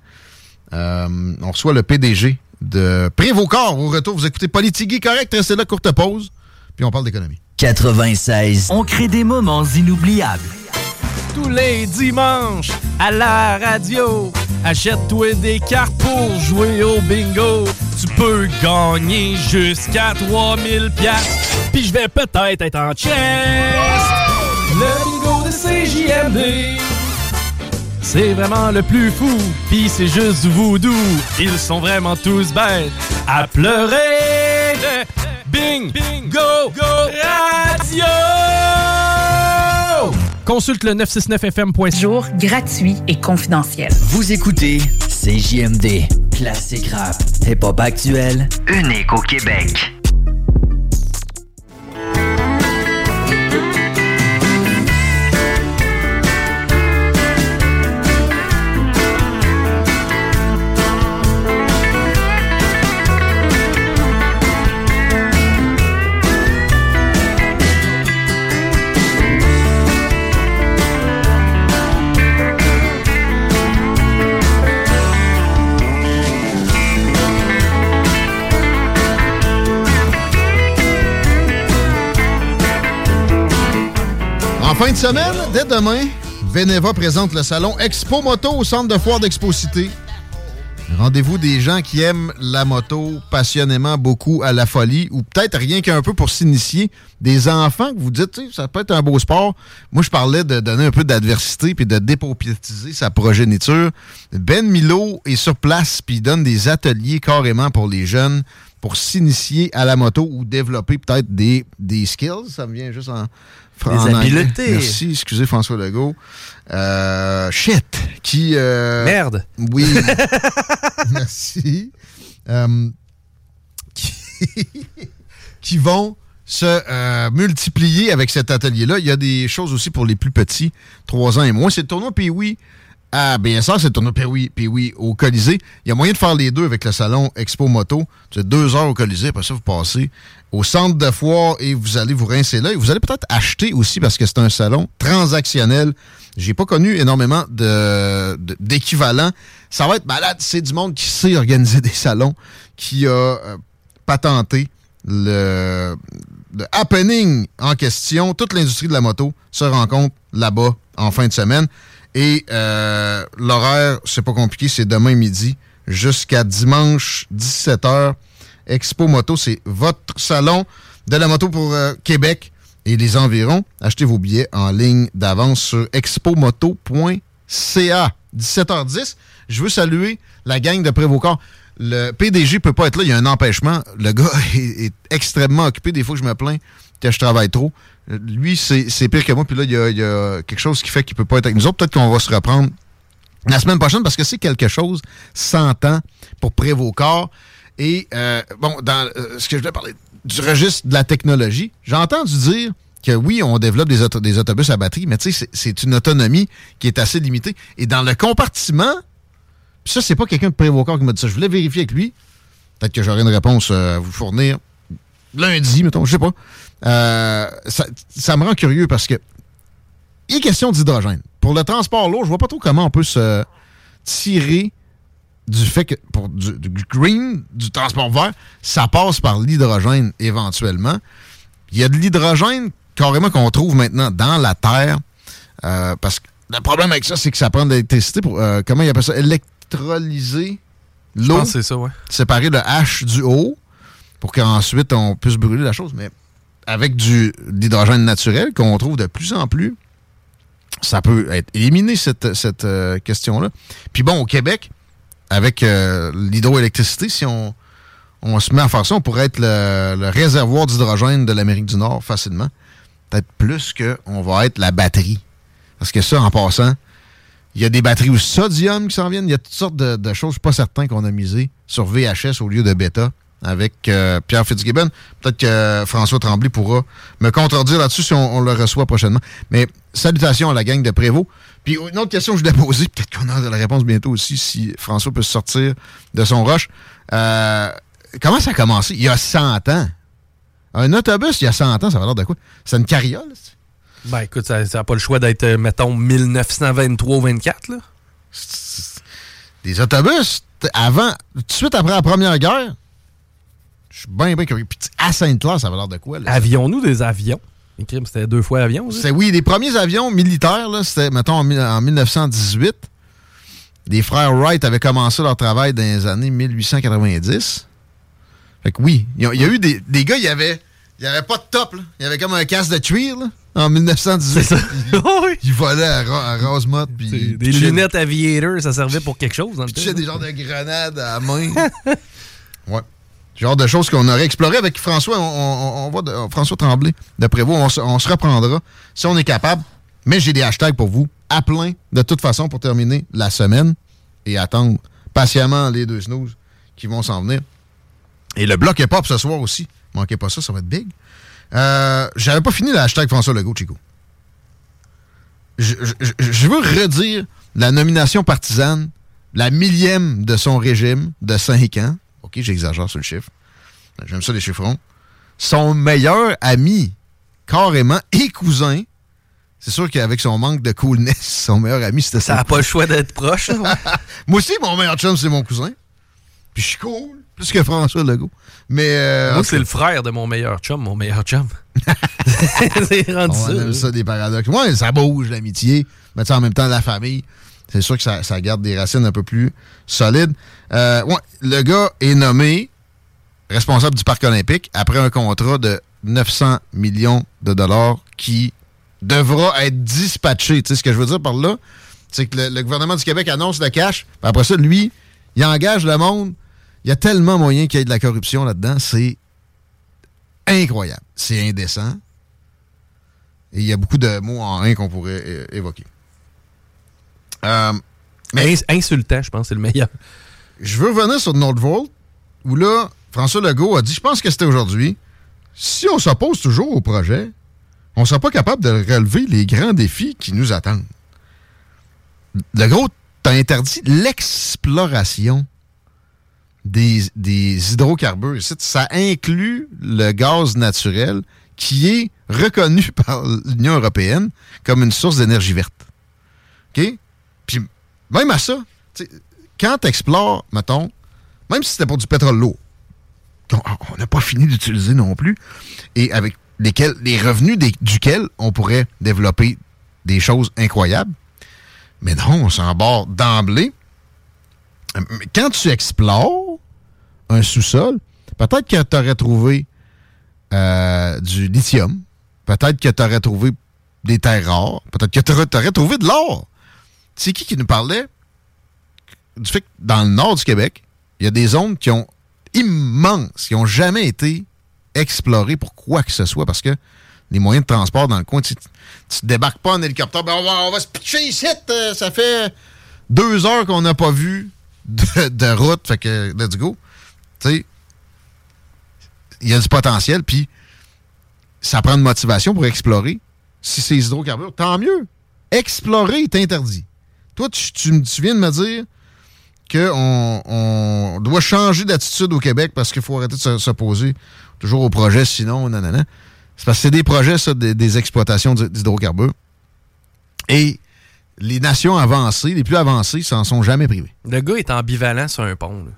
Euh, on reçoit le PDG de Prévocor. Au retour, vous écoutez Politigui correct. Restez là, courte pause. Puis on parle d'économie. 96. On crée des moments inoubliables. Tous les dimanches, à la radio, achète-toi des cartes pour jouer au bingo. Tu peux gagner jusqu'à 3000 piastres. Puis je vais peut-être être en chest. Le bingo de CJMD. C'est vraiment le plus fou, pis c'est juste du voodoo. Ils sont vraiment tous bêtes à pleurer. Bing, bingo, go, radio! Consulte le 969fm.ca. Jour gratuit et confidentiel. Vous écoutez CJMD, classique rap, hip-hop actuel, unique au Québec. Fin de semaine, dès demain, Beneva présente le salon Expo Moto au centre de foire d'Expo Cité. Rendez-vous des gens qui aiment la moto passionnément, beaucoup à la folie, ou peut-être rien qu'un peu pour s'initier. Des enfants que vous dites, ça peut être un beau sport. Moi, je parlais de donner un peu d'adversité puis de dépaupiétiser sa progéniture. Ben Milo est sur place puis il donne des ateliers carrément pour les jeunes pour s'initier à la moto ou développer peut-être des, des skills. Ça me vient juste en, Des habiletés. Merci, excusez François Legault. Euh, shit. Qui. euh, Merde. Oui. (laughs) (laughs) Merci. Euh, qui, (laughs) qui vont se euh, multiplier avec cet atelier-là. Il y a des choses aussi pour les plus petits, 3 ans et moins. C'est le tournoi puis oui. Ah, bien sûr, c'est le tournoi puis oui, au Colisée. Il y a moyen de faire les deux avec le salon Expo Moto. C'est deux heures au Colisée, après ça, vous passez au centre de foire et vous allez vous rincer là. Et vous allez peut-être acheter aussi parce que c'est un salon transactionnel. J'ai pas connu énormément de- d'équivalents. Ça va être malade. C'est du monde qui sait organiser des salons, qui a euh, patenté le, le happening en question. Toute l'industrie de la moto se rencontre là-bas en fin de semaine. Et euh, l'horaire, c'est pas compliqué, c'est demain midi jusqu'à dimanche 17h. Expo Moto, c'est votre salon de la moto pour euh, Québec et les environs. Achetez vos billets en ligne d'avance sur expomoto.ca. 17h10. Je veux saluer la gang de Prévocor. Le PDG peut pas être là, il y a un empêchement. Le gars (laughs) est extrêmement occupé. Des fois, je me plains que je travaille trop. Lui, c'est pire que moi. Puis là, il y a, quelque chose qui fait qu'il peut pas être avec nous autres. Peut-être qu'on va se reprendre la semaine prochaine parce que c'est quelque chose 100 ans pour Prévocor. Et euh, bon, dans euh, ce que je voulais parler du registre de la technologie, j'ai entendu dire que oui, on développe des, des autobus à batterie, mais tu sais, c'est- c'est une autonomie qui est assez limitée. Et dans le compartiment, puis ça, c'est pas quelqu'un de Prévocor qui m'a dit ça. Je voulais vérifier avec lui. Peut-être que j'aurai une réponse euh, à vous fournir lundi, mettons, je sais pas. Euh, ça, ça me rend curieux parce que il est question d'hydrogène. Pour le transport lourd, je vois pas trop comment on peut se tirer du fait que pour du, du green, du transport vert, ça passe par l'hydrogène éventuellement. Il y a de l'hydrogène carrément qu'on trouve maintenant dans la terre. euh, parce que le problème avec ça, c'est que ça prend de l'électricité pour. euh, comment il appelle ça? Électrolyser l'eau. c'est ça, ouais. Séparer le H du O pour qu'ensuite on puisse brûler la chose. Mais avec du, de l'hydrogène naturel qu'on trouve de plus en plus, ça peut être éliminé, cette, cette euh, question-là. Puis bon, au Québec, avec euh, l'hydroélectricité, si on, on se met à faire ça, on pourrait être le, réservoir d'hydrogène de l'Amérique du Nord facilement. Peut-être plus qu'on va être la batterie. Parce que ça, en passant, il y a des batteries au sodium qui s'en viennent. Il y a toutes sortes de, de choses. Je suis pas certain qu'on a misé sur VHS au lieu de bêta avec euh, Pierre Fitzgibbon. Peut-être que François Tremblay pourra me contredire là-dessus si on, on le reçoit prochainement. Mais salutations à la gang de Prévost. Puis une autre question que je voulais poser, peut-être qu'on aura la réponse bientôt aussi si François peut sortir de son rush. Euh, comment ça a commencé? Il y a 100 ans. Un autobus, il y a 100 ans, ça va l'air de quoi? C'est une carriole? Ben écoute, ça n'a pas le choix d'être, euh, mettons, 1923 ou 24, là. des autobus, avant, tout de suite après la Première Guerre, je suis bien, bien curieux. Puis à Sainte-Claire, ça avait l'air de quoi? Là, Avions-nous des avions? C'était deux fois avion, ça? C'est oui, les premiers avions militaires, là, c'était, mettons, en, mille- en 1918. Les frères Wright avaient commencé leur travail dans les années 1890. Fait que oui, il y, a- eu des, des gars, il y avait, y avait pas de top, là. Il y avait comme un casque de cuir, là, en 1918. Ils, ils volaient à, Rosemont, puis Des lunettes aviator, ça servait pour quelque chose dans le temps. des genres de grenades à la main. (laughs) ouais. Genre de choses qu'on aurait exploré avec François. On, de- François Tremblay, d'après vous, on, se- reprendra si on est capable. Mais j'ai des hashtags pour vous, à plein, de toute façon, pour terminer la semaine et attendre patiemment les deux snooze qui vont s'en venir. Et le bloc hip-hop ce soir aussi. Manquez pas ça, ça va être big. Euh, J'avais pas fini le hashtag François Legault, Chico. Je, je- je veux redire la nomination partisane, la millième de son régime de 5 ans. OK, j'exagère sur le chiffre. J'aime ça les chiffrons. Son meilleur ami, carrément, (laughs) et cousin. C'est sûr qu'avec son manque de coolness, (laughs) son meilleur ami, c'était ça. Ça n'a pas le choix d'être proche. là, ouais. (laughs) Moi aussi, mon meilleur chum, c'est mon cousin. Puis je suis cool, plus que François Legault. Mais. euh, Moi, c'est le frère de mon meilleur chum, mon meilleur chum. c'est rendu on ça. aime ça, des paradoxes. Ouais, ça bouge, l'amitié. Mais tu sais, en même temps, la famille, c'est sûr que ça, garde des racines un peu plus solides. Euh, le gars est nommé responsable du Parc olympique après un contrat de 900 millions de dollars qui devra être dispatché. Tu sais ce que je veux dire par là? C'est que le, gouvernement du Québec annonce le cash, après ça, lui, il engage le monde. Il y a tellement moyen qu'il y ait de la corruption là-dedans. C'est incroyable. C'est indécent. Et il y a beaucoup de mots en un qu'on pourrait évoquer. Euh, mais insultant, je pense, c'est le meilleur. Je veux revenir sur Nordvolt, où là, François Legault a dit, je pense que c'était aujourd'hui, si on s'oppose toujours au projet, on ne sera pas capable de relever les grands défis qui nous attendent. Legault t'as interdit l'exploration des, des hydrocarbures. Ça inclut le gaz naturel qui est reconnu (laughs) par l'Union européenne comme une source d'énergie verte. OK? Puis même à ça, quand tu explores, mettons, même si c'était pour du pétrole lourd, qu'on- on n'a pas fini d'utiliser non plus, et avec lesquels, les revenus duquel on pourrait développer des choses incroyables. Mais non, on s'embarque d'emblée. Euh, mais Quand tu explores un sous-sol, peut-être que tu aurais trouvé euh, du lithium, peut-être que tu aurais trouvé des terres rares, peut-être que tu aurais trouvé de l'or. C'est qui qui nous parlait? Du fait que dans le nord du Québec, il y a des zones qui ont immenses, qui n'ont jamais été explorées pour quoi que ce soit, parce que les moyens de transport dans le coin, tu, tu débarques pas en hélicoptère, ben on, va, se pitcher ici, euh, ça fait deux heures qu'on n'a pas vu de, de route, fait que let's go. Tu sais, il y a du potentiel, puis ça prend de motivation pour explorer. Si c'est hydrocarbures, tant mieux. Explorer est interdit. Toi, tu, tu- tu viens de me dire qu'on on doit changer d'attitude au Québec parce qu'il faut arrêter de se- s'opposer toujours au projet, sinon, nanana. C'est parce que c'est des projets, ça, des, des exploitations d'hy- d'hydrocarbures. Et les nations avancées, les plus avancées, s'en sont jamais privées. Le gars est ambivalent sur un pont. là.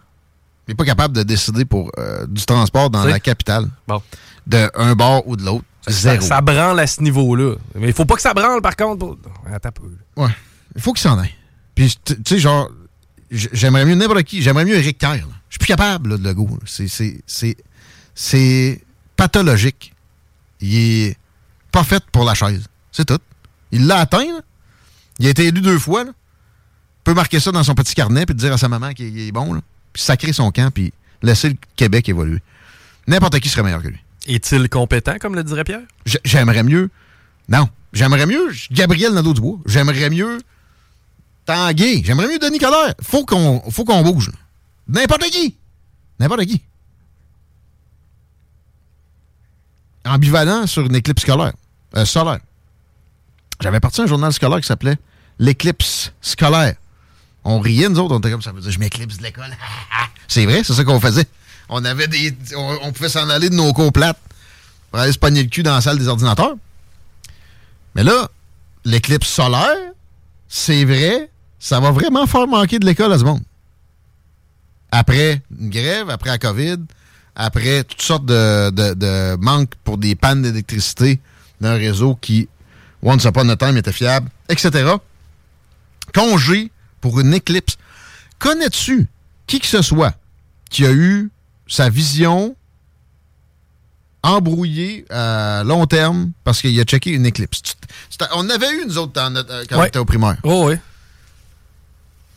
Il n'est pas capable de décider pour euh, du transport dans la capitale. Bon. De un bord ou de l'autre. Ça, Zéro. ça branle à ce niveau-là. Mais il faut pas que ça branle, par contre. pour- Attends un peu. là. Ouais. Il faut qu'il s'en aille. Puis, tu sais, genre, j'aimerais mieux n'importe qui. J'aimerais mieux Eric Kerr. Je suis plus capable, là, de Legault. C'est- pathologique. Il est pas fait pour la chaise. C'est tout. Il l'a atteint. là. Il a été élu deux fois. Là. Il peut marquer ça dans son petit carnet puis dire à sa maman qu'il est bon. Là. Puis sacrer son camp puis laisser le Québec évoluer. N'importe qui serait meilleur que lui. Est-il compétent, comme le dirait Pierre? J'aimerais mieux. Non. J'aimerais mieux Gabriel Nadeau-Dubois. J'aimerais mieux Tanguay. J'aimerais mieux Denis Coderre. Faut qu'on faut qu'on bouge. N'importe qui. N'importe qui. Ambivalent sur une éclipse scolaire. euh, solaire. J'avais parti un journal scolaire qui s'appelait L'éclipse scolaire. On riait, nous autres, on était comme ça. veut dire, Je m'éclipse de l'école. (laughs) c'est vrai, c'est ça qu'on faisait. On avait des. On pouvait s'en aller de nos cours plates pour aller se pogner le cul dans la salle des ordinateurs. Mais là, l'éclipse solaire, c'est vrai, ça va vraiment faire manquer de l'école à ce monde. après une grève, après la COVID, après toutes sortes de, de, de manques pour des pannes d'électricité d'un réseau qui, once upon a time, était fiable, etc. Congé pour une éclipse. Connais-tu qui que ce soit qui a eu sa vision embrouillée à long terme parce qu'il a checké une éclipse? On avait eu, nous autres, dans notre- euh, quand on était au primaire. Oh, oui.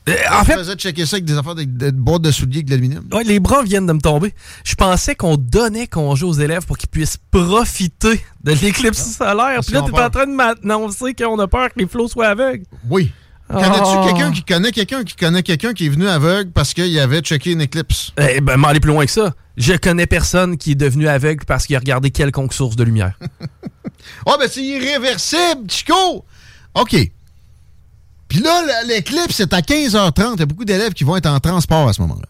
En fait, on faisait checker ça avec des affaires de, de boîtes de souliers avec de l'aluminium. Ouais, les bras viennent de me tomber. Je pensais qu'on donnait congé aux élèves pour qu'ils puissent profiter de l'éclipse solaire. Puis là, tu ont en train de m'annoncer qu'on a peur que les flots soient aveugles. Oui. Oh. Connais-tu quelqu'un qui connaît quelqu'un qui connaît quelqu'un qui est venu aveugle parce qu'il avait checké une éclipse? Eh ben, m'en aller plus loin que ça. Je connais personne qui est devenu aveugle parce qu'il a regardé quelconque source de lumière. Oh, (laughs) ben c'est irréversible, Chico! OK. Puis là, l'éclipse est à 15h30. Il y a beaucoup d'élèves qui vont être en transport à ce moment-là.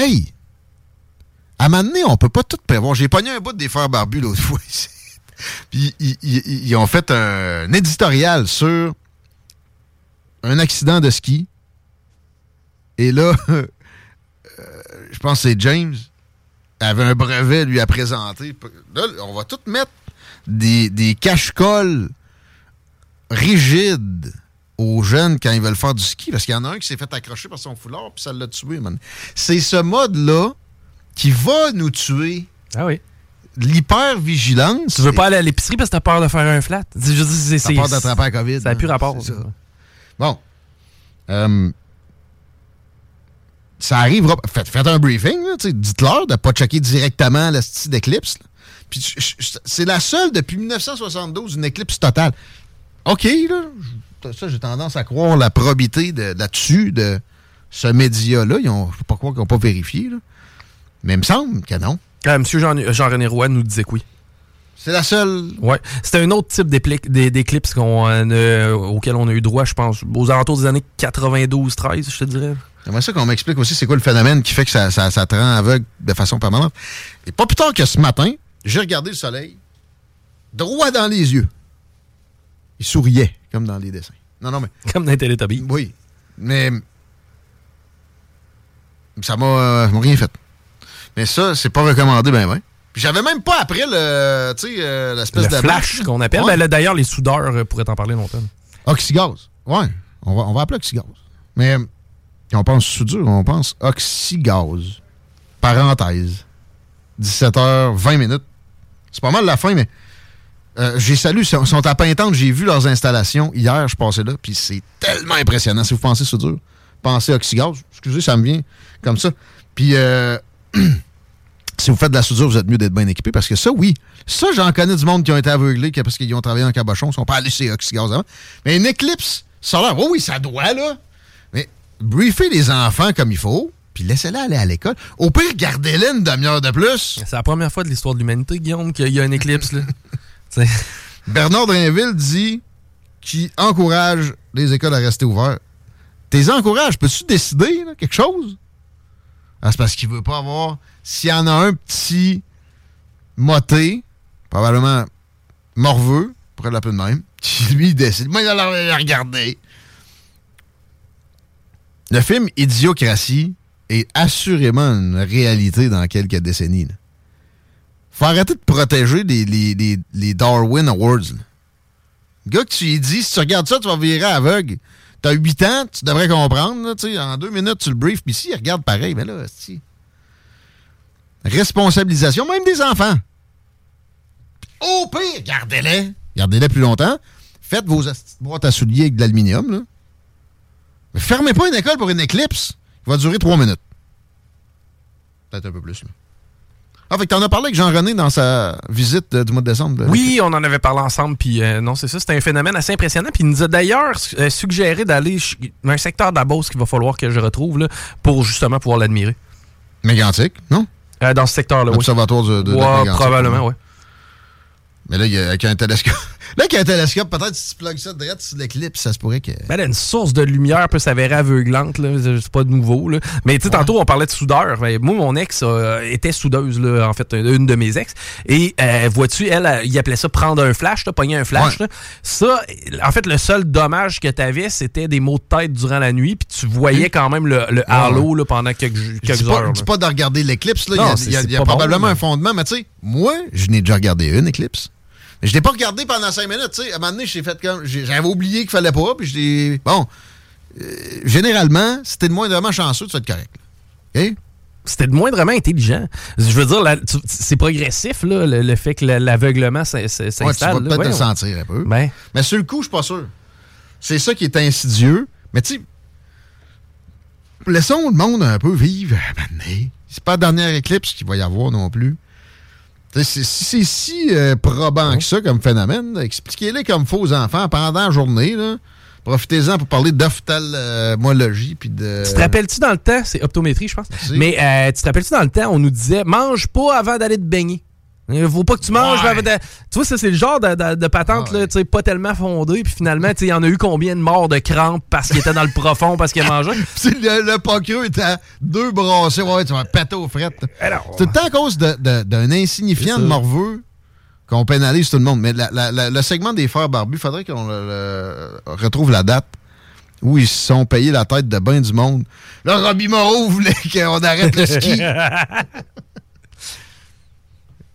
Hey! À un moment donné, on peut pas tout prévoir. J'ai pogné un bout des frères barbus l'autre (laughs) fois ici. Puis ils, ont fait un, un éditorial sur un accident de ski. Et là, (laughs) euh, je pense que c'est James avait un brevet lui à présenter. Là, on va tout mettre des, des cache-colles rigides aux jeunes quand ils veulent faire du ski, parce qu'il y en a un qui s'est fait accrocher par son foulard, puis ça l'a tué, man. C'est ce mode-là qui va nous tuer. Ah oui. L'hyper-vigilance. Tu veux pas aller à l'épicerie parce que t'as peur de faire un flat? T'as peur d'attraper la COVID. Ça n'a hein. plus rapport. Ça. Bon. Euh, ça arrivera. Faites, faites un briefing, dites-leur de ne pas checker directement le style d'éclipse. Puis c'est la seule depuis 1972, une éclipse totale. OK, là. Ça, j'ai tendance à croire la probité de- là-dessus de ce média-là. Ils ont, je sais pas quoi qu'ils n'ont pas vérifié, là. Mais il me semble que non. Ah, Monsieur Jean- Jean-René Roy nous disait que oui. C'est la seule. Ouais. C'était un autre type d'éclipse qu'on, euh, auquel on a eu droit, je pense, aux alentours des années 92-13, je te dirais. J'aimerais ça qu'on m'explique aussi c'est quoi le phénomène qui fait que ça, ça, ça te rend aveugle de façon permanente. Et pas plus tard que ce matin, j'ai regardé le soleil droit dans les yeux. Il souriait, comme dans les dessins. Non, non, mais. (laughs) Comme dans les Teletubbies. Oui. Mais. Ça m'a euh, rien fait. Mais ça, c'est pas recommandé, ben, ben. J'avais même pas après le. Tu sais, euh, l'espèce Le de. flash qu'on appelle. Ouais. Ben là, D'ailleurs, les soudeurs euh, pourraient t'en parler longtemps. Oxygaz. Ouais. On va, on va appeler oxygaz. Mais quand on pense soudure, on pense oxygaz. Parenthèse. 17h20 minutes. C'est pas mal la fin, mais euh, j'ai salué. Ils sont, sont à Pintante. J'ai vu leurs installations hier. Je passais là. Puis c'est tellement impressionnant. Si vous pensez soudure, pensez oxygaz. Excusez, ça me vient comme ça. Puis euh, (clears throat) si vous faites de la soudure, vous êtes mieux d'être bien équipé parce que ça, oui. Ça, j'en connais du monde qui ont été aveuglés parce qu'ils ont travaillé en cabochon. Ils sont pas allés chez Oxygaz avant. Mais une éclipse solaire, oh oui, ça doit, là. Mais briefez les enfants comme il faut, puis laissez-les aller à l'école. Au pire, gardez-les une demi-heure de plus. C'est la première fois de l'histoire de l'humanité, Guillaume, qu'il y a une éclipse. Là. (laughs) Bernard Drinville dit qu'il encourage les écoles à rester ouvertes. T'es encourages, peux-tu décider quelque chose? Ah, c'est parce qu'il veut pas avoir. S'il y en a un petit moté, probablement morveux, pour l'appeler de même, qui lui décide. Moi, il a regarder. Le film Idiocratie est assurément une réalité dans quelques décennies. Faut arrêter de protéger les, Darwin Awards. Le gars que tu lui dis, si tu regardes ça, tu vas virer aveugle. T'as 8 ans, tu devrais comprendre. là, en deux minutes, tu le briefes. Puis si, il regarde pareil. Mais là, si. Responsabilisation, même des enfants. Au pire, gardez-les. Gardez-les plus longtemps. Faites vos boîtes à souliers avec de l'aluminium. Mais fermez pas une école pour une éclipse. Il va durer trois minutes. Peut-être un peu plus. là. Ah, fait que t'en as parlé avec Jean-René dans sa visite euh, du mois de décembre. Oui, on en avait parlé ensemble, puis euh, non, c'est ça, c'était un phénomène assez impressionnant. Puis il nous a d'ailleurs euh, suggéré d'aller ch- un secteur de la Beauce qu'il va falloir que je retrouve là, pour justement pouvoir l'admirer. Mégantic, non? Euh, dans ce secteur-là, oui. L'observatoire de, de, de Ouais, Mégantic, probablement, oui. Mais là, il y a, avec un télescope, Là, qu'il y a un télescope, peut-être si tu plugues ça direct sur l'éclipse, ça se pourrait que. Ben là, une source de lumière peut s'avérer aveuglante, là. C'est pas de nouveau, là. Mais tu sais, tantôt, on parlait de soudeur. Ben, moi, mon ex euh, était soudeuse, là, en fait, une de mes ex. Et, euh, vois-tu, elle, il appelait ça prendre un flash, là, pogner un flash, là. Ça, en fait, le seul dommage que t'avais, c'était des maux de tête durant la nuit, puis tu voyais quand même le, le halo, là, pendant quelques, Je quelques dis pas, heures. dis pas de regarder l'éclipse. là. Il y a- y a, y bon, probablement mais- un fondement. Mais tu sais, moi, je n'ai déjà regardé une éclipse. Mais je l'ai pas regardé pendant cinq minutes. tu sais. À un moment donné, j'ai fait comme. j'ai- J'avais oublié qu'il fallait pas. Puis je l'ai. Bon. Euh, généralement, si t'es de moindrement chanceux, tu vas être correct. là. OK? C'était de moindrement intelligent. Je veux dire, c'est progressif, là, le, le fait que la- l'aveuglement s'in- s'in- Ouais, tu s'installe. vas peut-être le Voyons. sentir un peu. Ben. Mais sur le coup, je suis pas sûr. C'est ça qui est insidieux. Mais tu sais, laissons le monde un peu vivre. à un moment donné. C'est pas la dernière éclipse qu'il va y avoir non plus. Si c'est si euh, probant que ça comme phénomène, là, expliquez-le comme faux aux enfants pendant la journée. là. Profitez-en pour parler d'ophtalmologie puis de. Tu te rappelles-tu dans le temps, c'est optométrie, je pense, mais euh, tu te rappelles-tu dans le temps, on nous disait, mange pas avant d'aller te baigner. Il faut pas que tu manges Ouais. avant de... Tu vois, ça, c'est le genre de, de- de patente, là, tu sais, pas tellement fondée. Puis finalement, il y en a eu combien de morts de crampes parce qu'il était dans le profond, parce qu'il mangeait. (laughs) Puis le, le pocreux est à deux brassées. Ouais, tu vas péter aux frettes. C'est tout le temps à cause d'un insignifiant de morveux qu'on pénalise tout le monde. Mais la- la- la- le segment des frères barbus, faudrait qu'on retrouve la date où ils se sont payés la tête de bain du monde. Là, Robbie Moreau voulait (laughs) qu'on arrête le ski. (laughs)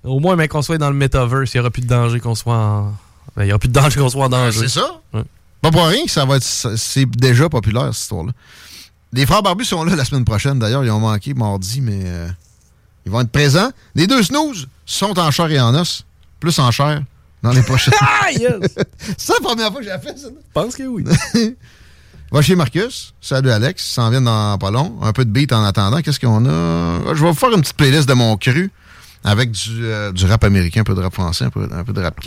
Au moins, mais qu'on soit dans le metaverse, il n'y aura plus de danger qu'on soit en... Ben, il n'y aura plus de danger qu'on soit en danger. C'est ça. Ouais. Pas pour rien que ça va être. C'est déjà populaire, cette histoire-là. Les frères barbus sont là la semaine prochaine. D'ailleurs, ils ont manqué mardi, mais euh, ils vont être présents. Les deux snooze sont en chair et en os. Plus en chair dans les prochaines. (laughs) Ah, yes! (laughs) C'est la première fois que j'ai fait ça. Je pense que oui. (laughs) Va chez Marcus. Salut Alex. Ils s'en viennent dans pas long. Un peu de beat en attendant. Qu'est-ce qu'on a? Je vais vous faire une petite playlist de mon cru avec du, euh, du rap américain, un peu de rap français, un peu, un peu de rap